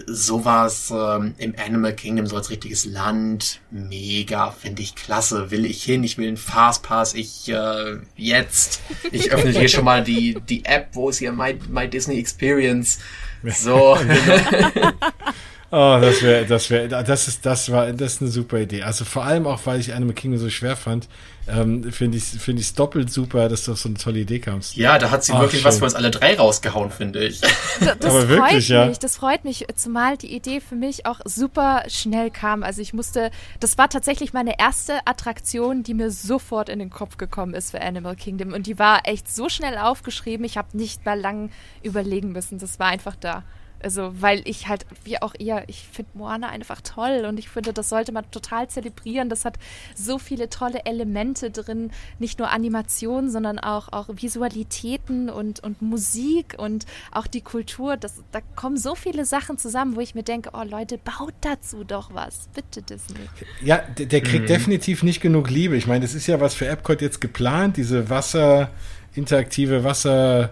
sowas ähm, im Animal Kingdom so als richtiges Land, mega, finde ich klasse, will ich hin, ich will einen Fastpass, ich äh, jetzt, ich öffne hier schon mal die, die App, wo ist hier My, My Disney Experience, so. Oh, das wäre, das wäre, das ist, das war, das ist eine super Idee. Also vor allem auch, weil ich Animal Kingdom so schwer fand, ähm, finde ich, finde ich es doppelt super, dass du auf so eine tolle Idee kamst. Ja, da hat sie Ach, wirklich schön. was für uns alle drei rausgehauen, finde ich. Das, das Aber wirklich, freut ja. mich, das freut mich, zumal die Idee für mich auch super schnell kam. Also ich musste, das war tatsächlich meine erste Attraktion, die mir sofort in den Kopf gekommen ist für Animal Kingdom und die war echt so schnell aufgeschrieben, ich habe nicht mal lang überlegen müssen. Das war einfach da. Also, weil ich halt, wie auch ihr, ich finde Moana einfach toll und ich finde, das sollte man total zelebrieren. Das hat so viele tolle Elemente drin, nicht nur Animation, sondern auch, auch Visualitäten und, und Musik und auch die Kultur. Das, da kommen so viele Sachen zusammen, wo ich mir denke, oh Leute, baut dazu doch was. Bitte Disney. Ja, der, der kriegt mhm. definitiv nicht genug Liebe. Ich meine, das ist ja was für Epcot jetzt geplant, diese Wasser, interaktive Wasser-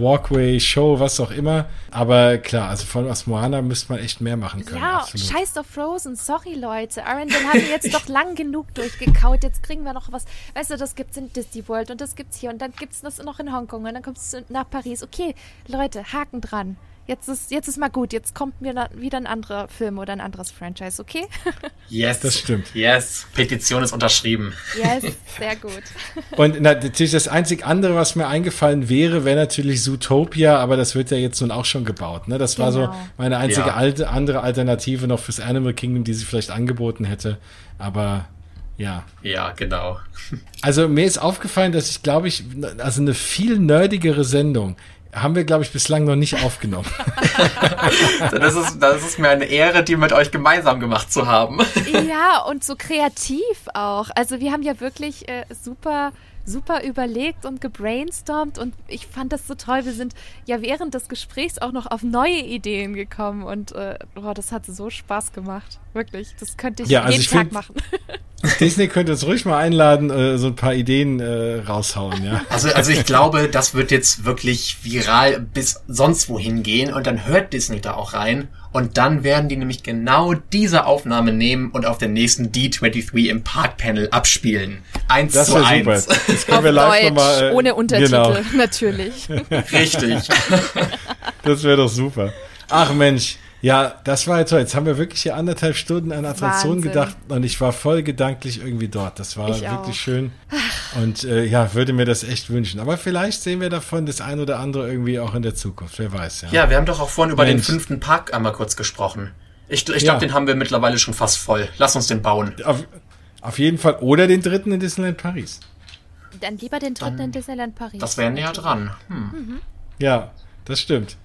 Walkway, Show, was auch immer. Aber klar, also von aus Moana müsste man echt mehr machen können. Ja, absolut. scheiß auf Frozen. Sorry, Leute. Arendelle haben jetzt doch lang genug durchgekaut. Jetzt kriegen wir noch was. Weißt du, das gibt's in Disney World und das gibt's hier und dann gibt's das noch in Hongkong und dann kommt's nach Paris. Okay, Leute, Haken dran jetzt ist, jetzt ist mal gut, jetzt kommt mir wieder ein anderer Film oder ein anderes Franchise, okay? Yes, das stimmt. Yes, Petition ist unterschrieben. Yes, sehr gut. Und natürlich das einzig andere, was mir eingefallen wäre, wäre natürlich Zootopia, aber das wird ja jetzt nun auch schon gebaut. Ne? Das war so genau. meine einzige ja. alte, andere Alternative noch fürs Animal Kingdom, die sie vielleicht angeboten hätte. Aber ja. Ja, genau. Also mir ist aufgefallen, dass ich glaube ich, also eine viel nerdigere Sendung haben wir, glaube ich, bislang noch nicht aufgenommen. das, ist, das ist mir eine Ehre, die mit euch gemeinsam gemacht zu haben. ja, und so kreativ auch. Also wir haben ja wirklich äh, super super überlegt und gebrainstormt und ich fand das so toll. Wir sind ja während des Gesprächs auch noch auf neue Ideen gekommen und äh, oh, das hat so Spaß gemacht. Wirklich, das könnte ich ja, also jeden ich Tag find, machen. Disney könnte uns ruhig mal einladen, äh, so ein paar Ideen äh, raushauen, ja. Also, also ich glaube, das wird jetzt wirklich viral bis sonst wohin gehen und dann hört Disney da auch rein und dann werden die nämlich genau diese Aufnahme nehmen und auf der nächsten D23 im Parkpanel abspielen. Eins das zu eins. Super. Das können wir live Deutsch, mal, äh, ohne Untertitel, genau. natürlich. Richtig. das wäre doch super. Ach Mensch, ja, das war jetzt toll. Jetzt haben wir wirklich hier anderthalb Stunden an Attraktionen gedacht und ich war voll gedanklich irgendwie dort. Das war ich wirklich auch. schön. Und äh, ja, würde mir das echt wünschen. Aber vielleicht sehen wir davon das ein oder andere irgendwie auch in der Zukunft. Wer weiß, ja. Ja, wir haben doch auch vorhin über Mensch. den fünften Park einmal kurz gesprochen. Ich, ich glaube, ja. den haben wir mittlerweile schon fast voll. Lass uns den bauen. Auf, auf jeden Fall. Oder den dritten in Disneyland Paris. Dann lieber den dritten Dann, in Disneyland Paris. Das wäre näher dran. Hm. Mhm. Ja, das stimmt.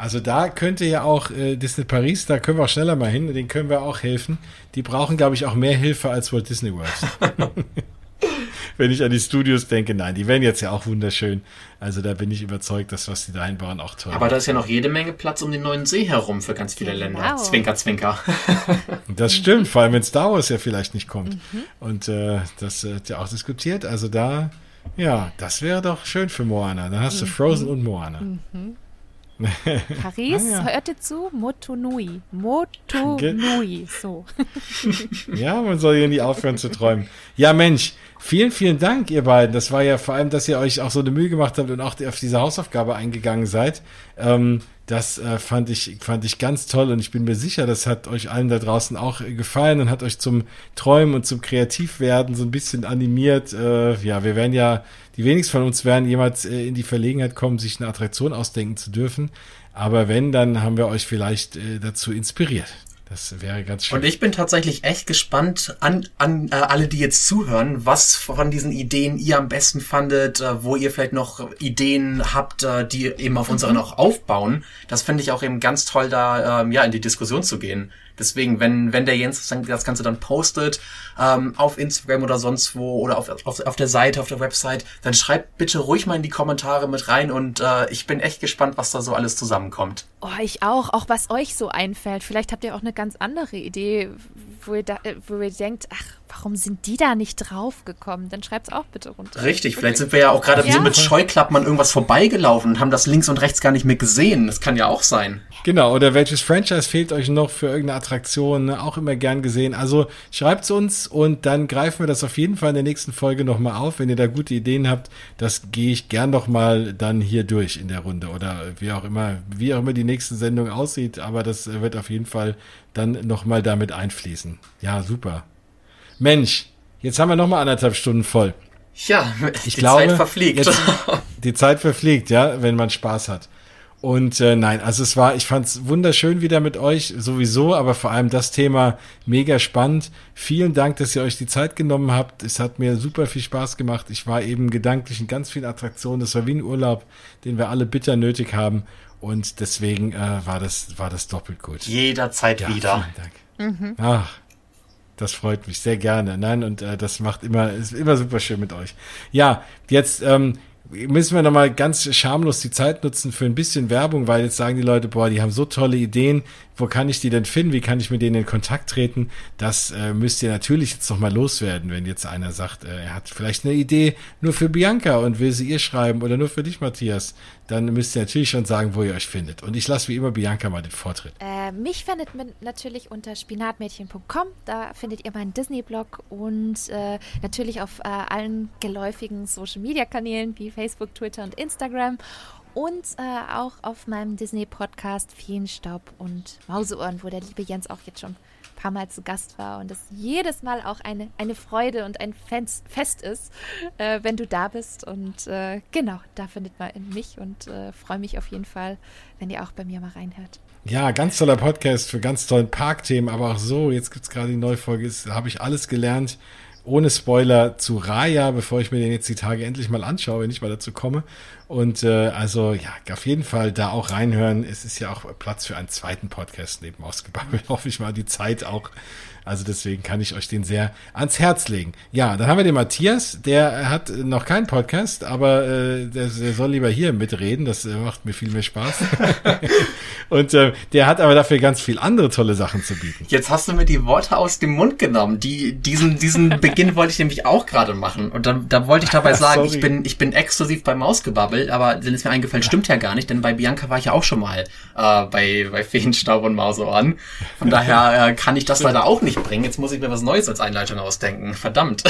Also da könnte ja auch äh, Disney Paris, da können wir auch schneller mal hin, den können wir auch helfen. Die brauchen, glaube ich, auch mehr Hilfe als Walt Disney World. Wenn ich an die Studios denke, nein, die werden jetzt ja auch wunderschön. Also da bin ich überzeugt, dass was die da einbauen auch toll. Aber da ist ja noch jede Menge Platz um den neuen See herum für ganz viele genau. Länder. Zwinker, zwinker. das stimmt, vor allem wenn Star Wars ja vielleicht nicht kommt. Mhm. Und äh, das wird ja auch diskutiert. Also da, ja, das wäre doch schön für Moana. Da hast du mhm. Frozen und Moana. Mhm. Paris, ah, ja. hörte zu, Motonui. Motonui, so. ja, man soll hier nie aufhören zu träumen. Ja, Mensch, vielen, vielen Dank, ihr beiden. Das war ja vor allem, dass ihr euch auch so eine Mühe gemacht habt und auch auf diese Hausaufgabe eingegangen seid. Ähm, das äh, fand, ich, fand ich ganz toll und ich bin mir sicher, das hat euch allen da draußen auch gefallen und hat euch zum Träumen und zum Kreativwerden so ein bisschen animiert. Äh, ja, wir werden ja, die wenigsten von uns werden jemals äh, in die Verlegenheit kommen, sich eine Attraktion ausdenken zu dürfen. Aber wenn, dann haben wir euch vielleicht äh, dazu inspiriert. Das wäre ganz schön. Und ich bin tatsächlich echt gespannt an, an äh, alle, die jetzt zuhören, was von diesen Ideen ihr am besten fandet, äh, wo ihr vielleicht noch Ideen habt, äh, die eben auf unseren auch aufbauen. Das finde ich auch eben ganz toll, da ähm, ja in die Diskussion zu gehen. Deswegen, wenn, wenn der Jens das Ganze dann postet, ähm, auf Instagram oder sonst wo oder auf, auf, auf der Seite, auf der Website, dann schreibt bitte ruhig mal in die Kommentare mit rein und äh, ich bin echt gespannt, was da so alles zusammenkommt. Oh, ich auch. Auch was euch so einfällt. Vielleicht habt ihr auch eine ganz andere Idee, wo ihr, da, wo ihr denkt, ach, warum sind die da nicht draufgekommen? Dann schreibt es auch bitte runter. Richtig, vielleicht sind wir ja auch gerade ja. so mit Scheuklappen an irgendwas vorbeigelaufen und haben das links und rechts gar nicht mehr gesehen. Das kann ja auch sein. Genau, oder welches Franchise fehlt euch noch für irgendeine Attraktion? Ne? Auch immer gern gesehen. Also schreibt es uns und dann greifen wir das auf jeden Fall in der nächsten Folge nochmal auf. Wenn ihr da gute Ideen habt, das gehe ich gern nochmal dann hier durch in der Runde oder wie auch immer, wie auch immer die nächste Sendung aussieht. Aber das wird auf jeden Fall dann nochmal damit einfließen. Ja, super. Mensch, jetzt haben wir nochmal anderthalb Stunden voll. Ja, ich die glaube, Zeit verfliegt. Jetzt, die Zeit verfliegt, ja, wenn man Spaß hat. Und äh, nein, also es war, ich fand es wunderschön wieder mit euch, sowieso, aber vor allem das Thema mega spannend. Vielen Dank, dass ihr euch die Zeit genommen habt. Es hat mir super viel Spaß gemacht. Ich war eben gedanklich in ganz vielen Attraktionen. Das war wie ein Urlaub, den wir alle bitter nötig haben. Und deswegen äh, war, das, war das doppelt gut. Jederzeit ja, wieder. Vielen Dank. Mhm. Ach, das freut mich sehr gerne. Nein, und äh, das macht immer, ist immer super schön mit euch. Ja, jetzt ähm, müssen wir nochmal ganz schamlos die Zeit nutzen für ein bisschen Werbung, weil jetzt sagen die Leute, boah, die haben so tolle Ideen, wo kann ich die denn finden, wie kann ich mit denen in Kontakt treten? Das äh, müsst ihr natürlich jetzt nochmal loswerden, wenn jetzt einer sagt, äh, er hat vielleicht eine Idee nur für Bianca und will sie ihr schreiben oder nur für dich, Matthias. Dann müsst ihr natürlich schon sagen, wo ihr euch findet. Und ich lasse wie immer Bianca mal den Vortritt. Äh, mich findet man natürlich unter spinatmädchen.com. Da findet ihr meinen Disney-Blog und äh, natürlich auf äh, allen geläufigen Social-Media-Kanälen wie Facebook, Twitter und Instagram und äh, auch auf meinem Disney-Podcast Feenstaub und Mauseohren, wo der liebe Jens auch jetzt schon ein paar Mal zu Gast war und es jedes Mal auch eine, eine Freude und ein Fest ist, äh, wenn du da bist. Und äh, genau, da findet man mich und äh, freue mich auf jeden Fall, wenn ihr auch bei mir mal reinhört. Ja, ganz toller Podcast für ganz tollen Parkthemen, aber auch so, jetzt gibt es gerade die neue Folge, habe ich alles gelernt ohne Spoiler zu Raya, bevor ich mir den jetzt die Tage endlich mal anschaue, wenn ich mal dazu komme. Und äh, also ja, auf jeden Fall da auch reinhören. Es ist ja auch Platz für einen zweiten Podcast neben Ausgebabbelt. Hoffe ich mal, die Zeit auch also deswegen kann ich euch den sehr ans Herz legen. Ja, dann haben wir den Matthias, der hat noch keinen Podcast, aber äh, der, der soll lieber hier mitreden. Das äh, macht mir viel mehr Spaß. und äh, der hat aber dafür ganz viel andere tolle Sachen zu bieten. Jetzt hast du mir die Worte aus dem Mund genommen. Die, diesen, diesen Beginn wollte ich nämlich auch gerade machen. Und dann, da wollte ich dabei sagen, ich bin, ich bin exklusiv beim Mausgebabbel, aber dann ist mir eingefallen, stimmt ja gar nicht, denn bei Bianca war ich ja auch schon mal äh, bei, bei Feenstaub und Mausohren. Von daher äh, kann ich das leider auch nicht nicht bringen. Jetzt muss ich mir was Neues als Einleitung ausdenken. Verdammt.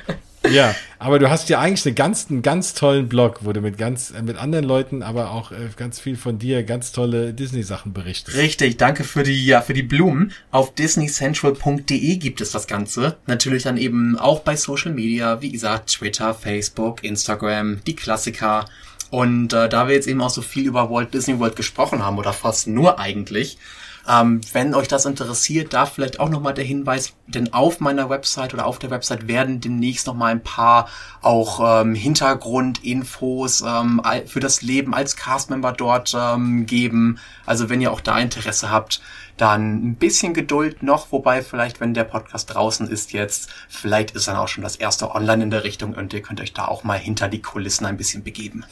ja, aber du hast ja eigentlich einen ganz, einen ganz tollen Blog, wo du mit ganz, äh, mit anderen Leuten, aber auch äh, ganz viel von dir, ganz tolle Disney-Sachen berichtest. Richtig, danke für die, ja, für die Blumen. Auf disneycentral.de gibt es das Ganze. Natürlich dann eben auch bei Social Media, wie gesagt, Twitter, Facebook, Instagram, die Klassiker. Und äh, da wir jetzt eben auch so viel über Walt Disney World gesprochen haben, oder fast nur eigentlich, ähm, wenn euch das interessiert, da vielleicht auch nochmal der Hinweis, denn auf meiner Website oder auf der Website werden demnächst nochmal ein paar auch ähm, Hintergrundinfos ähm, für das Leben als Castmember dort ähm, geben. Also wenn ihr auch da Interesse habt, dann ein bisschen Geduld noch, wobei vielleicht, wenn der Podcast draußen ist jetzt, vielleicht ist dann auch schon das erste online in der Richtung und ihr könnt euch da auch mal hinter die Kulissen ein bisschen begeben.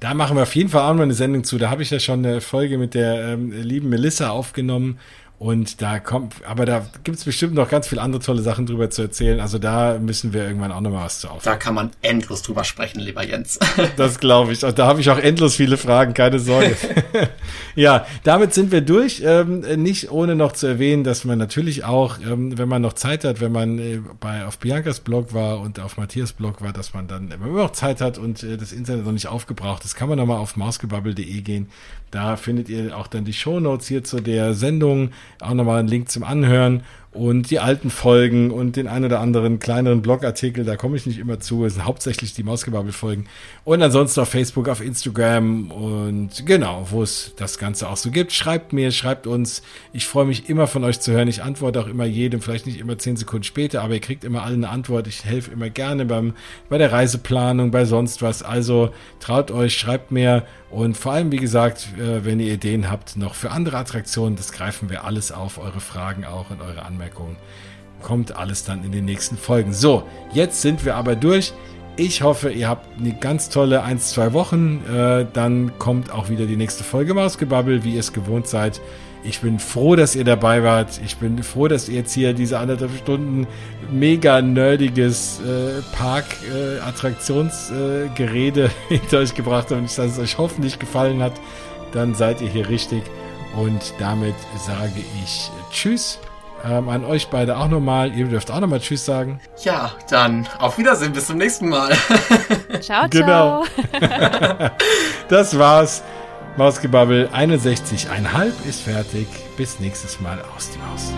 Da machen wir auf jeden Fall auch mal eine Sendung zu. Da habe ich ja schon eine Folge mit der ähm, lieben Melissa aufgenommen und da kommt, aber da gibt es bestimmt noch ganz viele andere tolle Sachen drüber zu erzählen. Also da müssen wir irgendwann auch nochmal was zu aufnehmen. Da kann man endlos drüber sprechen, lieber Jens. das glaube ich. Da habe ich auch endlos viele Fragen, keine Sorge. ja, damit sind wir durch. Ähm, nicht ohne noch zu erwähnen, dass man natürlich auch, ähm, wenn man noch Zeit hat, wenn man äh, bei auf Biancas Blog war und auf Matthias Blog war, dass man dann, wenn man noch Zeit hat und äh, das Internet noch nicht aufgebraucht ist, kann man nochmal auf mausgebabbel.de gehen. Da findet ihr auch dann die Show Notes hier zu der Sendung. Auch nochmal einen Link zum Anhören und die alten Folgen und den ein oder anderen kleineren Blogartikel, da komme ich nicht immer zu, es sind hauptsächlich die Mausgebabbel-Folgen. Und ansonsten auf Facebook, auf Instagram und genau, wo es das Ganze auch so gibt. Schreibt mir, schreibt uns, ich freue mich immer von euch zu hören, ich antworte auch immer jedem, vielleicht nicht immer zehn Sekunden später, aber ihr kriegt immer alle eine Antwort, ich helfe immer gerne beim, bei der Reiseplanung, bei sonst was, also traut euch, schreibt mir und vor allem, wie gesagt, äh, wenn ihr Ideen habt, noch für andere Attraktionen, das greifen wir alles auf, eure Fragen auch und eure Anmerkungen. Kommt alles dann in den nächsten Folgen. So, jetzt sind wir aber durch. Ich hoffe, ihr habt eine ganz tolle 1, 2 Wochen. Äh, dann kommt auch wieder die nächste Folge Mausgebabbel, wie ihr es gewohnt seid. Ich bin froh, dass ihr dabei wart. Ich bin froh, dass ihr jetzt hier diese anderthalb Stunden mega nerdiges äh, Park-Attraktionsgerede äh, hinter euch gebracht habt und dass es euch hoffentlich gefallen hat. Dann seid ihr hier richtig. Und damit sage ich Tschüss. Ähm, an euch beide auch nochmal. Ihr dürft auch nochmal Tschüss sagen. Ja, dann auf Wiedersehen. Bis zum nächsten Mal. ciao, ciao. Genau. das war's. Mausgebabbel 61,5 ist fertig. Bis nächstes Mal aus die Maus.